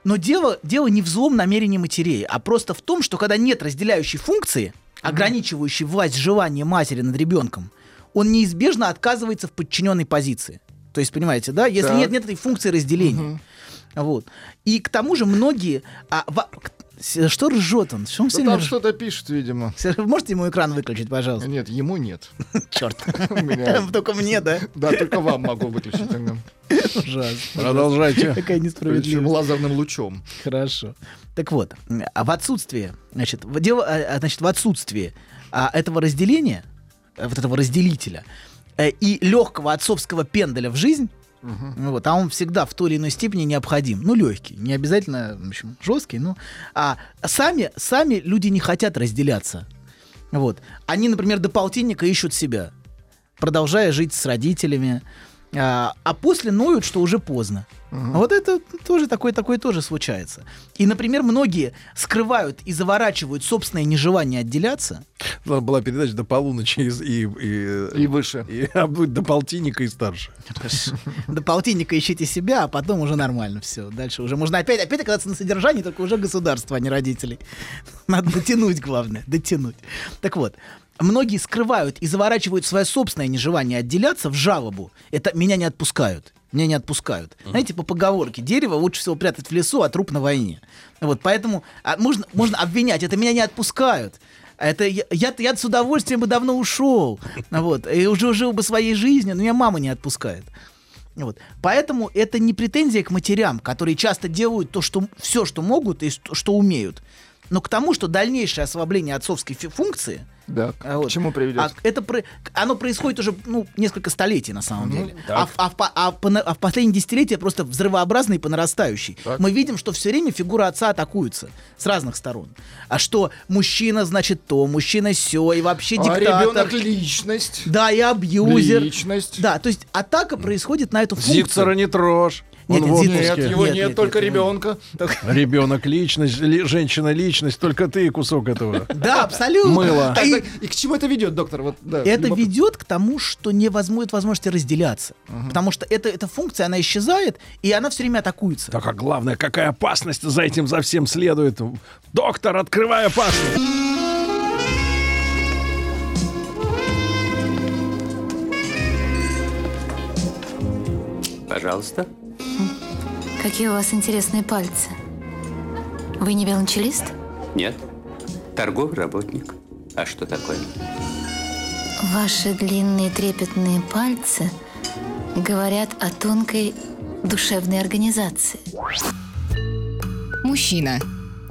Но дело, дело не в злом намерении матерей, а просто в том, что когда нет разделяющей функции, ограничивающей власть желания матери над ребенком, он неизбежно отказывается в подчиненной позиции. То есть, понимаете, да? Если Так. нет, нет этой функции разделения. Вот. И к тому же многие... а, во- к- с- что ржет он? Что он Да там что-то пишет, видимо. Можете ему экран выключить, пожалуйста? Нет, ему нет. Черт. У меня- Только мне, да? Да, только вам могу выключить. Ужасно. Продолжайте. Какая Причем несправедливость. лазерным лучом. Хорошо. Так вот, а в отсутствие, значит, в, дело, а, а, значит, в отсутствие а, этого разделения, вот этого разделителя, э, и легкого отцовского пенделя в жизнь, ну вот, а он всегда в той или иной степени необходим. Ну, легкий, не обязательно, в общем, жесткий, но а сами, сами люди не хотят разделяться. Вот. Они, например, до полтинника ищут себя, продолжая жить с родителями, а, а после ноют, что уже поздно. Вот это тоже такое, такое тоже случается. И, например, многие скрывают и заворачивают собственное нежелание отделяться. Была- Была передача до полуночи и, и, и, И выше. и- а будет до полтинника и старше. До полтинника ищите себя, а потом уже нормально все. Дальше уже можно опять, опять оказаться на содержании, только уже государства, а не родителей. Надо дотянуть, главное, дотянуть. Так вот, многие скрывают и заворачивают свое собственное нежелание отделяться в жалобу. Это меня не отпускают. Меня не отпускают. Знаете, по поговорке, дерево лучше всего прятать в лесу, а труп на войне. Вот, поэтому а, можно, можно обвинять, это меня не отпускают. Это я, я, я с удовольствием бы давно ушел. Вот, и уже жил бы своей жизнью, но меня мама не отпускает. Вот. Поэтому это не претензия к матерям, которые часто делают то, что все, что могут и что, что умеют. Но к тому, что дальнейшее ослабление отцовской функции, Да, а вот, к чему приведет? а это про- оно происходит уже ну, несколько столетий на самом Ну, деле. так. А, в- а в а по а в последние десятилетия просто взрывообразный и по нарастающей. Мы видим, что все время фигура отца атакуется с разных сторон. А что мужчина значит то, мужчина все, и вообще А диктатор. ребенок личность. Да, и абьюзер. Личность. Да, то есть атака происходит на эту функцию. Зикцера не трожь. Нет, Он нет, Нет, его Нет, нет, нет, только нет, ребенка. Ребенок личность, ли- женщина личность, только ты и кусок этого. Да, абсолютно. Мыло. Так, И И к чему это ведет, доктор? Вот, да, это любопытно. ведет к тому, что невозможно возможности разделяться. Потому что это, эта функция, она исчезает, и она все время атакуется. Так, а главное, какая опасность за этим, за всем следует. Доктор, открывай опасность. Пожалуйста. Какие у вас интересные пальцы. Вы не велончелист? Нет. Торговый работник. А что такое? Ваши длинные трепетные пальцы говорят о тонкой душевной организации. Мужчина.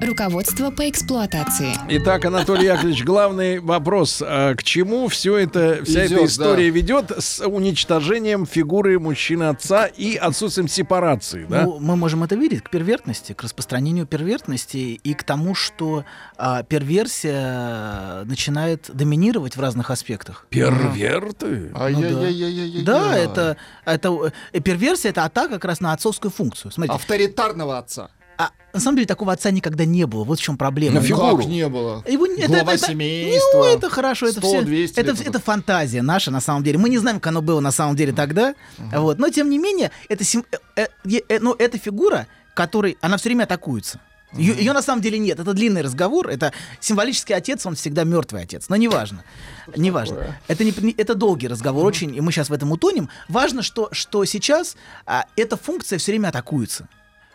Руководство по эксплуатации. Итак, Анатолий Яковлевич, главный вопрос. а к чему все это, вся эта Идет, история ведет с уничтожением фигуры мужчины-отца и отсутствием сепарации, да? Ну, мы можем это видеть к первертности, к распространению первертности и к тому, что а, перверсия начинает доминировать в разных аспектах. Перверты? Ай-яй-яй-яй-яй-яй. Да, это, это э, перверсия это атака как раз на отцовскую функцию. Смотрите, Авторитарного отца. А, на самом деле такого отца никогда не было. Вот в чем проблема. На Его- фигуру. Как не было? Его, это, Глава это- семейства. Ну, это хорошо, это 100, все. 200 это, это фантазия наша, на самом деле. Мы не знаем, как оно было на самом деле тогда. Вот. Но тем не менее, это, э, э, э, ну, эта фигура, которой она все время атакуется. Ее, на самом деле нет. Это длинный разговор. Это символический отец, он всегда мертвый отец. Но неважно. Неважно. Это, не, не- это долгий разговор очень, и мы сейчас в этом утонем. Важно, что, что сейчас а, эта функция все время атакуется.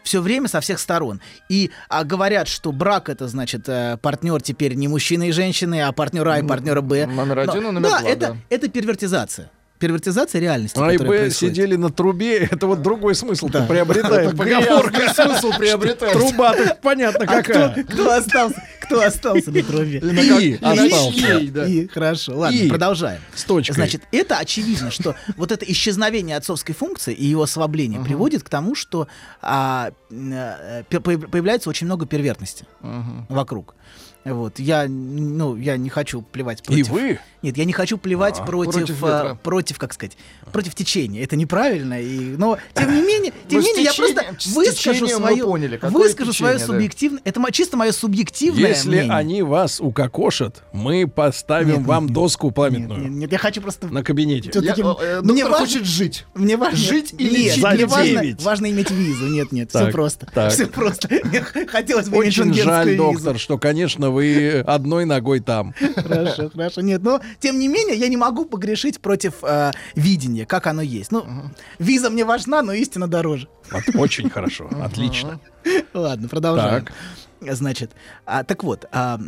Все время со всех сторон. И а, говорят, что брак это значит э, партнер теперь не мужчина и женщины, а партнер А и партнера Б. номер один Но- и номер да, два, это, да. это первертизация. Первертизация реальности. А и Б происходит. сидели на трубе, это вот другой смысл Да. приобретает. Поговорка. смысл приобретает. Труба тут понятно А какая. кто, остался? Кто остался на трубе? И И остался. И, хорошо, ладно, И. продолжаем. С точкой. Значит, это очевидно, что вот это исчезновение отцовской функции и его ослабление приводит к тому, что а, э, появляется очень много первертности вокруг. Вот, я, ну, я не хочу плевать против... вы? Нет, я не хочу плевать А, против, против а, ветра. против, как сказать, против течения. Это неправильно, и, но тем не менее, тем не менее, я просто выскажу свое, поняли, выскажу свое течение, да. субъективное, это мо- чисто мое субъективное Если мнение. они вас укокошат, мы поставим Нет, вам нет, доску Нет, пламенную нет, я хочу просто на кабинете. Я, э, мне доктор важно- хочет жить. Мне важно Жить и нет, лечить мне важно, важно иметь визу. Нет, нет, все Так, просто. так. Все просто. Мне хотелось бы Очень жаль, визу. доктор, что, конечно, вы одной ногой там. Хорошо, хорошо. Нет, но тем не менее я не могу погрешить против э, видения, как оно есть. Ну, виза мне важна, но истина дороже. Вот, Очень хорошо, отлично. Ладно, продолжаем. Так. Значит, а, так вот. А,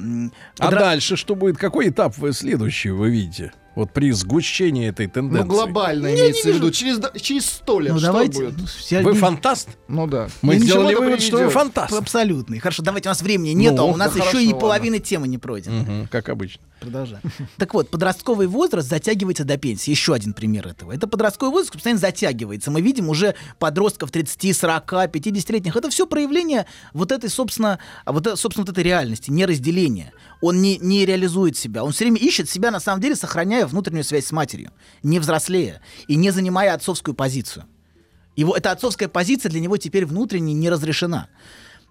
А подра- дальше что будет? Какой этап вы следующий вы видите? Вот при сгущении этой Ну, тенденции. глобально Не, имеется не в виду. вижу. Через, через сто лет Ну, что давайте. будет? ну, я Вы фантаст? Ну да. Мы И сделали вывод, что вы фантаст. Абсолютный. Хорошо, давайте, у нас времени нет, а Ну, у нас да еще хорошо, и ладно. половина темы не пройдена. Мгм, Как обычно. Продолжаем. Так вот, подростковый возраст затягивается до пенсии. Еще один пример этого. Это подростковый возраст постоянно затягивается. Мы видим уже подростков 30, 40, 50-летних. Это все проявление вот этой, собственно, а вот, собственно, вот этой реальности, неразделения. Он не, не реализует себя. Он все время ищет себя, на самом деле, сохраняя внутреннюю связь с матерью, не взрослея и не занимая отцовскую позицию. Его, эта отцовская позиция для него теперь внутренне не разрешена.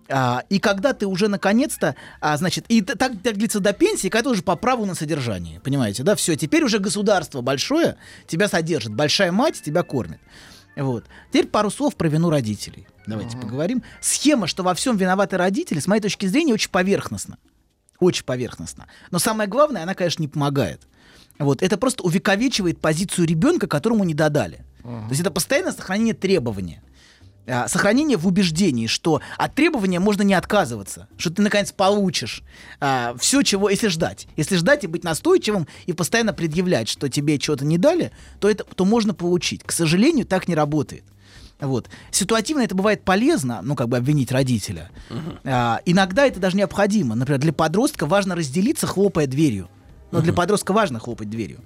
А, и когда ты уже наконец-то, а, значит, и так, так длится до пенсии, когда ты уже по праву на содержание, понимаете, да, все, теперь уже государство большое тебя содержит, большая мать тебя кормит. Вот. Теперь пару слов про вину родителей. Давайте поговорим. Схема, что во всем виноваты родители, с моей точки зрения, очень поверхностна. Очень поверхностно. Но самое главное, она, конечно, не помогает. Вот. Это просто увековечивает позицию ребенка, которому не додали. То есть это постоянное сохранение требования. А, Сохранение в убеждении, что от требования можно не отказываться, что ты наконец получишь все, чего, если ждать. Если ждать и быть настойчивым и постоянно предъявлять, что тебе что-то не дали, то это то можно получить. К сожалению, так не работает. Вот. Ситуативно это бывает полезно, ну, как бы обвинить родителя. А, иногда это даже необходимо. Например, для подростка важно разделиться, хлопая дверью. Но для подростка важно хлопать дверью.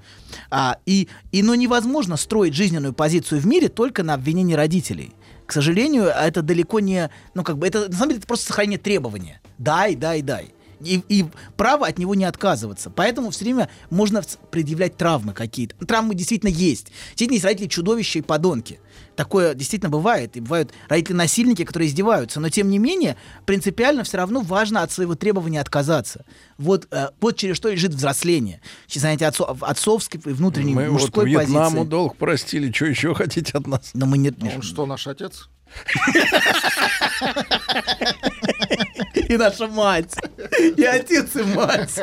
А, и, и, но невозможно строить жизненную позицию в мире только на обвинении родителей. К сожалению, это далеко не... Ну, как бы, это, на самом деле, это просто сохранение требования. Дай, дай, дай. И, и право от него не отказываться. Поэтому все время можно предъявлять травмы какие-то. Травмы действительно есть. Действительно есть родители чудовища и подонки. Такое действительно бывает. И бывают родители-насильники, которые издеваются. Но тем не менее, принципиально все равно важно от своего требования отказаться. Вот, э, вот через что лежит взросление. Через занятие отцо- отцовской и внутренней Мы вот мужской Вьетнаму позиции. долг простили. Что еще хотите от нас? Но мы не... Он что, наш отец? И наша мать. И отец, и мать.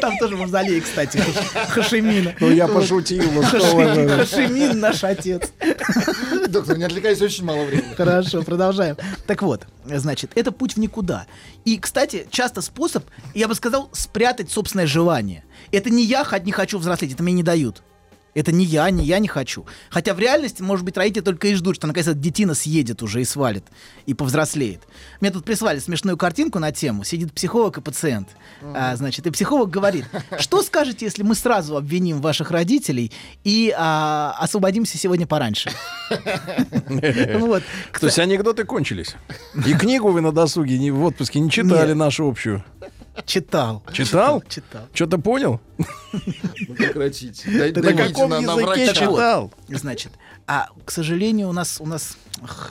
Там тоже мавзолей, кстати, Хаш- Хашимина. Ну, я пошутил, ну Хашимин, наш отец. Доктор, не отвлекайся, очень мало времени. Хорошо, продолжаем. Так вот, значит, это путь в никуда. И, кстати, часто способ, я бы сказал, спрятать собственное желание. Это не я не хочу взрослеть, это мне не дают. Это не я, не я не хочу. Хотя в реальности, может быть, родители только и ждут, что наконец эта детина съедет уже и свалит, и повзрослеет. Мне тут прислали смешную картинку на тему. Сидит психолог и пациент. А, значит, и психолог говорит, что скажете, если мы сразу обвиним ваших родителей и а, освободимся сегодня пораньше? Вот. То есть анекдоты кончились. И книгу вы на досуге не, в отпуске не читали нашу общую. Читал. Читал? Читал. Что-то понял? Ну, прекратите. Дай- На каком на- на языке читал? Значит, а, к сожалению, у нас, у нас,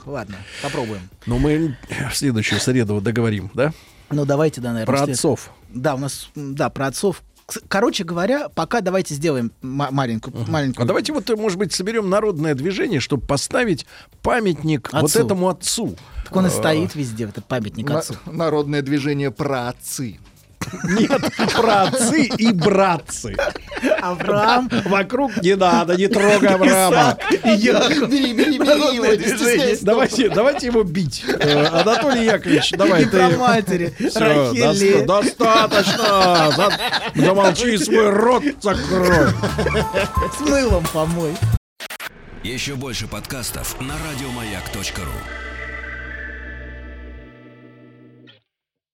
ладно, попробуем. Ну, мы в следующую среду договорим, да? Ну, давайте, да, наверное. Про отцов. Да, у нас, да, про отцов. Короче говоря, пока давайте сделаем ма- маленькую, маленькую. А давайте вот, может быть, соберем народное движение, чтобы поставить памятник вот Отцу. этому отцу. Так он и Э, стоит везде, этот памятник На- отцу. Народное движение про отцы. Нет, про отцы и братцы. Авраам. Вокруг не надо, не трогай Авраама. Исаак и Яков. Бери, бери, бери его. Давайте, давайте его бить. Э, Анатолий Яковлевич, давай И ты. про матери. Лев. достаточно. За- Замолчи свой рот закрой. С мылом помой. Еще больше подкастов на радиомаяк.ру.